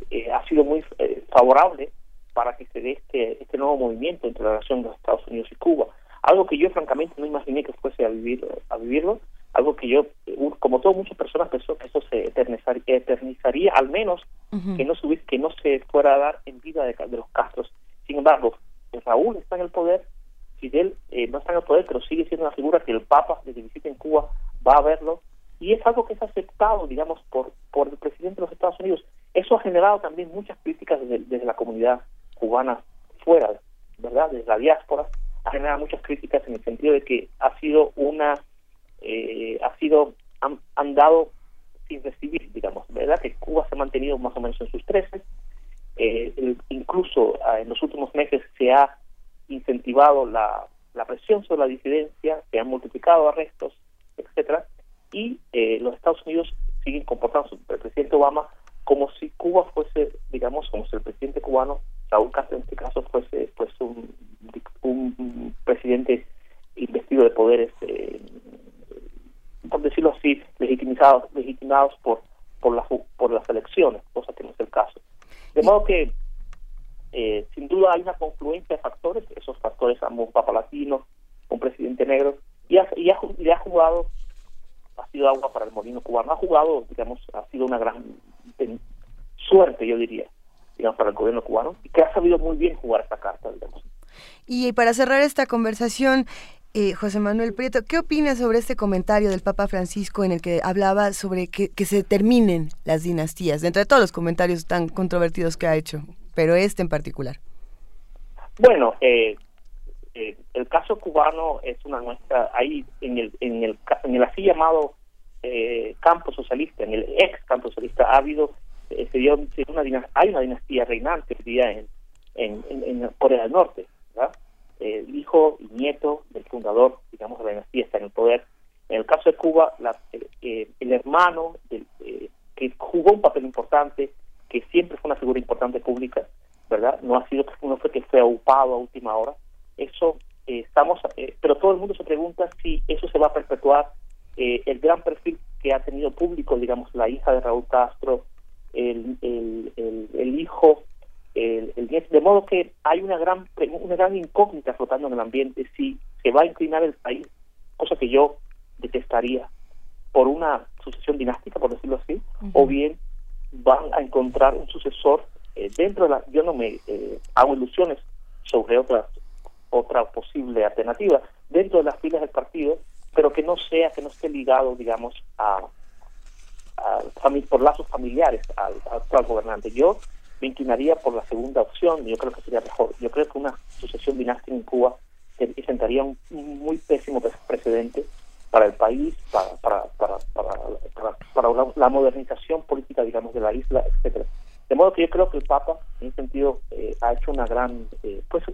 sido muy eh, favorable para que se dé este, este nuevo movimiento entre la relación de los Estados Unidos y Cuba. Algo que yo francamente no imaginé que fuese a, vivir, a vivirlo, algo que yo, como todas muchas personas, pensó que eso se eternizaría, eternizaría al menos que no se que no se fuera a dar en vida de, los Castros. Sin embargo, Raúl está en el poder, Fidel eh, no está en el poder, pero sigue siendo una figura que el Papa, desde visita en Cuba, va a verlo, y es algo que es aceptado, digamos, por, por el presidente de los Estados Unidos. Eso ha generado también muchas críticas desde, desde la comunidad cubana fuera, ¿verdad? Desde la diáspora, ha generado muchas críticas en el sentido de que ha sido una, eh, ha sido, han, dado sin recibir, digamos, ¿verdad? Que Cuba se ha mantenido más o menos en sus 13, eh, incluso ah, en los últimos meses se ha incentivado la, la presión sobre la disidencia, se han multiplicado arrestos, etcétera, y eh, los Estados Unidos siguen comportándose, el presidente Obama, como si Cuba fuese, digamos, como si el presidente cubano, Raúl Castro en este caso, fuese pues un, un presidente investido de poderes, eh, por decirlo así, legitimizados, legitimados por por las por las elecciones, cosa que no es el caso. De modo que duda hay una confluencia de factores, esos factores ambos papa latino, un presidente negro, y ha, y ha jugado ha sido agua para el molino cubano. Ha jugado, digamos, ha sido una gran suerte, yo diría, digamos, para el gobierno cubano, y que ha sabido muy bien jugar esta carta, digamos. Y para cerrar esta conversación, eh, José Manuel Prieto, ¿qué opinas sobre este comentario del Papa Francisco en el que hablaba sobre que, que se terminen las dinastías, dentro de todos los comentarios tan controvertidos que ha hecho, pero este en particular? Bueno, eh, eh, el caso cubano es una muestra ahí en el en el, en el así llamado eh, campo socialista, en el ex campo socialista ha eh, se dio, hay una dinastía reinante en, en, en, Corea del Norte, el hijo y nieto del fundador, digamos, de la dinastía está en el poder. En el caso de Cuba, la, el hermano que jugó un papel importante, que siempre fue una figura importante pública, ¿verdad? No ha sido no fue que fue ocupado a última hora, eso eh, estamos, eh, pero todo el mundo se pregunta si eso se va a perpetuar. Eh, el gran perfil que ha tenido público, digamos, la hija de Raúl Castro, el, el, el, hijo, el, el de modo que hay una gran, una gran incógnita flotando en el ambiente si se va a inclinar el país, cosa que yo detestaría, por una sucesión dinástica, por decirlo así, o bien van a encontrar un sucesor dentro de la... Yo no me hago ilusiones sobre otras otra posible alternativa dentro de las filas del partido, pero que no sea, que no esté ligado, digamos, a, por lazos familiares al, actual gobernante. Yo me inclinaría por la segunda opción, yo creo que sería mejor. Yo creo que una sucesión dinástica en Cuba sentaría un muy pésimo precedente para el país, para, para, para, para, para, la modernización política, digamos, de la isla, etcétera. De modo que yo creo que el Papa, en ese sentido, eh, ha hecho una gran, eh, pues,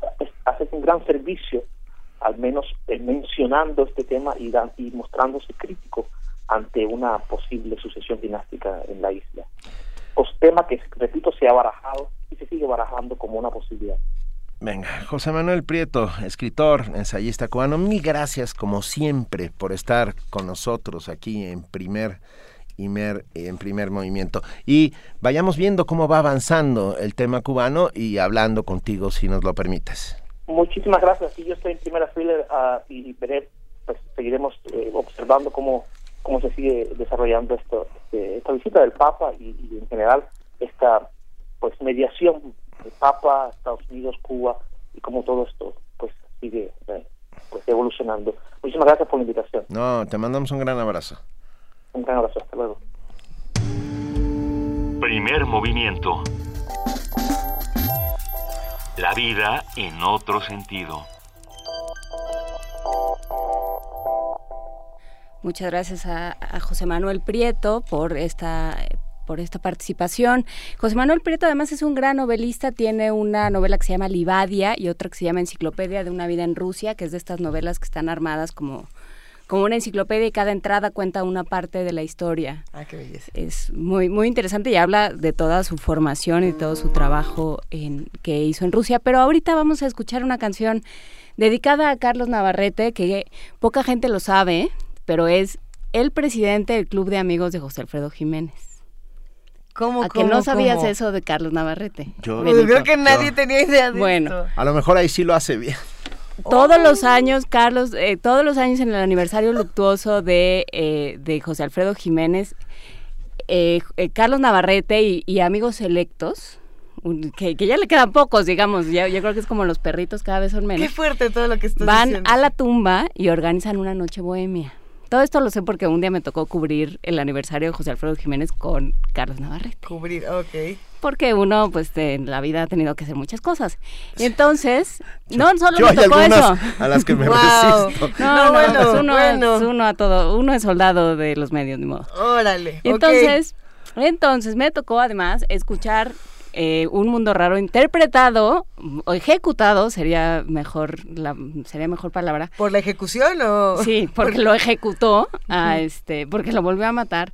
hace un gran servicio, al menos eh, mencionando este tema y, y mostrándose crítico ante una posible sucesión dinástica en la isla. Pues tema que, repito, se ha barajado y se sigue barajando como una posibilidad. Venga, José Manuel Prieto, escritor, ensayista cubano, mil gracias como siempre por estar con nosotros aquí en primer en primer movimiento. Y vayamos viendo cómo va avanzando el tema cubano y hablando contigo, si nos lo permites. Muchísimas gracias. y yo estoy en primera fila ah, y veré, pues seguiremos eh, observando cómo, cómo se sigue desarrollando esto, este, esta visita del Papa y, en general esta pues mediación del Papa, Estados Unidos, Cuba y cómo todo esto pues sigue eh, pues evolucionando. Muchísimas gracias por la invitación. No, te mandamos un gran abrazo. Un gran abrazo, hasta luego. Primer movimiento. La vida en otro sentido. Muchas gracias a, José Manuel Prieto por esta por esta participación. José Manuel Prieto además es un gran novelista, tiene una novela que se llama Livadia y otra que se llama Enciclopedia de una vida en Rusia, que es de estas novelas que están armadas como como una enciclopedia y cada entrada cuenta una parte de la historia. Ah, qué belleza. Es muy, muy interesante y habla de toda su formación y todo su trabajo en, que hizo en Rusia. Pero ahorita vamos a escuchar una canción dedicada a Carlos Navarrete, que poca gente lo sabe, pero es el presidente del Club de Amigos de José Alfredo Jiménez. ¿Cómo, ¿A que cómo, no sabías cómo? eso de Carlos Navarrete? Yo- Benito? Creo que nadie Yo- tenía idea de Bueno. esto. A lo mejor ahí sí lo hace bien. Todos los años, Carlos, eh, todos los años en el aniversario luctuoso de, eh, de José Alfredo Jiménez, eh, eh, Carlos Navarrete y, y amigos selectos, que, que ya le quedan pocos, digamos, ya, yo creo que es como los perritos, cada vez son menos. Qué fuerte todo lo que estás Van diciendo. a la tumba y organizan una noche bohemia. Todo esto lo sé porque un día me tocó cubrir el aniversario de José Alfredo Jiménez con Carlos Navarrete. Cubrir, ok. Porque uno, pues, en la vida ha tenido que hacer muchas cosas. [LAUGHS] Entonces, no solo Yo me hay tocó algunas eso. a las que me [LAUGHS] Wow. resisto. No, No, no, bueno, pues uno, bueno. es uno a todo, uno es soldado de los medios, ni modo. Órale. Entonces, entonces me tocó además escuchar eh, un mundo raro interpretado o ejecutado sería mejor la sería mejor palabra ¿Por la ejecución o...? sí [LAUGHS] porque lo ejecutó a este porque lo volvió a matar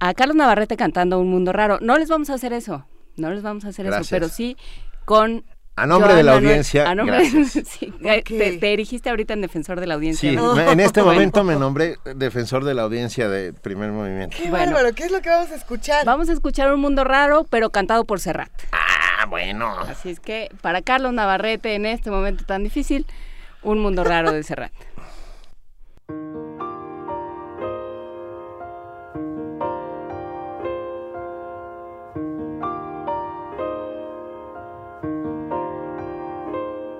a Carlos Navarrete cantando un mundo raro no les vamos a hacer eso no les vamos a hacer Gracias. eso pero sí con A nombre de la Manuel- audiencia, a nombre gracias. [LAUGHS] sí, te, te erigiste ahorita en defensor de la audiencia Sí, en este [LAUGHS] momento me nombré defensor de la audiencia de primer movimiento. Qué Bueno. bárbaro, ¿qué es lo que vamos a escuchar? Vamos a escuchar un mundo raro, pero cantado por Serrat. Ah, bueno. Así es que para Carlos Navarrete en este momento tan difícil, un mundo raro de Serrat.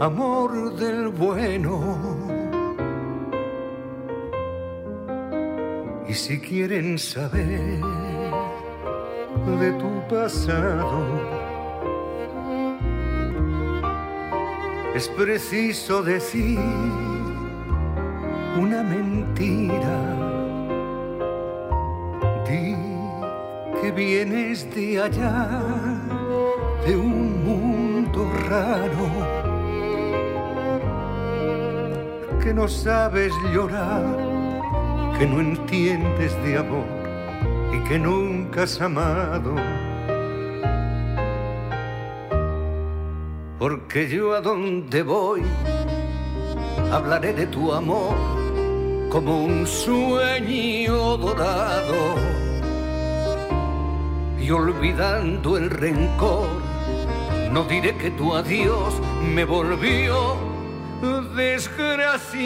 amor del bueno. Y si quieren saber de tu pasado, es preciso decir una mentira. Di que vienes de allá, de un mundo raro que no sabes llorar, que no entiendes de amor y que nunca has amado. Porque yo a donde voy hablaré de tu amor como un sueño dorado y olvidando el rencor, no diré que tu adiós me volvió desgraciado.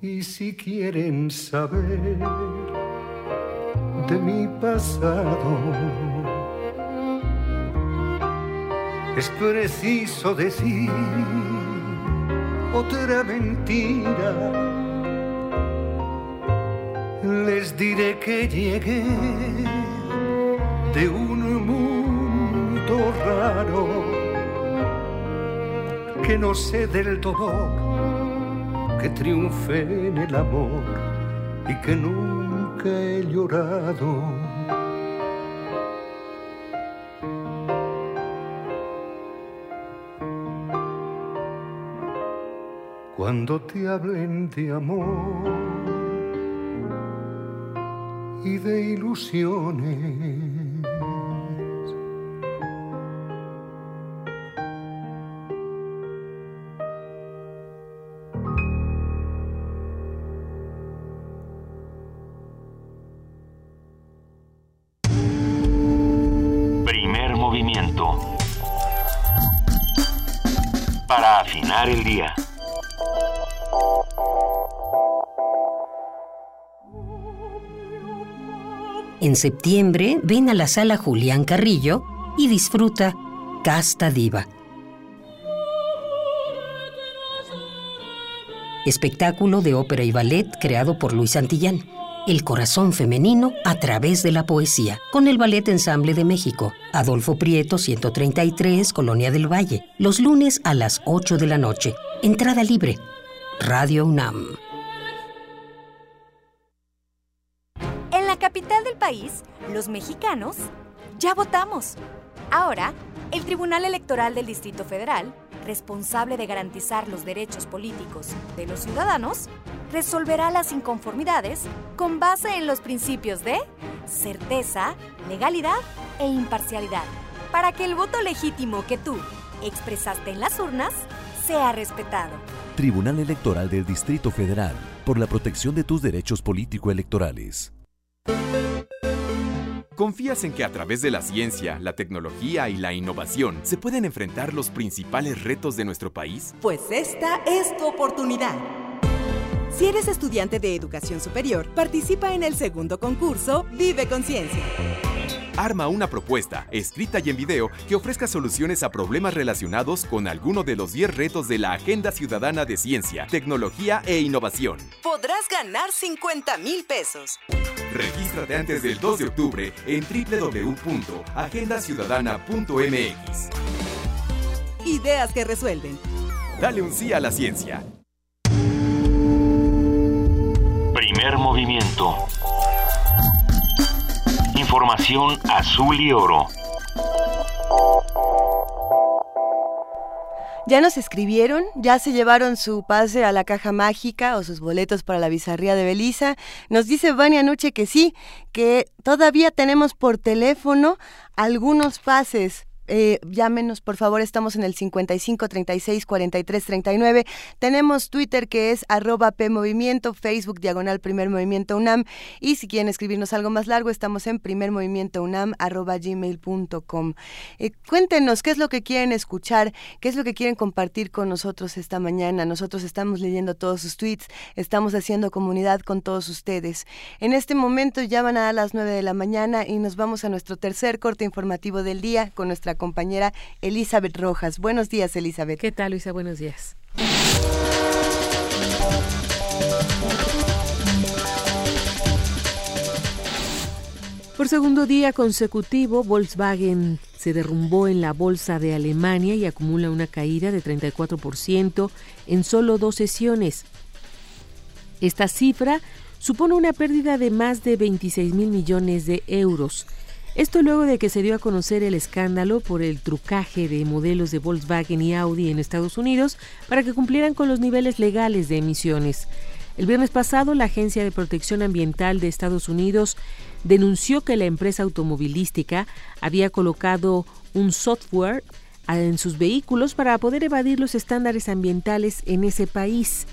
Y si quieren saber de mi pasado, es preciso decir otra mentira. Les diré que llegué de un que no sé del dolor que triunfe en el amor y que nunca he llorado. Cuando te hablen de amor y de ilusiones. En septiembre, ven a la sala Julián Carrillo y disfruta Casta Diva. Espectáculo de ópera y ballet creado por Luis Santillán. El corazón femenino a través de la poesía, con el Ballet Ensamble de México. Adolfo Prieto, 133, Colonia del Valle. Los lunes a las 8 de la noche. Entrada libre. Radio UNAM. Los mexicanos, ya votamos. Ahora, el Tribunal Electoral del Distrito Federal, responsable de garantizar los derechos políticos de los ciudadanos, resolverá las inconformidades con base en los principios de certeza, legalidad e imparcialidad, para que el voto legítimo que tú expresaste en las urnas sea respetado. Tribunal Electoral del Distrito Federal, por la protección de tus derechos político-electorales. ¿Confías en que a través de la ciencia, la tecnología y la innovación se pueden enfrentar los principales retos de nuestro país? Pues esta es tu oportunidad. Si eres estudiante de educación superior, participa en el segundo concurso Vive Conciencia. Arma una propuesta, escrita y en video, que ofrezca soluciones a problemas relacionados con alguno de los 10 retos de la Agenda Ciudadana de Ciencia, Tecnología e Innovación. Podrás ganar 50 mil pesos. Regístrate antes del 2 de octubre en www.agendaciudadana.mx. Ideas que resuelven. Dale un sí a la ciencia. Primer movimiento. Información azul y oro. Ya nos escribieron, ya se llevaron su pase a la caja mágica o sus boletos para la bizarría de Belisa. Nos dice Vania Nuche que sí, que todavía tenemos por teléfono algunos pases eh, llámenos, por favor, estamos en el 55 36 43 39. Tenemos Twitter que es arroba PMovimiento, Facebook diagonal Primer Movimiento UNAM. Y si quieren escribirnos algo más largo, estamos en primermovimientounam arroba gmail.com. Eh, cuéntenos qué es lo que quieren escuchar, qué es lo que quieren compartir con nosotros esta mañana. Nosotros estamos leyendo todos sus tweets, estamos haciendo comunidad con todos ustedes. En este momento ya van a las 9 de la mañana y nos vamos a nuestro tercer corte informativo del día con nuestra compañera Elizabeth Rojas. Buenos días, Elizabeth. ¿Qué tal, Luisa? Buenos días. Por segundo día consecutivo, Volkswagen se derrumbó en la bolsa de Alemania y acumula una caída de 34% en solo dos sesiones. Esta cifra supone una pérdida de más de 26 mil millones de euros. Esto luego de que se dio a conocer el escándalo por el trucaje de modelos de Volkswagen y Audi en Estados Unidos para que cumplieran con los niveles legales de emisiones. El viernes pasado, la Agencia de Protección Ambiental de Estados Unidos denunció que la empresa automovilística había colocado un software en sus vehículos para poder evadir los estándares ambientales en ese país.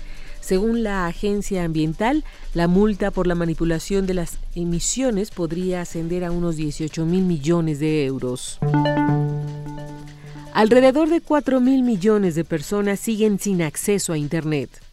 Según la agencia ambiental, la multa por la manipulación de las emisiones podría ascender a unos 18 mil millones de euros. Alrededor de 4 mil millones de personas siguen sin acceso a Internet.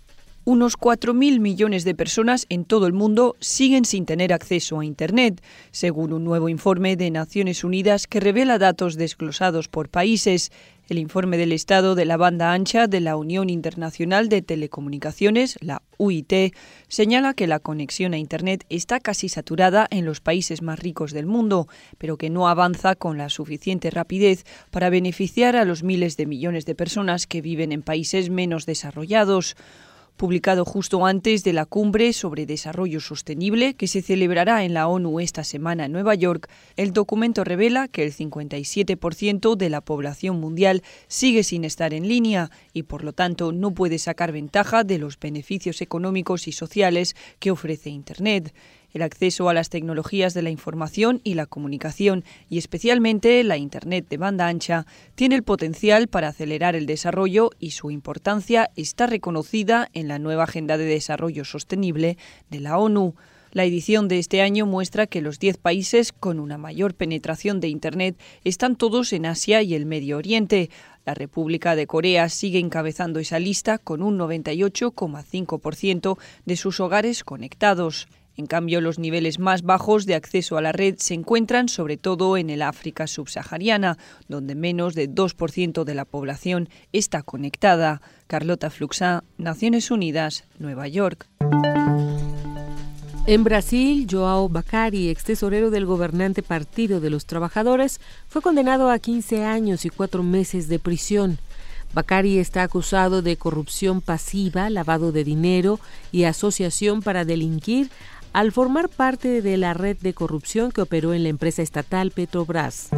Unos 4.000 millones de personas en todo el mundo siguen sin tener acceso a Internet, según un nuevo informe de Naciones Unidas que revela datos desglosados por países. El informe del estado de la banda ancha de la Unión Internacional de Telecomunicaciones, la UIT, señala que la conexión a Internet está casi saturada en los países más ricos del mundo, pero que no avanza con la suficiente rapidez para beneficiar a los miles de millones de personas que viven en países menos desarrollados publicado justo antes de la cumbre sobre desarrollo sostenible que se celebrará en la ONU esta semana en Nueva York, el documento revela que el 57% de la población mundial sigue sin estar en línea y por lo tanto no puede sacar ventaja de los beneficios económicos y sociales que ofrece Internet el acceso a las tecnologías de la información y la comunicación, y especialmente la Internet de banda ancha, tiene el potencial para acelerar el desarrollo y su importancia está reconocida en la nueva Agenda de Desarrollo Sostenible de la ONU. La edición de este año muestra que los 10 países con una mayor penetración de Internet están todos en Asia y el Medio Oriente. La República de Corea sigue encabezando esa lista con un 98,5% de sus hogares conectados. En cambio, los niveles más bajos de acceso a la red se encuentran sobre todo en el África subsahariana, donde menos de 2% de la población está conectada. Carlota Fluxá, Naciones Unidas, Nueva York. En Brasil, Joao Bacari, ex tesorero del gobernante Partido de los Trabajadores, fue condenado a 15 años y cuatro meses de prisión. Bacari está acusado de corrupción pasiva, lavado de dinero y asociación para delinquir al formar parte de la red de corrupción que operó en la empresa estatal Petrobras.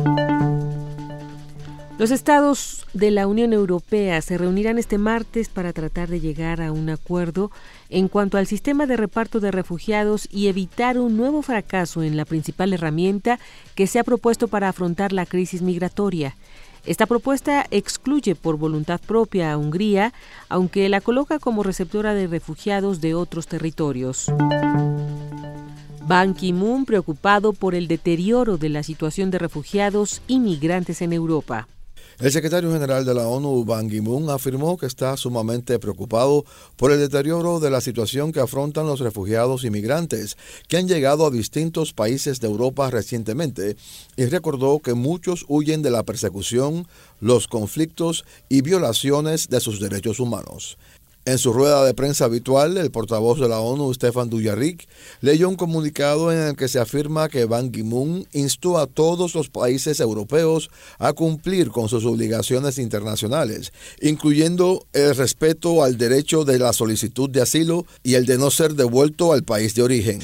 Los estados de la Unión Europea se reunirán este martes para tratar de llegar a un acuerdo en cuanto al sistema de reparto de refugiados y evitar un nuevo fracaso en la principal herramienta que se ha propuesto para afrontar la crisis migratoria. Esta propuesta excluye por voluntad propia a Hungría, aunque la coloca como receptora de refugiados de otros territorios. Ban Ki-moon preocupado por el deterioro de la situación de refugiados y migrantes en Europa. El secretario general de la ONU, Ban Ki-moon, afirmó que está sumamente preocupado por el deterioro de la situación que afrontan los refugiados y migrantes que han llegado a distintos países de Europa recientemente y recordó que muchos huyen de la persecución, los conflictos y violaciones de sus derechos humanos. En su rueda de prensa habitual, el portavoz de la ONU, Stefan Dujarric, leyó un comunicado en el que se afirma que Ban Ki-moon instó a todos los países europeos a cumplir con sus obligaciones internacionales, incluyendo el respeto al derecho de la solicitud de asilo y el de no ser devuelto al país de origen.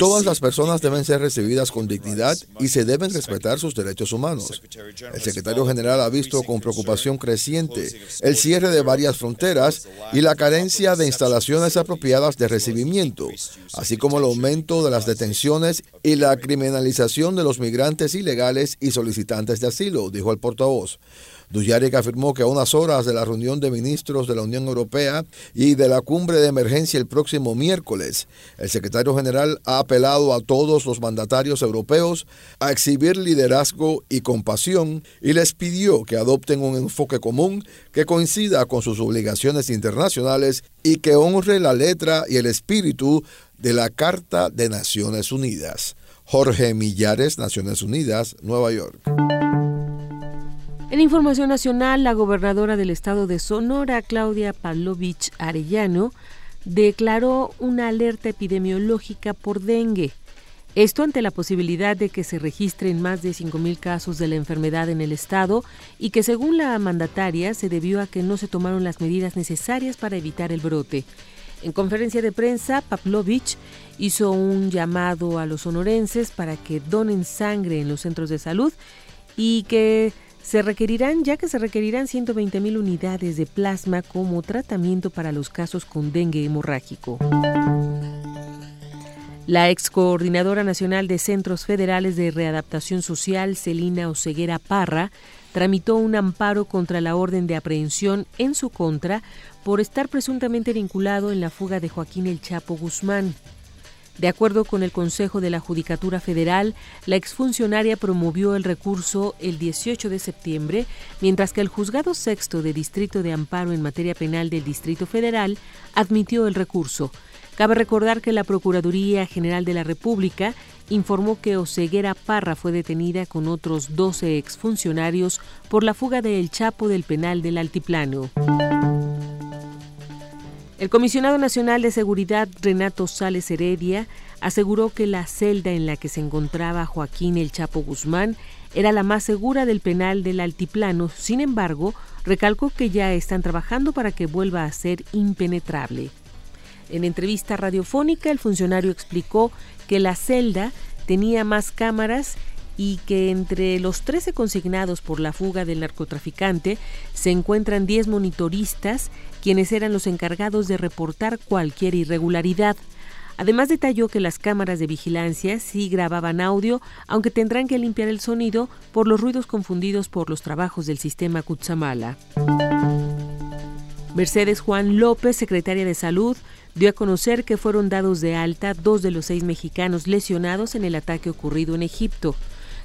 Todas las personas deben ser recibidas con dignidad y se deben respetar sus derechos humanos. El secretario general ha visto con preocupación creciente el cierre de varias fronteras y la carencia de instalaciones apropiadas de recibimiento, así como el aumento de las detenciones y la criminalización de los migrantes ilegales y solicitantes de asilo, dijo el portavoz. Dujarric afirmó que a unas horas de la reunión de ministros de la Unión Europea y de la cumbre de emergencia el próximo miércoles, el secretario general ha apelado a todos los mandatarios europeos a exhibir liderazgo y compasión y les pidió que adopten un enfoque común que coincida con sus obligaciones internacionales y que honre la letra y el espíritu de la Carta de Naciones Unidas. Jorge Millares, Naciones Unidas, Nueva York. En información nacional, la gobernadora del estado de Sonora, Claudia Pavlovich Arellano, declaró una alerta epidemiológica por dengue. Esto ante la posibilidad de que se registren más de 5.000 casos de la enfermedad en el estado y que según la mandataria se debió a que no se tomaron las medidas necesarias para evitar el brote. En conferencia de prensa, Pavlovich hizo un llamado a los sonorenses para que donen sangre en los centros de salud y que se requerirán, ya que se requerirán 120 mil unidades de plasma como tratamiento para los casos con dengue hemorrágico. La ex coordinadora nacional de Centros Federales de Readaptación Social, Celina Oseguera Parra, tramitó un amparo contra la orden de aprehensión en su contra por estar presuntamente vinculado en la fuga de Joaquín El Chapo Guzmán. De acuerdo con el Consejo de la Judicatura Federal, la exfuncionaria promovió el recurso el 18 de septiembre, mientras que el Juzgado Sexto de Distrito de Amparo en materia penal del Distrito Federal admitió el recurso. Cabe recordar que la Procuraduría General de la República informó que Oseguera Parra fue detenida con otros 12 exfuncionarios por la fuga de El Chapo del penal del Altiplano. El comisionado nacional de seguridad Renato Sales Heredia aseguró que la celda en la que se encontraba Joaquín El Chapo Guzmán era la más segura del penal del Altiplano. Sin embargo, recalcó que ya están trabajando para que vuelva a ser impenetrable. En entrevista radiofónica, el funcionario explicó que la celda tenía más cámaras y que entre los 13 consignados por la fuga del narcotraficante se encuentran 10 monitoristas quienes eran los encargados de reportar cualquier irregularidad. Además detalló que las cámaras de vigilancia sí grababan audio, aunque tendrán que limpiar el sonido por los ruidos confundidos por los trabajos del sistema Kutsamala. Mercedes Juan López, secretaria de Salud, dio a conocer que fueron dados de alta dos de los seis mexicanos lesionados en el ataque ocurrido en Egipto.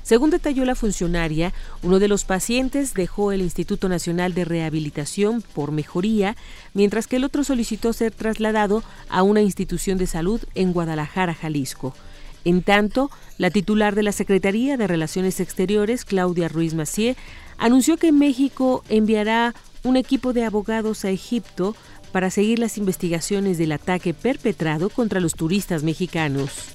Según detalló la funcionaria, uno de los pacientes dejó el Instituto Nacional de Rehabilitación por mejoría, mientras que el otro solicitó ser trasladado a una institución de salud en Guadalajara, Jalisco. En tanto, la titular de la Secretaría de Relaciones Exteriores, Claudia Ruiz Macié, anunció que México enviará un equipo de abogados a Egipto para seguir las investigaciones del ataque perpetrado contra los turistas mexicanos.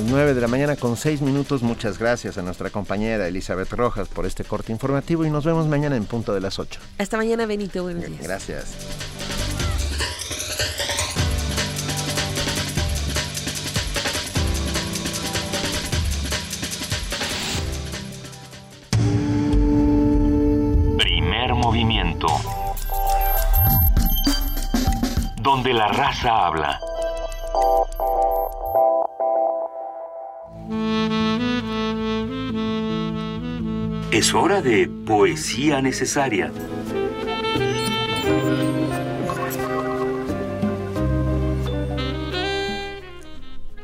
Las 9 de la mañana con 6 minutos. Muchas gracias a nuestra compañera Elizabeth Rojas por este corte informativo y nos vemos mañana en punto de las 8. Hasta mañana, Benito. Buenos días. Gracias. Primer movimiento. Donde la raza habla. Es hora de poesía necesaria.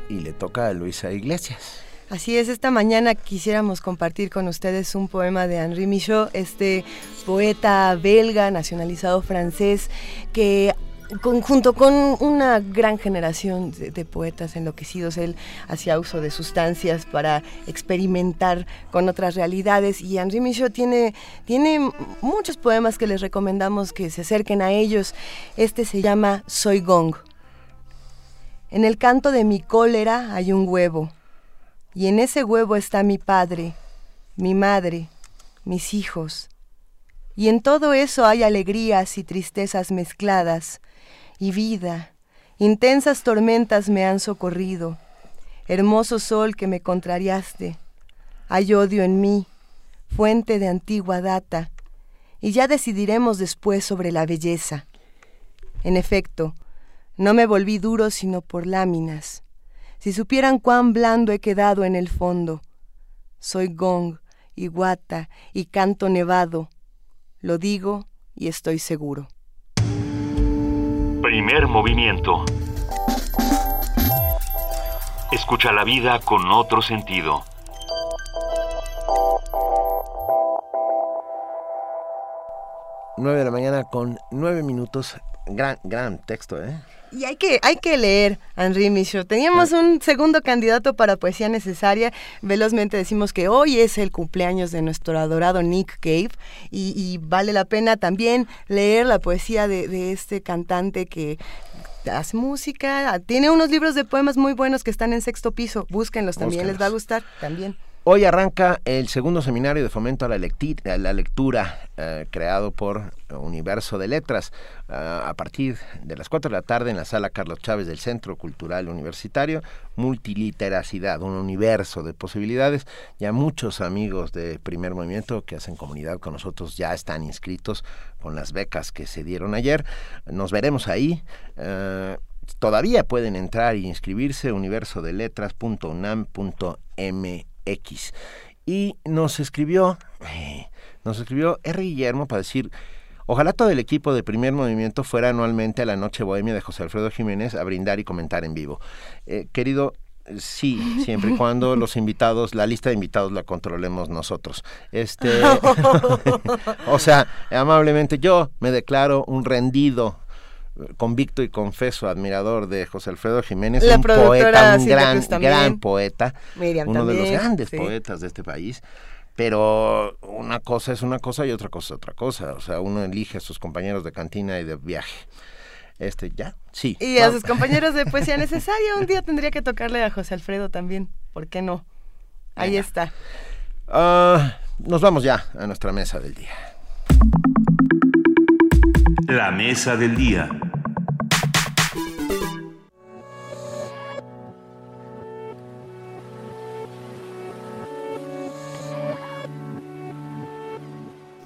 Y le toca a Luisa Iglesias. Así es, esta mañana quisiéramos compartir con ustedes un poema de Henri Michaud, este poeta belga nacionalizado francés que junto con una gran generación de, poetas enloquecidos, él hacía uso de sustancias para experimentar con otras realidades y Henri Michaud tiene, tiene muchos poemas que les recomendamos que se acerquen a ellos. Este se llama Soy Gong. En el canto de mi cólera hay un huevo y en ese huevo está mi padre, mi madre, mis hijos. Y en todo eso hay alegrías y tristezas mezcladas, y vida. Intensas tormentas me han socorrido. Hermoso sol que me contrariaste. Hay odio en mí, fuente de antigua data, y ya decidiremos después sobre la belleza. En efecto, no me volví duro sino por láminas. Si supieran cuán blando he quedado en el fondo. Soy gong y guata y canto nevado. Lo digo y estoy seguro. Primer movimiento. Escucha la vida con otro sentido. Nueve de la mañana con nueve minutos. Gran, gran texto, ¿eh? Y hay que, hay que leer, Henri Michaud. Teníamos un segundo candidato para poesía necesaria. Velozmente decimos que hoy es el cumpleaños de nuestro adorado Nick Cave y, vale la pena también leer la poesía de, este cantante que hace música. Tiene unos libros de poemas muy buenos que están en sexto piso. Búsquenlos también, les va a gustar también. Hoy arranca el segundo seminario de fomento a la, la lectura eh, creado por Universo de Letras eh, a partir de las 4 de la tarde en la sala Carlos Chávez del Centro Cultural Universitario. Multiliteracidad, un universo de posibilidades. Ya muchos amigos de Primer Movimiento que hacen comunidad con nosotros ya están inscritos con las becas que se dieron ayer. Nos veremos ahí. Eh, todavía pueden entrar e inscribirse universodeletras.unam.mx X. Y nos escribió, eh, nos escribió R. Guillermo para decir, ojalá todo el equipo de primer movimiento fuera anualmente a la noche bohemia de José Alfredo Jiménez a brindar y comentar en vivo. Eh, querido, Sí, siempre y [LAUGHS] cuando los invitados, la lista de invitados la controlemos nosotros. Este, [LAUGHS] [LAUGHS] o sea, amablemente yo me declaro un rendido convicto y confeso admirador de José Alfredo Jiménez, un poeta, un gran, gran poeta, uno de los grandes poetas de este país. Pero una cosa es una cosa y otra cosa es otra cosa. O sea, uno elige a sus compañeros de cantina y de viaje. Este, ya, sí. Y a sus compañeros de poesía [LAUGHS] necesaria. Un día tendría que tocarle a José Alfredo también. ¿Por qué no? Ahí está. Ah, nos vamos ya a nuestra mesa del día. La mesa del día.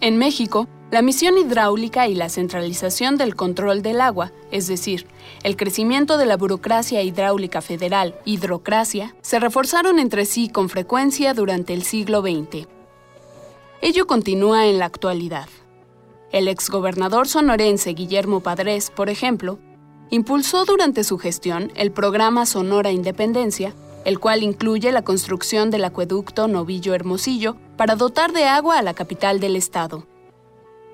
En México, la misión hidráulica y la centralización del control del agua, es decir, el crecimiento de la burocracia hidráulica federal, hidrocracia, se reforzaron entre sí con frecuencia durante el siglo XX. Ello continúa en la actualidad. El exgobernador sonorense Guillermo Padres, por ejemplo, impulsó durante su gestión el programa Sonora Independencia, el cual incluye la construcción del acueducto Novillo Hermosillo para dotar de agua a la capital del estado.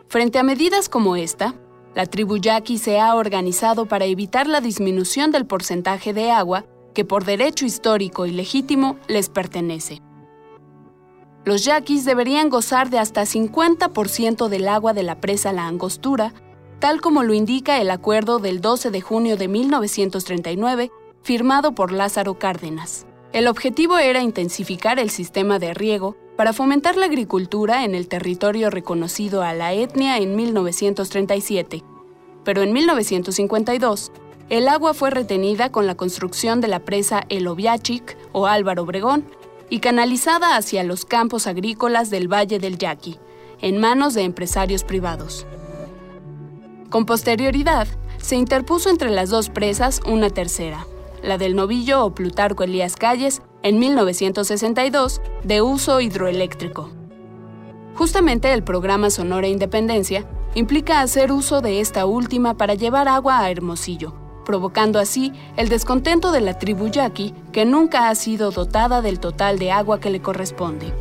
Frente a medidas como esta, la tribu yaqui se ha organizado para evitar la disminución del porcentaje de agua que por derecho histórico y legítimo les pertenece. Los yaquis deberían gozar de hasta 50% del agua de la presa La Angostura, tal como lo indica el acuerdo del 12 de junio de 1939 firmado por Lázaro Cárdenas. El objetivo era intensificar el sistema de riego para fomentar la agricultura en el territorio reconocido a la etnia en 1937. Pero en 1952, el agua fue retenida con la construcción de la presa El Oviachic o Álvaro Obregón y canalizada hacia los campos agrícolas del Valle del Yaqui, en manos de empresarios privados. Con posterioridad, se interpuso entre las dos presas una tercera, la del Novillo o Plutarco Elías Calles, en 1962, de uso hidroeléctrico. Justamente el programa Sonora Independencia implica hacer uso de esta última para llevar agua a Hermosillo, provocando así el descontento de la tribu yaqui, que nunca ha sido dotada del total de agua que le corresponde.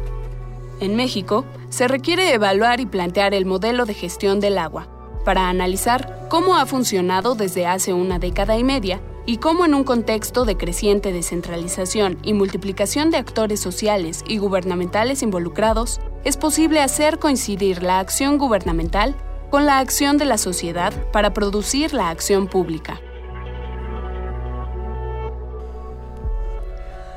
En México, se requiere evaluar y plantear el modelo de gestión del agua, para analizar cómo ha funcionado desde hace una década y media y cómo en un contexto de creciente descentralización y multiplicación de actores sociales y gubernamentales involucrados, es posible hacer coincidir la acción gubernamental con la acción de la sociedad para producir la acción pública.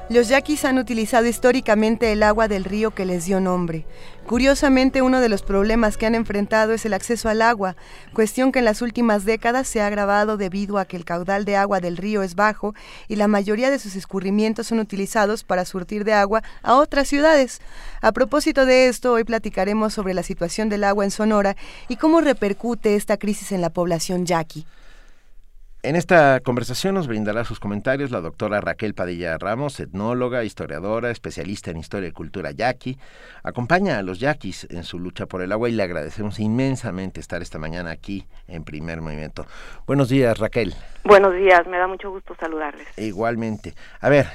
Los yaquis han utilizado históricamente el agua del río que les dio nombre. Curiosamente, uno de los problemas que han enfrentado es el acceso al agua, cuestión que en las últimas décadas se ha agravado debido a que el caudal de agua del río es bajo y la mayoría de sus escurrimientos son utilizados para surtir de agua a otras ciudades. A propósito de esto, hoy platicaremos sobre la situación del agua en Sonora y cómo repercute esta crisis en la población yaqui. En esta conversación nos brindará sus comentarios la doctora Raquel Padilla Ramos, etnóloga, historiadora, especialista en historia y cultura yaqui. Acompaña a los yaquis en su lucha por el agua y le agradecemos inmensamente estar esta mañana aquí en Primer Movimiento. Buenos días, Raquel. Buenos días, me da mucho gusto saludarles. Igualmente. A ver,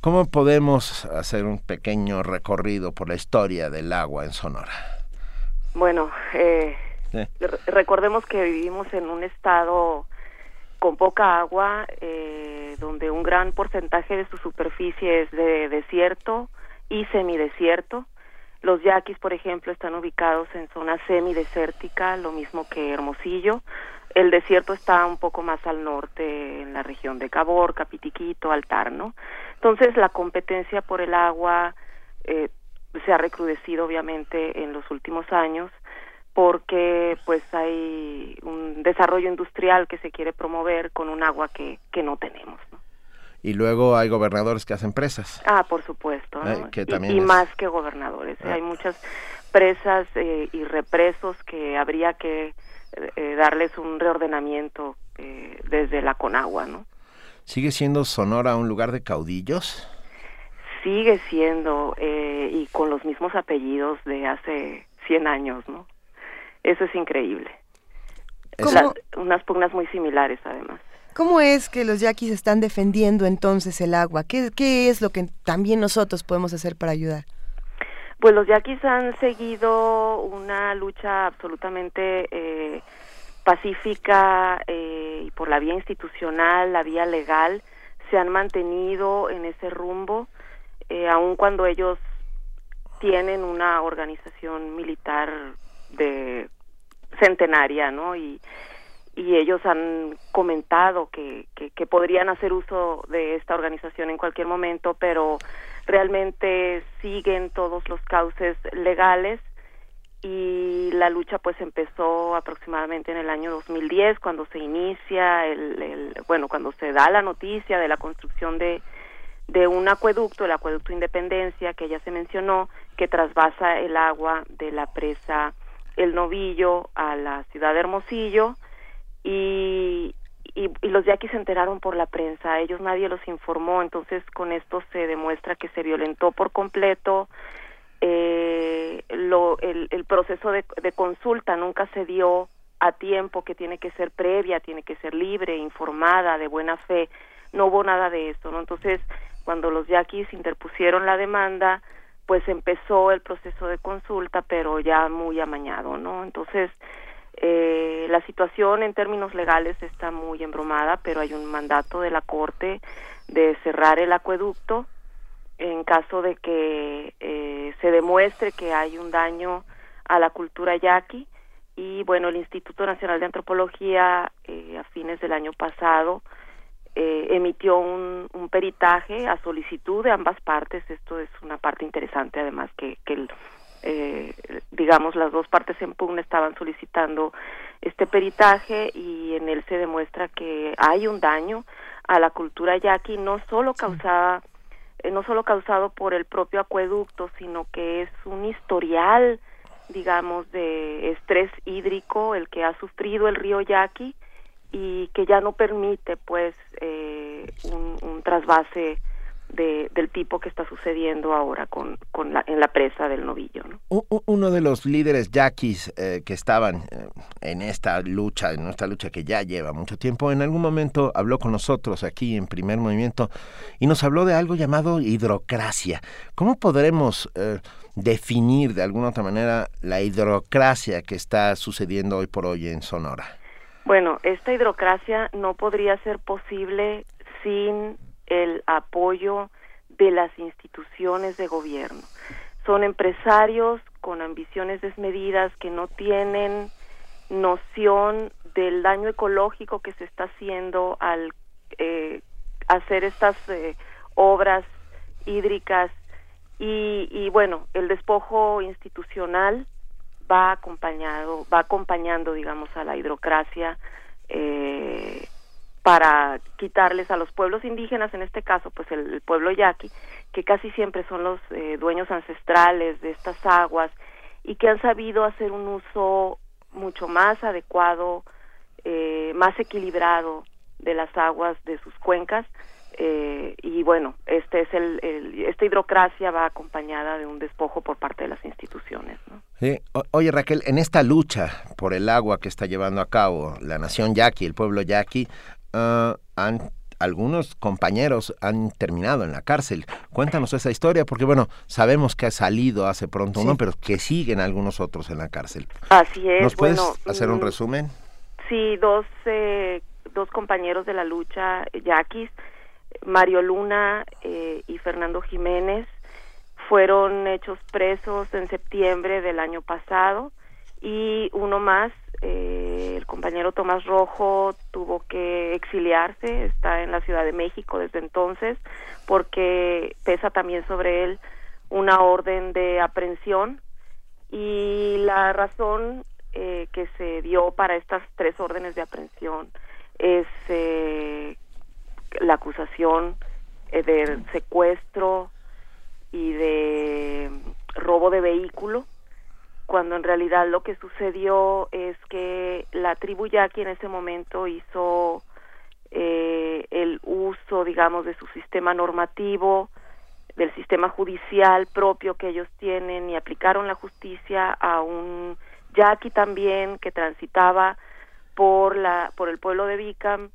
¿cómo podemos hacer un pequeño recorrido por la historia del agua en Sonora? Bueno, eh, recordemos que vivimos en un estado con poca agua, eh, donde un gran porcentaje de su superficie es de desierto y semidesierto. Los yaquis, por ejemplo, están ubicados en zona semidesértica, lo mismo que Hermosillo. El desierto está un poco más al norte, en la región de Caborca, Pitiquito, Altar, ¿no? Entonces, la competencia por el agua eh, se ha recrudecido, obviamente, en los últimos años porque pues hay un desarrollo industrial que se quiere promover con un agua que, que no tenemos. Y luego hay gobernadores que hacen presas. Ah, por supuesto. que y, también más que gobernadores. ¿eh? Hay muchas presas eh, y represos que habría que eh, darles un reordenamiento desde la Conagua, ¿no? ¿Sigue siendo Sonora un lugar de caudillos? Sigue siendo, y con los mismos apellidos de hace 100 años, ¿no? Eso es increíble. unas pugnas muy similares, además. ¿Cómo es que los yaquis están defendiendo entonces el agua? ¿Qué, ¿Qué es lo que también nosotros podemos hacer para ayudar? Pues los yaquis han seguido una lucha absolutamente eh, pacífica eh, y por la vía institucional, la vía legal, se han mantenido en ese rumbo, eh, aun cuando ellos tienen una organización militar de centenaria, ¿no? Y, ellos han comentado que, que, podrían hacer uso de esta organización en cualquier momento, pero realmente siguen todos los cauces legales y la lucha pues empezó aproximadamente en el año 2010 cuando se inicia el, el, bueno cuando se da la noticia de la construcción de de un acueducto el acueducto Independencia que ya se mencionó que trasvasa el agua de la presa el novillo a la ciudad de Hermosillo y, y, los yaquis se enteraron por la prensa, ellos nadie los informó, entonces con esto se demuestra que se violentó por completo eh, lo, el, el proceso de, de consulta nunca se dio a tiempo, que tiene que ser previa, tiene que ser libre, informada, de buena fe, no hubo nada de eso, ¿no? Entonces, cuando los yaquis interpusieron la demanda, pues empezó el proceso de consulta, pero ya muy amañado, ¿no? Entonces, eh, la situación en términos legales está muy embromada, pero hay un mandato de la Corte de cerrar el acueducto en caso de que eh, se demuestre que hay un daño a la cultura yaqui y bueno el Instituto Nacional de Antropología eh, a fines del año pasado eh, emitió un, un, peritaje a solicitud de ambas partes. Esto es una parte interesante, además, que, que el, eh, digamos, las dos partes en pugna estaban solicitando este peritaje y en él se demuestra que hay un daño a la cultura yaqui, no solo causada, eh, no solo causado por el propio acueducto, sino que es un historial, digamos, de estrés hídrico el que ha sufrido el río Yaqui y que ya no permite, pues, eh, un, trasvase de, del tipo que está sucediendo ahora con, con la, en la presa del novillo. ¿no? Uno de los líderes yaquis eh, que estaban eh, en esta lucha, en esta lucha que ya lleva mucho tiempo, en algún momento habló con nosotros aquí en primer movimiento y nos habló de algo llamado hidrocracia. ¿Cómo podremos eh, definir de alguna otra manera la hidrocracia que está sucediendo hoy por hoy en Sonora? Bueno, esta hidrocracia no podría ser posible sin el apoyo de las instituciones de gobierno. Son empresarios con ambiciones desmedidas que no tienen noción del daño ecológico que se está haciendo al eh, hacer estas eh, obras hídricas y, y, bueno el despojo institucional va acompañado va acompañando digamos a la hidrocracia eh, para quitarles a los pueblos indígenas, en este caso, pues el, pueblo yaqui, que casi siempre son los eh, dueños ancestrales de estas aguas y que han sabido hacer un uso mucho más adecuado, eh, más equilibrado de las aguas de sus cuencas. Eh, y bueno, este es el, esta hidrocracia va acompañada de un despojo por parte de las instituciones. ¿no? Sí. oye Raquel, en esta lucha por el agua que está llevando a cabo la nación yaqui, el pueblo yaqui, uh, han, algunos compañeros han terminado en la cárcel. Cuéntanos esa historia, porque bueno, sabemos que ha salido hace pronto uno, pero que siguen algunos otros en la cárcel. Así es. ¿Nos puedes hacer un mm, resumen? Sí, dos, eh, dos compañeros de la lucha, yaquis, Mario Luna eh, y Fernando Jiménez, fueron hechos presos en septiembre del año pasado y uno más, eh, el compañero Tomás Rojo tuvo que exiliarse, está en la Ciudad de México desde entonces, porque pesa también sobre él una orden de aprehensión. Y la razón eh, que se dio para estas tres órdenes de aprehensión es eh, la acusación eh, de secuestro y de robo de vehículo cuando en realidad lo que sucedió es que la tribu yaqui en ese momento hizo eh, el uso, digamos, de su sistema normativo, del sistema judicial propio que ellos tienen y aplicaron la justicia a un yaqui también que transitaba por la por el pueblo de Bicam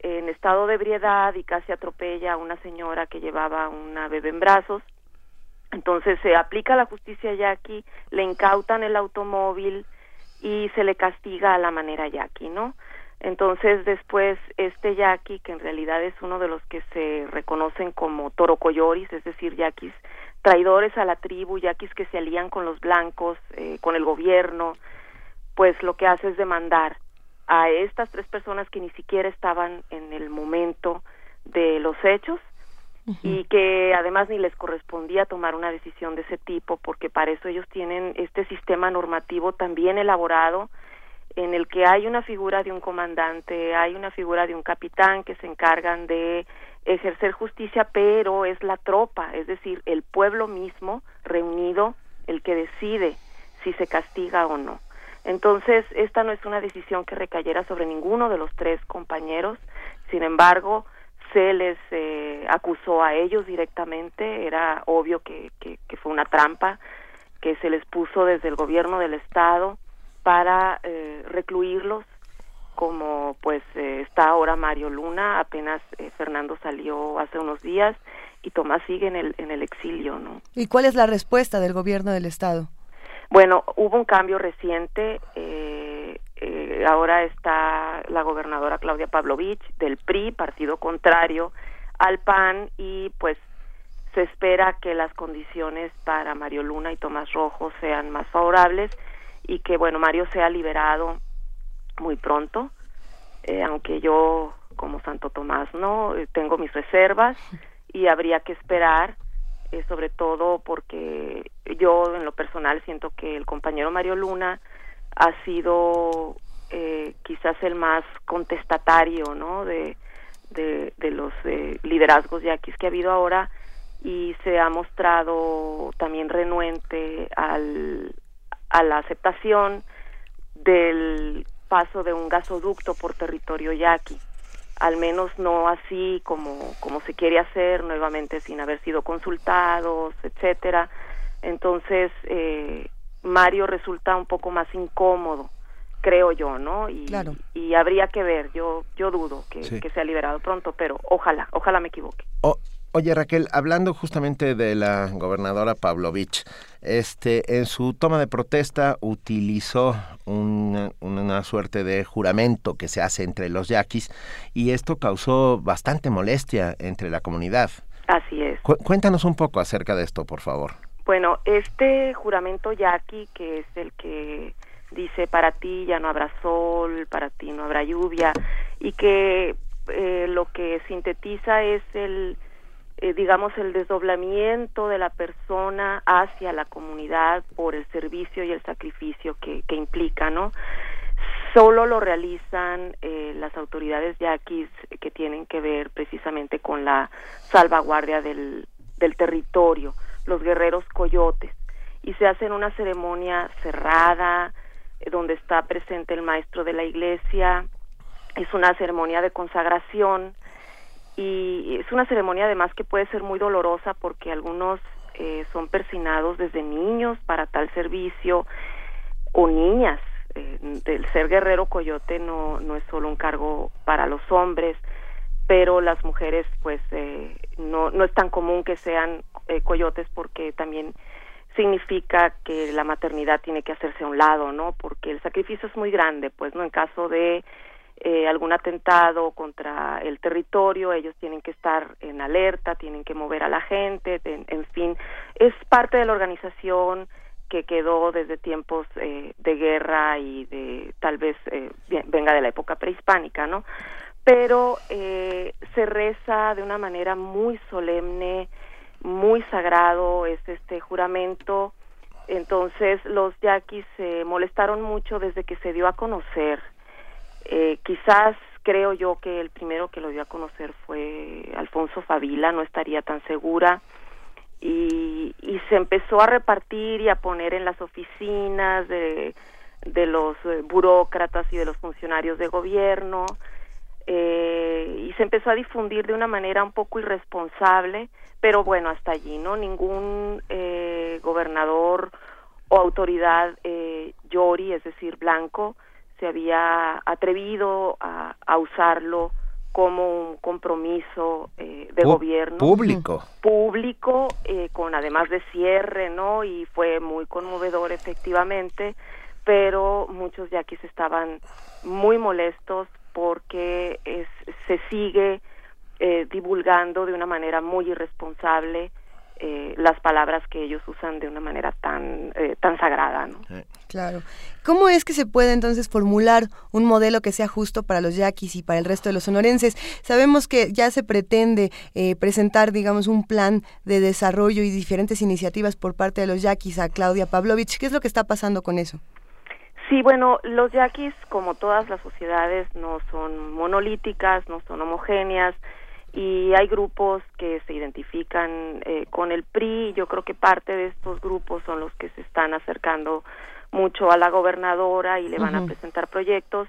en estado de ebriedad y casi atropella a una señora que llevaba una bebé en brazos entonces se aplica la justicia yaqui, le incautan el automóvil y se le castiga a la manera yaqui, ¿no? Entonces después este yaqui, que en realidad es uno de los que se reconocen como torocoyoris, es decir, yaquis traidores a la tribu, yaquis que se alían con los blancos, eh, con el gobierno, pues lo que hace es demandar a estas tres personas que ni siquiera estaban en el momento de los hechos y que además ni les correspondía tomar una decisión de ese tipo porque para eso ellos tienen este sistema normativo también elaborado en el que hay una figura de un comandante, hay una figura de un capitán que se encargan de ejercer justicia, pero es la tropa, es decir, el pueblo mismo reunido el que decide si se castiga o no. Entonces, esta no es una decisión que recayera sobre ninguno de los tres compañeros, sin embargo, se les eh, acusó a ellos directamente, era obvio que, que, fue una trampa que se les puso desde el gobierno del estado para eh, recluirlos como pues eh, está ahora Mario Luna, apenas Fernando salió hace unos días y Tomás sigue en el, en el exilio, ¿no? ¿Y cuál es la respuesta del gobierno del estado? Bueno, hubo un cambio reciente, eh, eh, ahora está la gobernadora Claudia Pavlovich del PRI, partido contrario al PAN, y pues se espera que las condiciones para Mario Luna y Tomás Rojo sean más favorables y que, bueno, Mario sea liberado muy pronto, eh, aunque yo como Santo Tomás, ¿no? Eh, tengo mis reservas y habría que esperar, eh, sobre todo porque yo en lo personal siento que el compañero Mario Luna ha sido eh, quizás el más contestatario, ¿no? De, de, de los eh, liderazgos yaquis que ha habido ahora y se ha mostrado también renuente al, a la aceptación del paso de un gasoducto por territorio yaqui al menos no así como como se quiere hacer nuevamente sin haber sido consultados etcétera. Entonces eh, Mario resulta un poco más incómodo creo yo no y, y habría que ver yo yo dudo que, Sí. que sea liberado pronto pero ojalá ojalá me equivoque oye Raquel, hablando justamente de la gobernadora Pavlovich, este, en su toma de protesta utilizó una, una suerte de juramento que se hace entre los yaquis y esto causó bastante molestia entre la comunidad. así es Cu- cuéntanos un poco acerca de esto, por favor. Bueno, este juramento yaqui, que es el que dice para ti ya no habrá sol, para ti no habrá lluvia, y que eh, lo que sintetiza es el, eh, digamos, el desdoblamiento de la persona hacia la comunidad por el servicio y el sacrificio que, que implica, ¿no? Solo lo realizan eh, las autoridades yaquis que tienen que ver precisamente con la salvaguardia del, del territorio, los guerreros coyotes, y se hace en una ceremonia cerrada, eh, donde está presente el maestro de la iglesia, es una ceremonia de consagración, y es una ceremonia además que puede ser muy dolorosa porque algunos eh, son persinados desde niños para tal servicio o niñas. Eh, el ser guerrero coyote no, no es solo un cargo para los hombres, pero las mujeres pues eh, no, no es tan común que sean eh, coyotes porque también significa que la maternidad tiene que hacerse a un lado, ¿no? Porque el sacrificio es muy grande, pues, ¿no? En caso de eh, algún atentado contra el territorio, ellos tienen que estar en alerta, tienen que mover a la gente, en, fin, es parte de la organización que quedó desde tiempos eh, de guerra y de tal vez eh, venga de la época prehispánica, ¿no? Pero eh, se reza de una manera muy solemne, muy sagrado, es este juramento. Entonces los yaquis se molestaron mucho desde que se dio a conocer. Eh, quizás creo yo que el primero que lo dio a conocer fue Alfonso Favila, no estaría tan segura. Y, se empezó a repartir y a poner en las oficinas de, de los eh, burócratas y de los funcionarios de gobierno eh, y se empezó a difundir de una manera un poco irresponsable, pero bueno, hasta allí, ¿no? Ningún eh, gobernador o autoridad eh, yori, es decir, blanco, se había atrevido a, a usarlo como un compromiso eh, de gobierno Público. público eh, con además de cierre no y fue muy conmovedor efectivamente pero muchos yaquis estaban muy molestos porque es- se sigue eh, divulgando de una manera muy irresponsable eh, las palabras que ellos usan de una manera tan eh, tan sagrada ¿no? Claro. ¿Cómo es que se puede entonces formular un modelo que sea justo para los yaquis y para el resto de los sonorenses? Sabemos que ya se pretende eh, presentar, digamos, un plan de desarrollo y diferentes iniciativas por parte de los yaquis a Claudia Pavlovich. ¿Qué es lo que está pasando con eso? Sí, bueno, los yaquis, como todas las sociedades, no son monolíticas, no son homogéneas y hay grupos que se identifican eh, con el PRI. Yo creo que parte de estos grupos son los que se están acercando mucho a la gobernadora y le van a presentar proyectos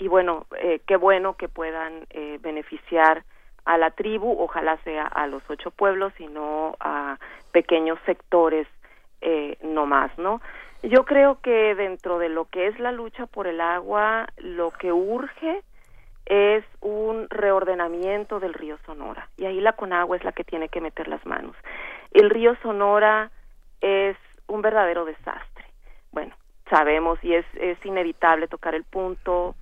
y bueno, eh, qué bueno que puedan eh, beneficiar a la tribu, ojalá sea a los ocho pueblos y no a pequeños sectores eh, no más, ¿no? Yo creo que dentro de lo que es la lucha por el agua, lo que urge es un reordenamiento del río Sonora y ahí la Conagua es la que tiene que meter las manos. El río Sonora es un verdadero desastre. Bueno, sabemos y es, es inevitable tocar el punto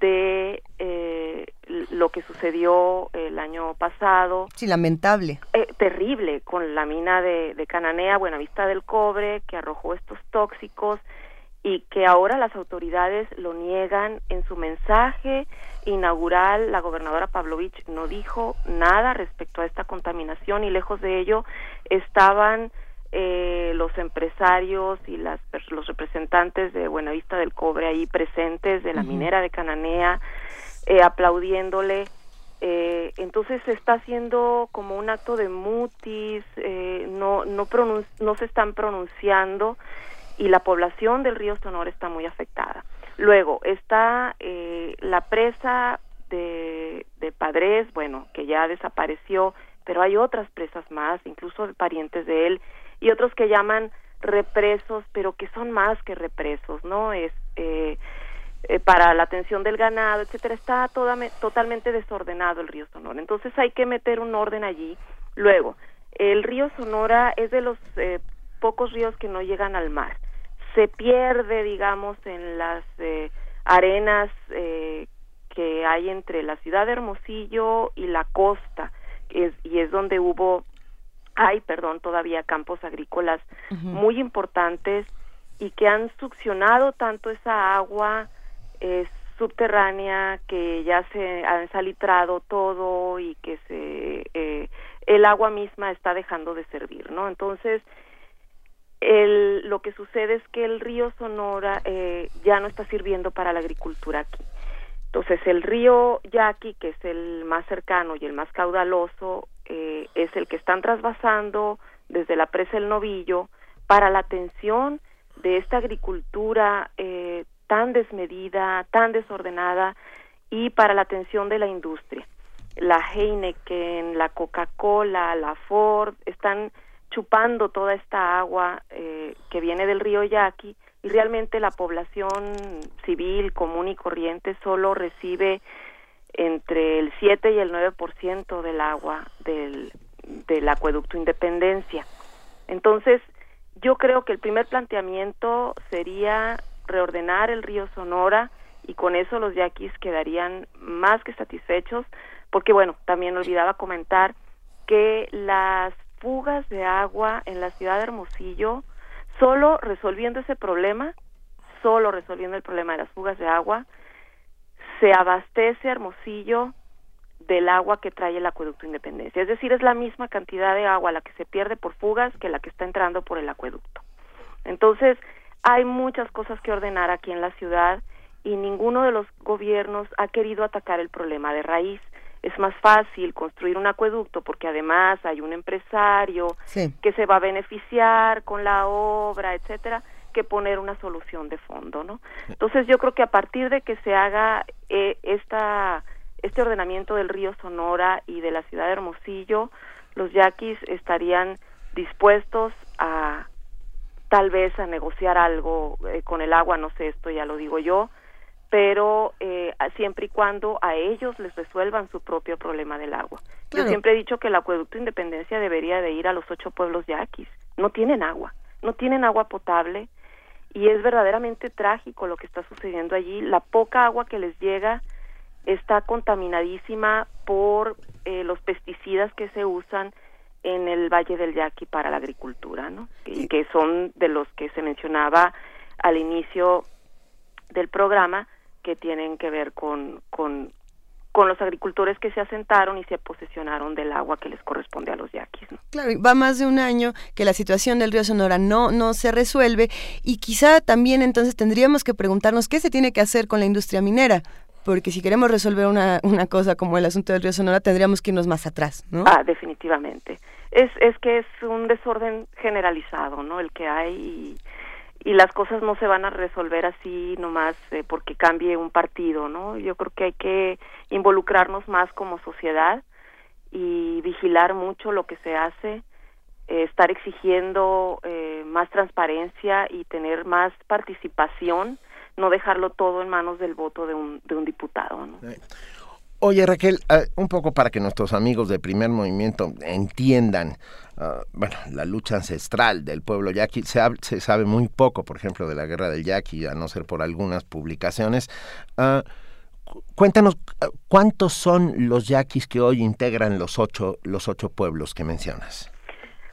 de eh, lo que sucedió el año pasado Sí, lamentable. eh, terrible con la mina de, de Cananea, Buenavista del Cobre, que arrojó estos tóxicos y que ahora las autoridades lo niegan en su mensaje inaugural la gobernadora Pavlovich no dijo nada respecto a esta contaminación y lejos de ello estaban eh, los empresarios y las los representantes de Buenavista del Cobre ahí presentes de la minera de Cananea eh, aplaudiéndole eh, entonces se está haciendo como un acto de mutis eh, no no no se están pronunciando y la población del río Sonora está muy afectada. Luego está eh, la presa de, de Padres, bueno, que ya desapareció, pero hay otras presas más, incluso de parientes de él, y otros que llaman represos, pero que son más que represos, ¿no? Es eh, eh, para la atención del ganado, etcétera, está toda, totalmente desordenado el río Sonora. Entonces hay que meter un orden allí. Luego, el río Sonora es de los eh, pocos ríos que no llegan al mar. Se pierde, digamos, en las eh, arenas eh, que hay entre la ciudad de Hermosillo y la costa, es, y es donde hubo, hay, perdón, todavía campos agrícolas muy importantes y que han succionado tanto esa agua eh, subterránea que ya se han salitrado todo y que se eh, el agua misma está dejando de servir, ¿no? Entonces, el, lo que sucede es que el río Sonora eh, ya no está sirviendo para la agricultura aquí. Entonces, el río Yaqui, que es el más cercano y el más caudaloso, eh, es el que están trasvasando desde la presa El Novillo para la atención de esta agricultura eh, tan desmedida, tan desordenada y para la atención de la industria. La Heineken, la Coca-Cola, la Ford están chupando toda esta agua eh, que viene del río Yaqui y realmente la población civil común y corriente solo recibe entre el 7 y el 9% del agua del, del acueducto Independencia. Entonces, yo creo que el primer planteamiento sería reordenar el río Sonora y con eso los yaquis quedarían más que satisfechos, porque bueno, también olvidaba comentar que las fugas de agua en la ciudad de Hermosillo, solo resolviendo ese problema, solo resolviendo el problema de las fugas de agua, se abastece Hermosillo del agua que trae el acueducto Independencia. Es decir, es la misma cantidad de agua la que se pierde por fugas que la que está entrando por el acueducto. Entonces, hay muchas cosas que ordenar aquí en la ciudad y ninguno de los gobiernos ha querido atacar el problema de raíz es más fácil construir un acueducto porque además hay un empresario que se va a beneficiar con la obra, etcétera, que poner una solución de fondo, ¿no? Entonces yo creo que a partir de que se haga eh, esta este ordenamiento del río Sonora y de la ciudad de Hermosillo, los yaquis estarían dispuestos a tal vez a negociar algo eh, con el agua, no sé, esto ya lo digo yo, pero eh, siempre y cuando a ellos les resuelvan su propio problema del agua. Yo siempre he dicho que el acueducto Independencia debería de ir a los ocho pueblos yaquis. No tienen agua, no tienen agua potable y es verdaderamente trágico lo que está sucediendo allí. La poca agua que les llega está contaminadísima por eh, los pesticidas que se usan en el Valle del Yaqui para la agricultura, ¿no? Y que son de los que se mencionaba al inicio del programa, que tienen que ver con, con, con los agricultores que se asentaron y se posesionaron del agua que les corresponde a los yaquis. Claro, va más de un año que la situación del río Sonora no, no se resuelve y quizá también entonces tendríamos que preguntarnos qué se tiene que hacer con la industria minera, porque si queremos resolver una, una cosa como el asunto del río Sonora tendríamos que irnos más atrás, ¿no? Ah, definitivamente. Es, es que es un desorden generalizado, ¿no? El que hay y y las cosas no se van a resolver así nomás eh, porque cambie un partido, ¿no? Yo creo que hay que involucrarnos más como sociedad y vigilar mucho lo que se hace, eh, estar exigiendo eh, más transparencia y tener más participación, no dejarlo todo en manos del voto de un, de un diputado, ¿no? Oye Raquel, ah, un poco para que nuestros amigos de primer movimiento entiendan, ah, bueno, la lucha ancestral del pueblo yaqui, se, se, sabe muy poco, por ejemplo, de la guerra del yaqui, a no ser por algunas publicaciones. Uh, cuéntanos, ¿cuántos son los yaquis que hoy integran los ocho, los ocho pueblos que mencionas?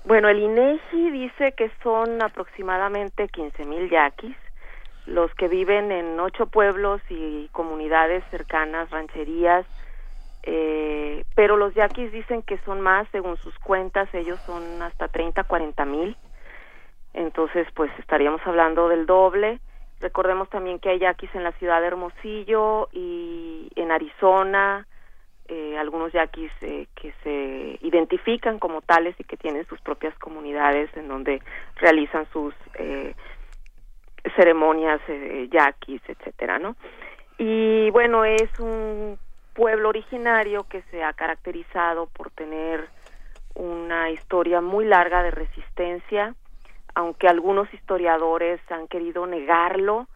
Bueno, el INEGI dice que son aproximadamente 15 mil yaquis los que viven en ocho pueblos y comunidades cercanas, rancherías, eh, pero los yaquis dicen que son más, según sus cuentas, ellos son hasta 30, 40 mil. Entonces, pues estaríamos hablando del doble. Recordemos también que hay yaquis en la ciudad de Hermosillo y en Arizona, eh, algunos yaquis eh, que se identifican como tales y que tienen sus propias comunidades en donde realizan sus eh, ceremonias eh, yaquis, etcétera, ¿no? Y bueno, es un pueblo originario que se ha caracterizado por tener una historia muy larga de resistencia, aunque algunos historiadores han querido negarlo,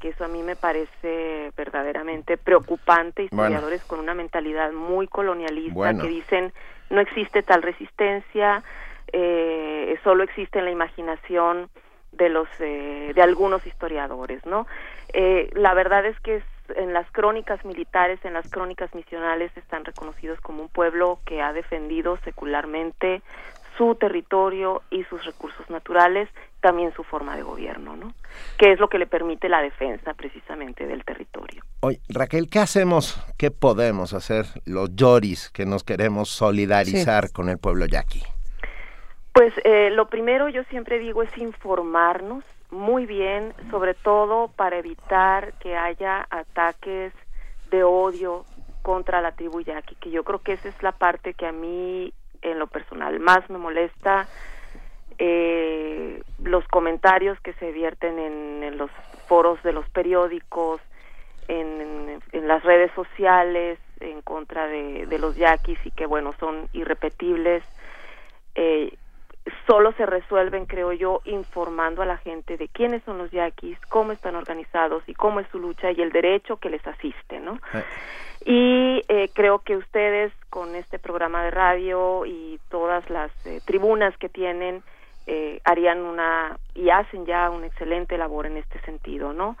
que eso a mí me parece verdaderamente preocupante, historiadores con una mentalidad muy colonialista que dicen no existe tal resistencia, eh, solo existe en la imaginación de los eh, de algunos historiadores, ¿no? Eh, la verdad es que en las crónicas militares, en las crónicas misionales están reconocidos como un pueblo que ha defendido secularmente su territorio y sus recursos naturales, también su forma de gobierno, ¿no? Que es lo que le permite la defensa precisamente del territorio. Oye, Raquel, ¿qué hacemos? ¿Qué podemos hacer los yoris que nos queremos solidarizar con el pueblo yaqui? Pues eh, lo primero yo siempre digo es informarnos muy bien, sobre todo para evitar que haya ataques de odio contra la tribu yaqui, que yo creo que esa es la parte que a mí en lo personal más me molesta. Eh, los comentarios que se vierten en, los foros de los periódicos, en, las redes sociales en contra de, de, los yaquis y que bueno son irrepetibles eh, solo se resuelven, creo yo, informando a la gente de quiénes son los yaquis, cómo están organizados y cómo es su lucha y el derecho que les asiste, ¿no? Eh. Y eh, creo que ustedes con este programa de radio y todas las eh, tribunas que tienen harían una y hacen ya una excelente labor en este sentido, ¿no?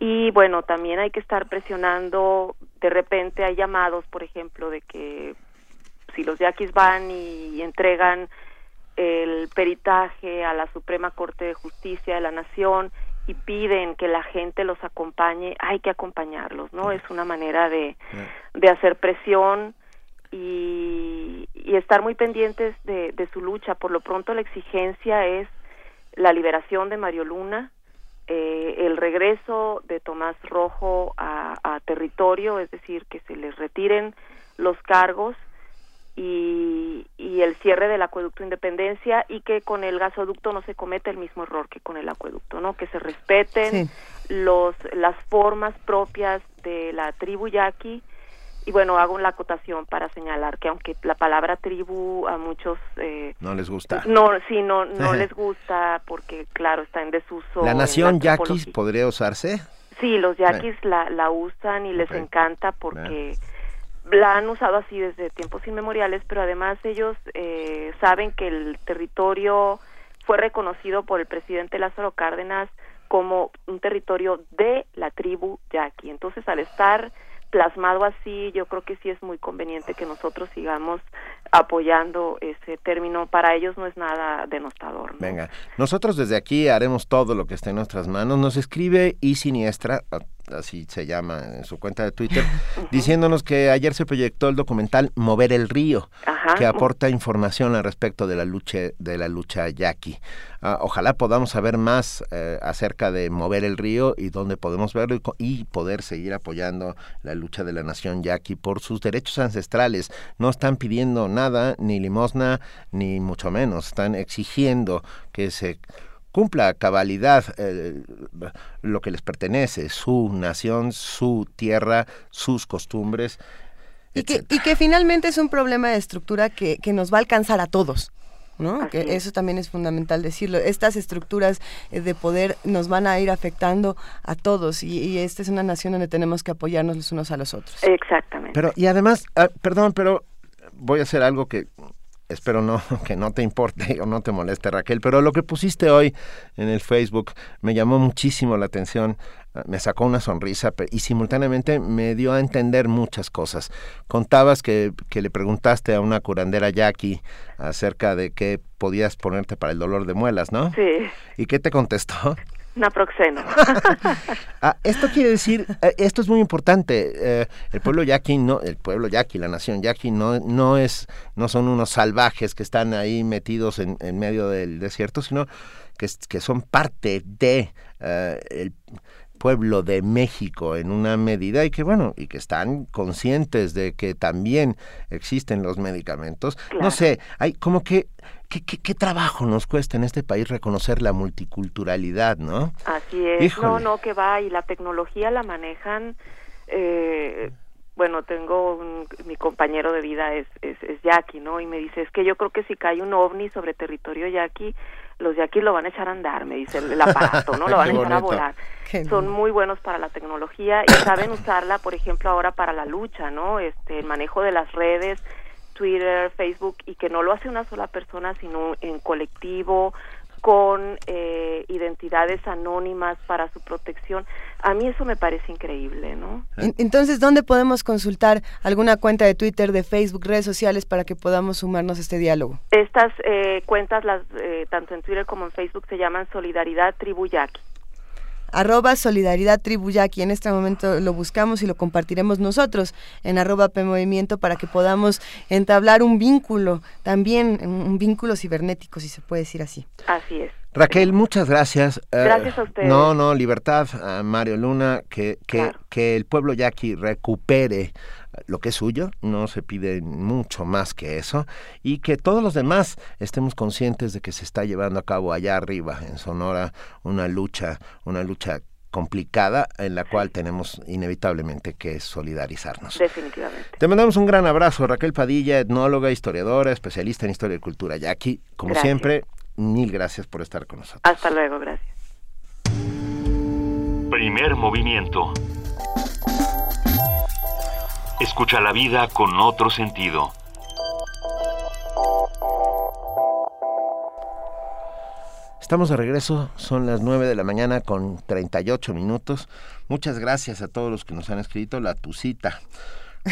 Y bueno, también hay que estar presionando, de repente hay llamados, por ejemplo, de que si los yaquis van y entregan el peritaje a la Suprema Corte de Justicia de la Nación y piden que la gente los acompañe, hay que acompañarlos, ¿no? Es una manera de, de hacer presión y, y estar muy pendientes de, de, su lucha. Por lo pronto la exigencia es la liberación de Mario Luna, eh, el regreso de Tomás Rojo a, a territorio, es decir, que se les retiren los cargos y, y, el cierre del acueducto Independencia y que con el gasoducto no se cometa el mismo error que con el acueducto, ¿no? Que se respeten los las formas propias de la tribu yaqui y bueno, hago una acotación para señalar que aunque la palabra tribu a muchos eh, no les gusta. No, sí, no no [LAUGHS] les gusta porque claro, está en desuso. La nación yaquis podría usarse? Sí, los yaquis la, la usan y les encanta porque la han usado así desde tiempos inmemoriales, pero además ellos eh, saben que el territorio fue reconocido por el presidente Lázaro Cárdenas como un territorio de la tribu yaqui. Entonces, al estar plasmado así, yo creo que sí es muy conveniente que nosotros sigamos apoyando ese término. Para ellos no es nada denostador. Venga, nosotros desde aquí haremos todo lo que esté en nuestras manos. Nos escribe y siniestra así se llama en su cuenta de Twitter, [LAUGHS] diciéndonos que ayer se proyectó el documental Mover el Río, que aporta información al respecto de la lucha de la lucha yaqui. Ah, ojalá podamos saber más eh, acerca de Mover el Río y dónde podemos verlo y, poder seguir apoyando la lucha de la nación yaqui por sus derechos ancestrales. No están pidiendo nada, ni limosna, ni mucho menos. Están exigiendo que se cumpla a cabalidad eh, lo que les pertenece, su nación, su tierra, sus costumbres. Y que, y que, finalmente es un problema de estructura que, que nos va a alcanzar a todos. ¿no? Que eso también es fundamental decirlo. Estas estructuras eh, de poder nos van a ir afectando a todos y, y, esta es una nación donde tenemos que apoyarnos los unos a los otros. Exactamente. Pero y además, ah, perdón, pero voy a hacer algo que espero no [LAUGHS] que no te importe o no te moleste Raquel, pero lo que pusiste hoy en el Facebook me llamó muchísimo la atención, ah, me sacó una sonrisa y simultáneamente me dio a entender muchas cosas. Contabas que, que le preguntaste a una curandera Jackie acerca de qué podías ponerte para el dolor de muelas, ¿no? Sí. ¿Y qué te contestó? Naproxeno. [LAUGHS] Ah, esto quiere decir, eh, esto es muy importante. eh, el pueblo yaqui no, el pueblo yaqui, la nación yaqui no, no es, no son unos salvajes que están ahí metidos en, en medio del desierto, sino que, que son parte de eh, el pueblo de México en una medida y que bueno y que están conscientes de que también existen los medicamentos no sé hay como que ¿qué, qué, qué trabajo nos cuesta en este país reconocer la multiculturalidad no Así es, Híjole. no, no, que va, y la tecnología la manejan, eh, bueno, tengo un- mi compañero de vida es, es, es yaqui, ¿no? Y me dice, es que yo creo que si cae un ovni sobre territorio yaqui, los yaquis lo van a echar a andar, me dice el, el [LAUGHS] aparato, ¿no? Lo van a echar a volar. Qué Son muy buenos para la tecnología y saben usarla, por ejemplo, ahora para la lucha, ¿no? Este, el manejo de las redes, Twitter, Facebook, y que no lo hace una sola persona, sino en colectivo, con eh, identidades anónimas para su protección. A mí eso me parece increíble, ¿no? En- Entonces, ¿dónde podemos consultar alguna cuenta de Twitter, de Facebook, redes sociales para que podamos sumarnos a este diálogo? Estas eh, cuentas, las eh, tanto en Twitter como en Facebook, se llaman Solidaridad Tribu Yaqui. Arroba Solidaridad Tribu Yaqui. En este momento lo buscamos y lo compartiremos nosotros en arroba P Movimiento para que podamos entablar un vínculo, también un vínculo cibernético, si se puede decir así. Así es. Raquel, muchas gracias. Eh, Gracias a ustedes. No, no, libertad a Mario Luna, que, que, que el pueblo yaqui recupere lo que es suyo, no se pide mucho más que eso, y que todos los demás estemos conscientes de que se está llevando a cabo allá arriba, en Sonora, una lucha, una lucha complicada en la cual tenemos inevitablemente que solidarizarnos. Definitivamente. Te mandamos un gran abrazo, Raquel Padilla, etnóloga, historiadora, especialista en historia y cultura yaqui. Como Gracias. siempre, mil gracias por estar con nosotros. Hasta luego, gracias. Primer movimiento. Escucha la vida con otro sentido. Estamos de regreso, son las 9 de la mañana con 38 minutos. Muchas gracias a todos los que nos han escrito. La Tucita,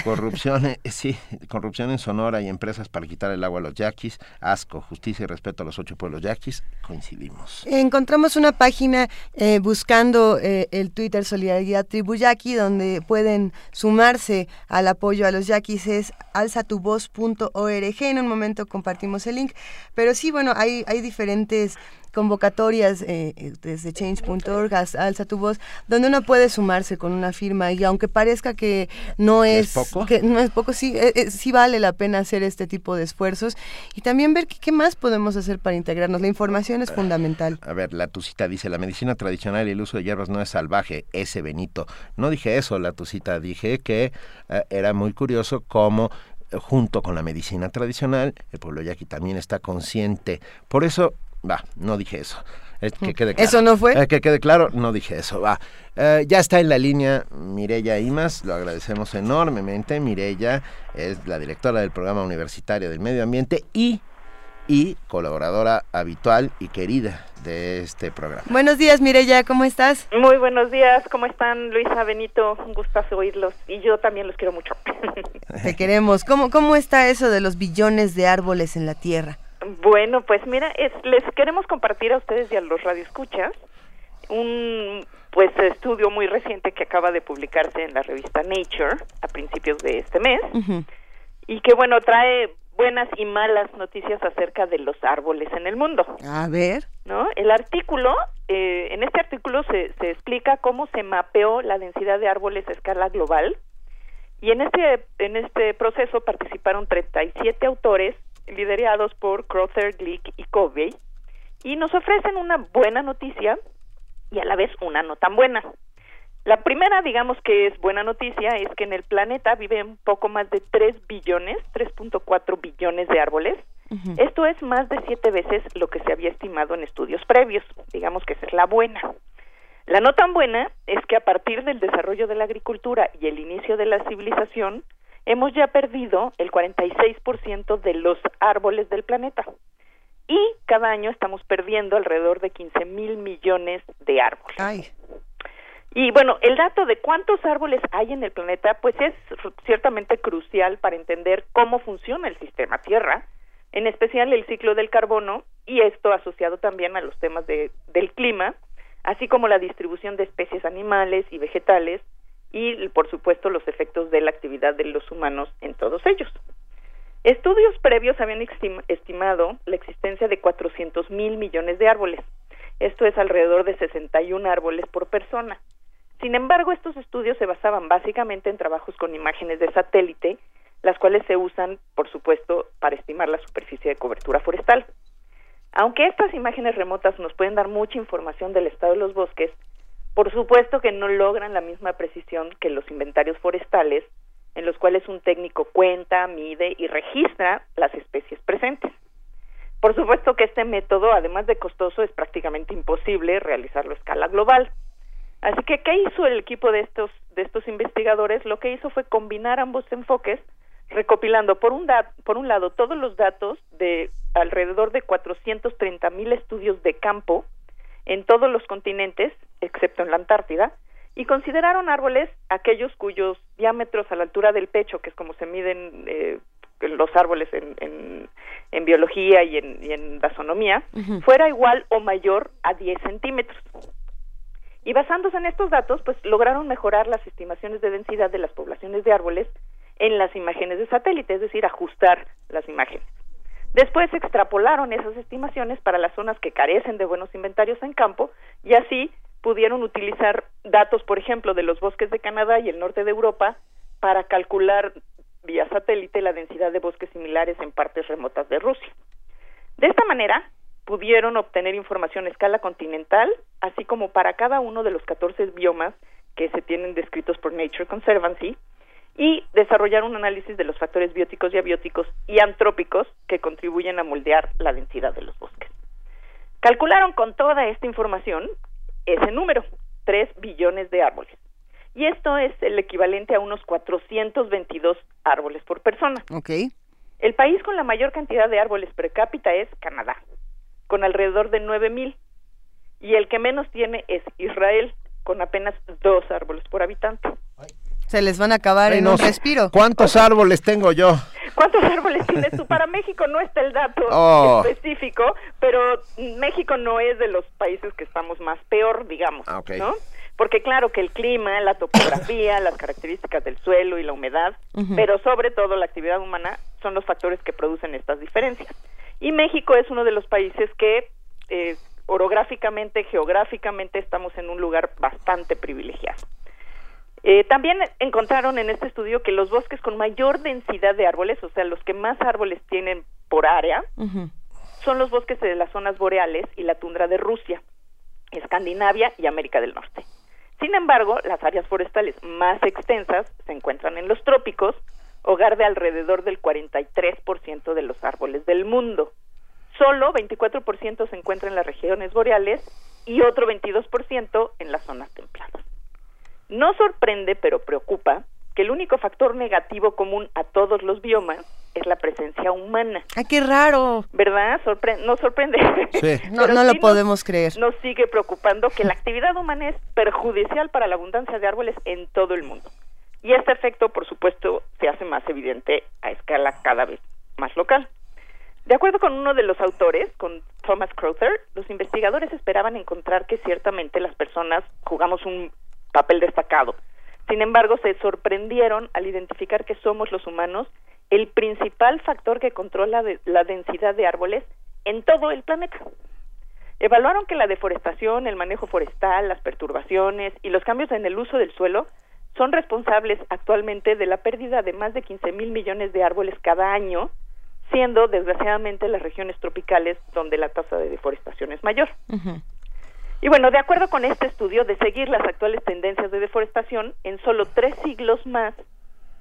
corrupción, eh, sí, corrupción en Sonora y empresas para quitar el agua a los yaquis, asco, justicia y respeto a los ocho pueblos yaquis, coincidimos. Encontramos una página eh, buscando eh, el Twitter Solidaridad Tribu Yaqui, donde pueden sumarse al apoyo a los yaquis, es alzatuvoz.org. En un momento compartimos el link, pero sí, bueno, hay, hay diferentes convocatorias eh, eh, desde change.org alza tu voz donde uno puede sumarse con una firma y aunque parezca que no ¿Que es, es poco? que no es poco sí eh, eh, sí vale la pena hacer este tipo de esfuerzos y también ver qué, más podemos hacer para integrarnos la información es fundamental A ver, la Tucita dice, la medicina tradicional y el uso de hierbas no es salvaje, ese Benito. No dije eso, la Tucita, dije que eh, era muy curioso cómo junto con la medicina tradicional, el pueblo yaqui también está consciente. Por eso, va, no dije eso. Eh, que quede claro. ¿Eso no fue? Eh, que quede claro, no dije eso, va. Eh, ya está en la línea Mirella Imas, lo agradecemos enormemente. Mirella es la directora del programa universitario del medio ambiente y, y colaboradora habitual y querida de este programa. buenos días Mireya ¿cómo estás? Muy buenos días, ¿cómo están Luisa, Benito? Un gustazo oírlos y yo también los quiero mucho. te queremos ¿Cómo, cómo está eso de los billones de árboles en la tierra? Bueno, pues mira, es- les queremos compartir a ustedes y a los radioescuchas un pues estudio muy reciente que acaba de publicarse en la revista Nature a principios de este mes y que bueno trae buenas y malas noticias acerca de los árboles en el mundo. a ver ¿no? El artículo, eh, en este artículo se, se explica cómo se mapeó la densidad de árboles a escala global y en este, en este proceso participaron 37 autores liderados por Crowther, Glick y Covey y nos ofrecen una buena noticia y a la vez una no tan buena. La primera, digamos que es buena noticia, es que en el planeta viven poco más de 3 billones, 3.4 billones de árboles. Esto es más de siete veces lo que se había estimado en estudios previos. Digamos que esa es la buena. La no tan buena es que a partir del desarrollo de la agricultura y el inicio de la civilización, hemos ya perdido el 46% de los árboles del planeta. Y cada año estamos perdiendo alrededor de 15 mil millones de árboles. Y bueno, el dato de cuántos árboles hay en el planeta, pues es ciertamente crucial para entender cómo funciona el sistema Tierra, en especial el ciclo del carbono y esto asociado también a los temas de, del clima, así como la distribución de especies animales y vegetales y, por supuesto, los efectos de la actividad de los humanos en todos ellos. Estudios previos habían estimado la existencia de 400 mil millones de árboles. Esto es alrededor de 61 árboles por persona. Sin embargo, estos estudios se basaban básicamente en trabajos con imágenes de satélite, las cuales se usan, por supuesto, para estimar la superficie de cobertura forestal. Aunque estas imágenes remotas nos pueden dar mucha información del estado de los bosques, por supuesto que no logran la misma precisión que los inventarios forestales en los cuales un técnico cuenta, mide y registra las especies presentes. Por supuesto que este método, además de costoso, es prácticamente imposible realizarlo a escala global. Así que, ¿qué hizo el equipo de estos, de estos investigadores? Lo que hizo fue combinar ambos enfoques, recopilando por un, por un lado todos los datos de alrededor de 430 mil estudios de campo en todos los continentes, excepto en la Antártida, y consideraron árboles aquellos cuyos diámetros a la altura del pecho, que es como se miden eh, los árboles en, en, biología y en, y en taxonomía, fuera igual o mayor a 10 centímetros. Y basándose en estos datos, pues lograron mejorar las estimaciones de densidad de las poblaciones de árboles en las imágenes de satélite, es decir, ajustar las imágenes. Después extrapolaron esas estimaciones para las zonas que carecen de buenos inventarios en campo y así pudieron utilizar datos, por ejemplo, de los bosques de Canadá y el norte de Europa para calcular vía satélite la densidad de bosques similares en partes remotas de Rusia. De esta manera, pudieron obtener información a escala continental, así como para cada uno de los 14 biomas que se tienen descritos por Nature Conservancy, y desarrollar un análisis de los factores bióticos y abióticos y antrópicos que contribuyen a moldear la densidad de los bosques. Calcularon con toda esta información ese número, 3 billones de árboles. Y esto es el equivalente a unos 422 árboles por persona. Okay. El país con la mayor cantidad de árboles per cápita es Canadá, con alrededor de 9000. Y el que menos tiene es Israel, con apenas dos árboles por habitante. Se les van a acabar en un respiro. ¿Cuántos árboles tengo yo? ¿Cuántos árboles tienes tú? Para México no está el dato Oh. específico, pero México no es de los países que estamos más peor, digamos, Ah. ¿no? Porque claro que el clima, la topografía, las características del suelo y la humedad, pero sobre todo la actividad humana son los factores que producen estas diferencias. Y México es uno de los países que eh, orográficamente, geográficamente estamos en un lugar bastante privilegiado. Eh, también encontraron en este estudio que los bosques con mayor densidad de árboles, o sea, los que más árboles tienen por área, son los bosques de las zonas boreales y la tundra de Rusia, Escandinavia y América del Norte. Sin embargo, las áreas forestales más extensas se encuentran en los trópicos, hogar de alrededor del 43% de los árboles del mundo. Solo 24% se encuentra en las regiones boreales y otro 22% en las zonas templadas. No sorprende, pero preocupa, que el único factor negativo común a todos los biomas es la presencia humana. ¡Ay, qué raro! ¿Verdad? Sorpre- no sorprende. [LAUGHS] No, Pero no lo sí nos- podemos creer. Nos sigue preocupando que la actividad humana es perjudicial para la abundancia de árboles en todo el mundo. Y este efecto, por supuesto, se hace más evidente a escala cada vez más local. De acuerdo con uno de los autores, con Thomas Crowther, los investigadores esperaban encontrar que ciertamente las personas jugamos un papel destacado. Sin embargo, se sorprendieron al identificar que somos los humanos el principal factor que controla de- la densidad de árboles en todo el planeta. Evaluaron que la deforestación, el manejo forestal, las perturbaciones y los cambios en el uso del suelo son responsables actualmente de la pérdida de más de 15 mil millones de árboles cada año, siendo desgraciadamente las regiones tropicales donde la tasa de deforestación es mayor. Y bueno, de acuerdo con este estudio, de seguir las actuales tendencias de deforestación, en solo tres siglos más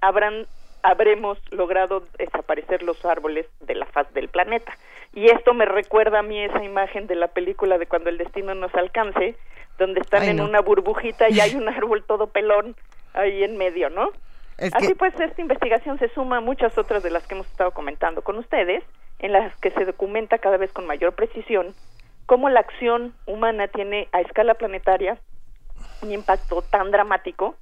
habrán habremos logrado desaparecer los árboles de la faz del planeta. Y esto me recuerda a mí esa imagen de la película de cuando el destino nos alcance, donde están Ay, en una burbujita y hay un árbol todo pelón ahí en medio, ¿no? Es Así pues, esta investigación se suma a muchas otras de las que hemos estado comentando con ustedes, en las que se documenta cada vez con mayor precisión cómo la acción humana tiene a escala planetaria un impacto tan dramático.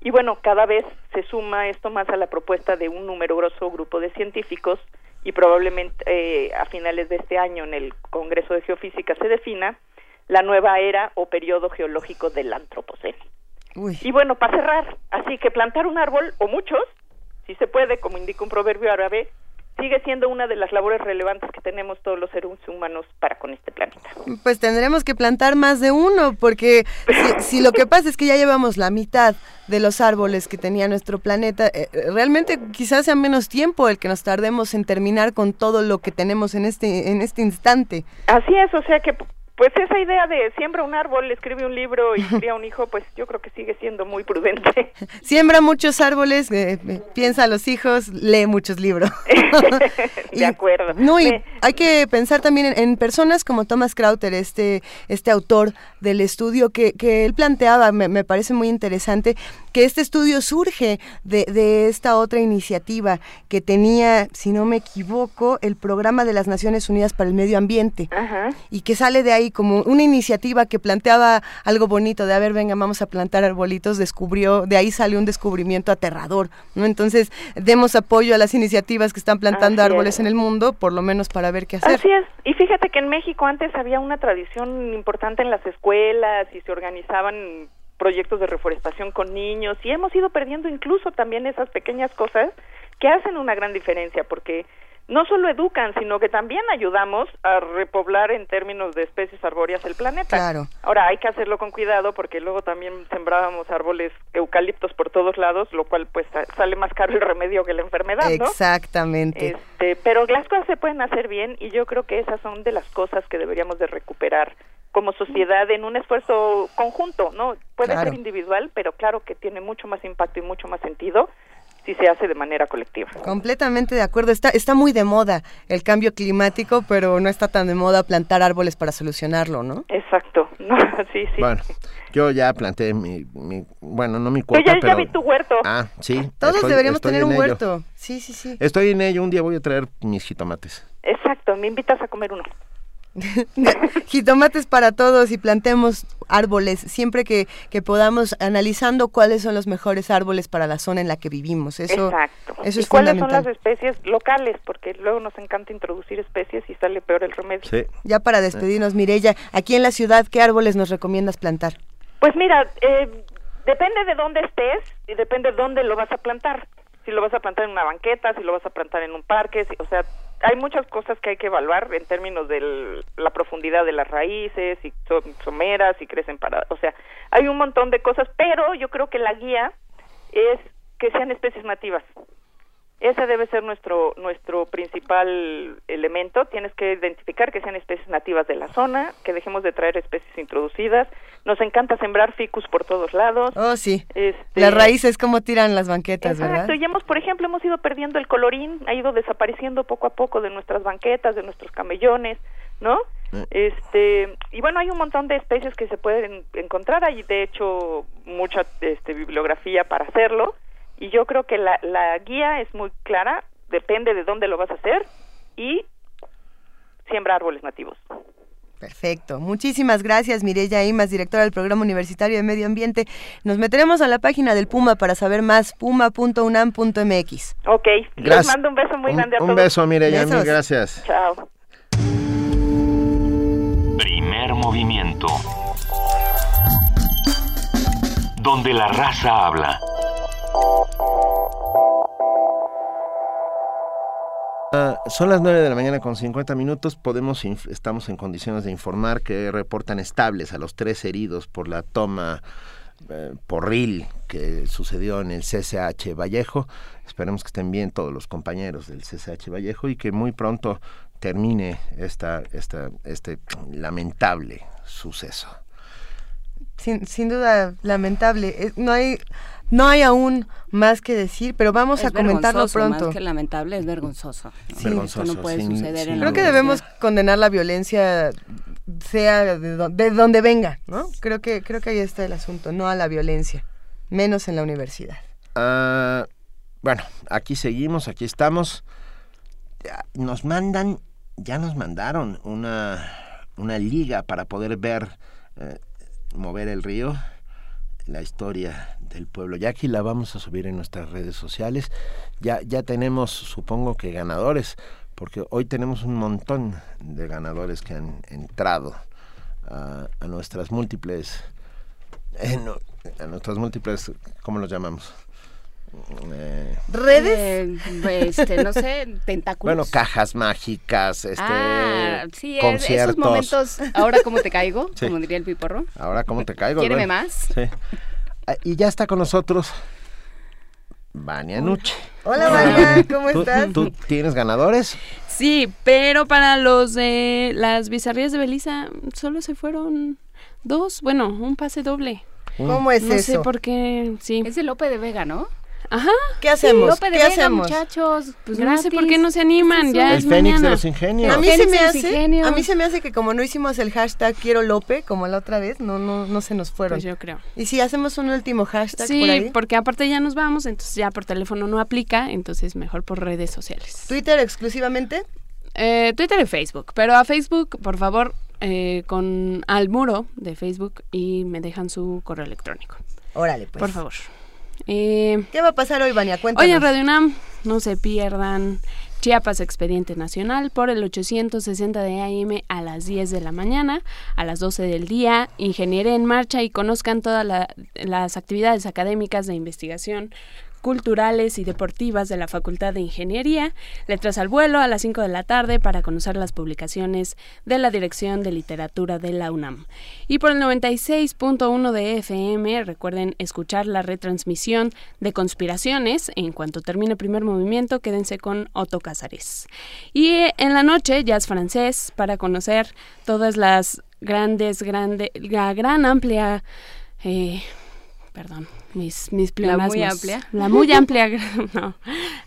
Y bueno, cada vez se suma esto más a la propuesta de un numeroso grupo de científicos y probablemente eh, a finales de este año en el Congreso de Geofísica se defina la nueva era o periodo geológico del Antropoceno. Y bueno, para cerrar, así que plantar un árbol o muchos, si se puede, como indica un proverbio árabe, sigue siendo una de las labores relevantes que tenemos todos los seres humanos para con este planeta. Pues tendremos que plantar más de uno, porque si, lo que pasa es que ya llevamos la mitad de los árboles que tenía nuestro planeta, eh, realmente quizás sea menos tiempo el que nos tardemos en terminar con todo lo que tenemos en este en este instante. Así es, o sea que pues esa idea de siembra un árbol, escribe un libro y [LAUGHS] cría un hijo, pues yo creo que sigue siendo muy prudente. [LAUGHS] Siembra muchos árboles, eh, eh, piensa a los hijos, lee muchos libros. [LAUGHS] de acuerdo. No, y hay que pensar también en, personas como Thomas Krauter, este, este autor del estudio que, que él planteaba, me, me parece muy interesante, que este estudio surge de, de, esta otra iniciativa que tenía, si no me equivoco, el Programa de las Naciones Unidas para el Medio Ambiente y que sale de ahí como una iniciativa que planteaba algo bonito de, a ver, venga, vamos a plantar arbolitos, descubrió, de ahí salió un descubrimiento aterrador, ¿no? Entonces, demos apoyo a las iniciativas que están plantando árboles en el mundo, por lo menos para ver qué hacer. Así es, y fíjate que en México antes había una tradición importante en las escuelas y se organizaban proyectos de reforestación con niños y hemos ido perdiendo incluso también esas pequeñas cosas que hacen una gran diferencia porque no solo educan, sino que también ayudamos a repoblar en términos de especies arbóreas el planeta. Claro. Ahora hay que hacerlo con cuidado porque luego también sembrábamos árboles eucaliptos por todos lados, lo cual pues sale más caro el remedio que la enfermedad, ¿no? Exactamente. Este, pero las cosas se pueden hacer bien y yo creo que esas son de las cosas que deberíamos de recuperar como sociedad en un esfuerzo conjunto, ¿no? Puede ser individual, pero claro que tiene mucho más impacto y mucho más sentido si se hace de manera colectiva. Completamente de acuerdo. Está, está muy de moda el cambio climático, pero no está tan de moda plantar árboles para solucionarlo, ¿no? Exacto. [LAUGHS] sí, sí. Bueno, yo ya planté mi, bueno, no mi cuota, yo ya, pero... ya vi tu huerto. Ah, sí. Todos deberíamos tener un huerto. Sí, sí, sí. Estoy en ello. Un día voy a traer mis jitomates. Exacto. Me invitas a comer uno. [LAUGHS] Jitomates para todos y plantemos árboles siempre que, que, podamos, analizando cuáles son los mejores árboles para la zona en la que vivimos. Eso, Exacto. Eso ¿Y es cuáles fundamental. son las especies locales? Porque luego nos encanta introducir especies y sale peor el remedio. Ya para despedirnos, Mirella, aquí en la ciudad, ¿qué árboles nos recomiendas plantar? Pues mira, eh, depende de dónde estés y depende de dónde lo vas a plantar. Si lo vas a plantar en una banqueta, si lo vas a plantar en un parque, si, o sea, hay muchas cosas que hay que evaluar en términos de la profundidad de las raíces, si son someras, si crecen para, o sea, hay un montón de cosas, pero yo creo que la guía es que sean especies nativas. Ese debe ser nuestro nuestro principal elemento. Tienes que identificar que sean especies nativas de la zona, que dejemos de traer especies introducidas. Nos encanta sembrar ficus por todos lados. Oh, sí. Este, Las raíces, cómo tiran las banquetas, Exacto, ¿verdad? y hemos, por ejemplo, hemos ido perdiendo el colorín, ha ido desapareciendo poco a poco de nuestras banquetas, de nuestros camellones, ¿no? Este, y bueno, hay un montón de especies que se pueden encontrar, hay de hecho mucha este, bibliografía para hacerlo, y yo creo que la, la guía es muy clara, depende de dónde lo vas a hacer, y siembra árboles nativos. Perfecto. Muchísimas gracias, Mireya Imas, directora del Programa Universitario de Medio Ambiente. Nos meteremos a la página del Puma para saber más, puma.unam.mx. Ok, les mando un beso muy Un- grande a un todos. beso, Mireya, mil gracias. Chao. Primer movimiento. Donde la raza habla. Ah, son las 9 de la mañana con 50 minutos. Podemos estamos en condiciones de informar que reportan estables a los tres heridos por la toma eh, porril que sucedió en el CCH Vallejo. Esperemos que estén bien todos los compañeros del CCH Vallejo y que muy pronto termine esta, esta, este lamentable suceso. Sin, sin duda, lamentable. Eh, No hay, no hay aún más que decir, pero vamos Es a comentarlo pronto. Más que lamentable, es vergonzoso. ¿no? Sí. Vergonzoso, Esto no puede sin- suceder sin en la Creo que debemos condenar la violencia sea de, do- de donde venga, ¿no? Creo que creo que ahí está el asunto, no a la violencia, menos en la universidad. Ah, bueno, aquí seguimos, aquí estamos. Nos mandan, ya nos mandaron una, una liga para poder ver eh, mover el río, la historia del pueblo. Ya aquí la vamos a subir en nuestras redes sociales. Ya, ya tenemos, supongo que ganadores, porque hoy tenemos un montón de ganadores que han entrado a, nuestras múltiples, eh, no, a nuestras múltiples, ¿cómo los llamamos? Eh, ¿Redes? Eh, este, no sé, [LAUGHS] tentáculos. bueno, cajas mágicas, este, ah, sí, es- conciertos. esos momentos, ahora cómo te caigo, Sí. como diría el piporro. Ahora, ¿cómo te caigo? Quiéreme Bueno, más. Sí. Ah, Y ya está con nosotros Vania Nuche. Hola, Vania, ¿cómo ¿Tú- estás? ¿Tú tienes ganadores? Sí, pero para los de las bizarrías de Belisa solo se fueron dos, bueno, un pase doble. ¿Cómo es no sé eso? por qué, sí. Es de Lope de Vega, ¿no? Ajá. ¿Qué hacemos? ¿Qué Vega, hacemos? muchachos. Pues no sé por qué no se animan, ya El es Fénix de los Ingenios. A mí se me hace, ingenios. a mí se me hace que como no hicimos el hashtag quiero Lope como la otra vez, no no no se nos fueron. Pues yo creo. Y si hacemos un último hashtag Sí, por ahí. porque aparte ya nos vamos, entonces ya por teléfono no aplica, entonces mejor por redes sociales. Twitter exclusivamente. Eh, Twitter y Facebook, pero a Facebook, por favor, eh, con al muro de Facebook y me dejan su correo electrónico. Órale, pues. Por favor. Eh, ¿Qué va a pasar hoy, Vania? Cuéntanos. Hoy en Radio UNAM, no se pierdan Chiapas Expediente Nacional por el 860 de AM a las 10 de la mañana, a las 12 del día, Ingeniería en Marcha y conozcan todas la- las actividades académicas de investigación culturales y deportivas de la Facultad de Ingeniería, letras al vuelo a las 5 de la tarde para conocer las publicaciones de la Dirección de Literatura de la UNAM. Y por el 96.1 de FM, recuerden escuchar la retransmisión de Conspiraciones. En cuanto termine el primer movimiento, quédense con Otto Cázares. Y eh, en la noche, jazz francés para conocer todas las grandes, grande, la gran amplia... eh, perdón, mis, mis La muy amplia. La muy amplia, [LAUGHS] no,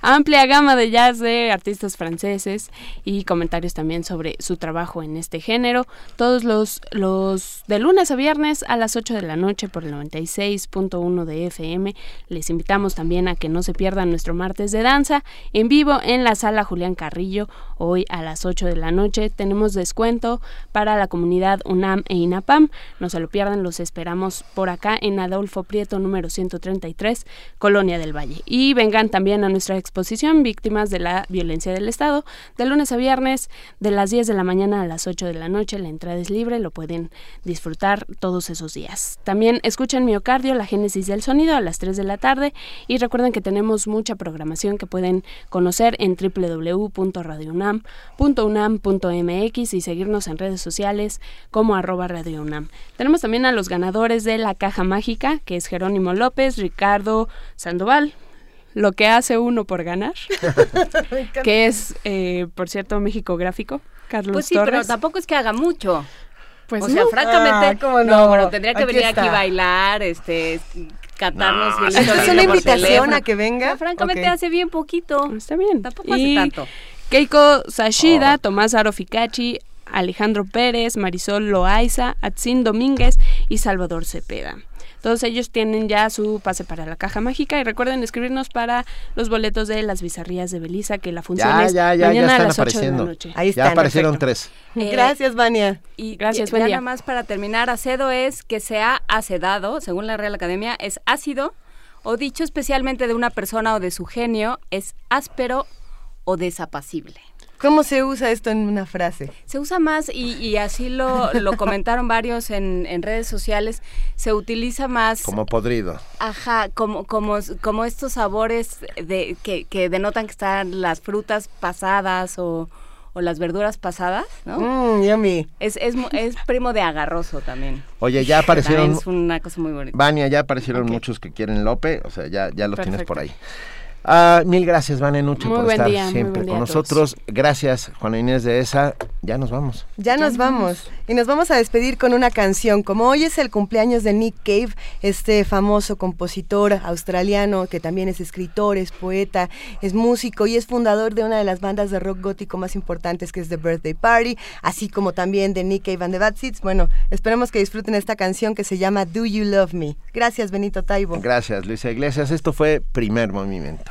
amplia gama de jazz de artistas franceses y comentarios también sobre su trabajo en este género. Todos los, los de lunes a viernes a las 8 de la noche por el 96.1 de FM. Les invitamos también a que no se pierdan nuestro martes de danza en vivo en la sala Julián Carrillo hoy a las 8 de la noche. Tenemos descuento para la comunidad UNAM e INAPAM. No se lo pierdan, los esperamos por acá en Adolfo Prieto número 133, Colonia del Valle. Y vengan también a nuestra exposición Víctimas de la Violencia del Estado, de lunes a viernes, de las 10 de la mañana a las 8 de la noche. La entrada es libre, lo pueden disfrutar todos esos días. También escuchen Miocardio, la génesis del sonido, a las 3 de la tarde. Y recuerden que tenemos mucha programación que pueden conocer en www.radiounam.unam.mx y seguirnos en redes sociales como arroba Radio UNAM. Tenemos también a los ganadores de la caja mágica, que es Jerónimo López, Ricardo Sandoval, lo que hace uno por ganar, [LAUGHS] que es, eh, por cierto, México Gráfico, Carlos Pues sí, Torres. pero tampoco es que haga mucho. Pues o sea, no. francamente, Ah, ¿cómo no, no? bueno, tendría que Aquí venir aquí a bailar, este, cantarnos No, ¿Es una invitación a que venga? Francamente hace bien poquito. Está bien. Tampoco hace Y tanto. Keiko Sashida, Tomás Aroficachi, Alejandro Pérez, Marisol Loaiza, Atzin Domínguez y Salvador Cepeda. Todos ellos tienen ya su pase para la caja mágica y recuerden escribirnos para los boletos de las bizarrías de Belisa, que la función Ya, es ya, ya, ya mañana a están las 8 de la apareciendo. noche. Ahí Ya están, aparecieron perfecto. tres. Eh, Gracias, Vania. Y Gracias, y- ya nada más para terminar, acedo es que se ha acedado, según la Real Academia, es ácido o dicho especialmente de una persona o de su genio, es áspero o desapacible. ¿Cómo se usa esto en una frase? Se usa más y, y así lo, lo [LAUGHS] comentaron varios en, en redes sociales, se utiliza más, Como podrido. ajá, como, como, como estos sabores de, que, que denotan que están las frutas pasadas o, o las verduras pasadas, ¿no? Mmm, yummy. Es, es, mu- es primo de agarroso también. Oye, ya También aparecieron, es una cosa muy bonita. Vania, ya aparecieron muchos que quieren Lope, o sea, ya, ya los tienes por ahí. Ah, mil gracias, Vania Nuche, Muy por estar día, siempre con nosotros. Gracias, Juana Inés de esa. Ya nos vamos. Ya nos vamos. Y nos vamos a despedir con una canción. Como hoy es el cumpleaños de Nick Cave, este famoso compositor australiano que también es escritor, es poeta, es músico y es fundador de una de las bandas de rock gótico más importantes que es The Birthday Party, así como también de Nick Cave and the Bad Seeds. Bueno, esperemos que disfruten esta canción que se llama Do You Love Me. Gracias, Benito Taibo. Gracias, Luisa Iglesias. Esto fue Primer Movimiento.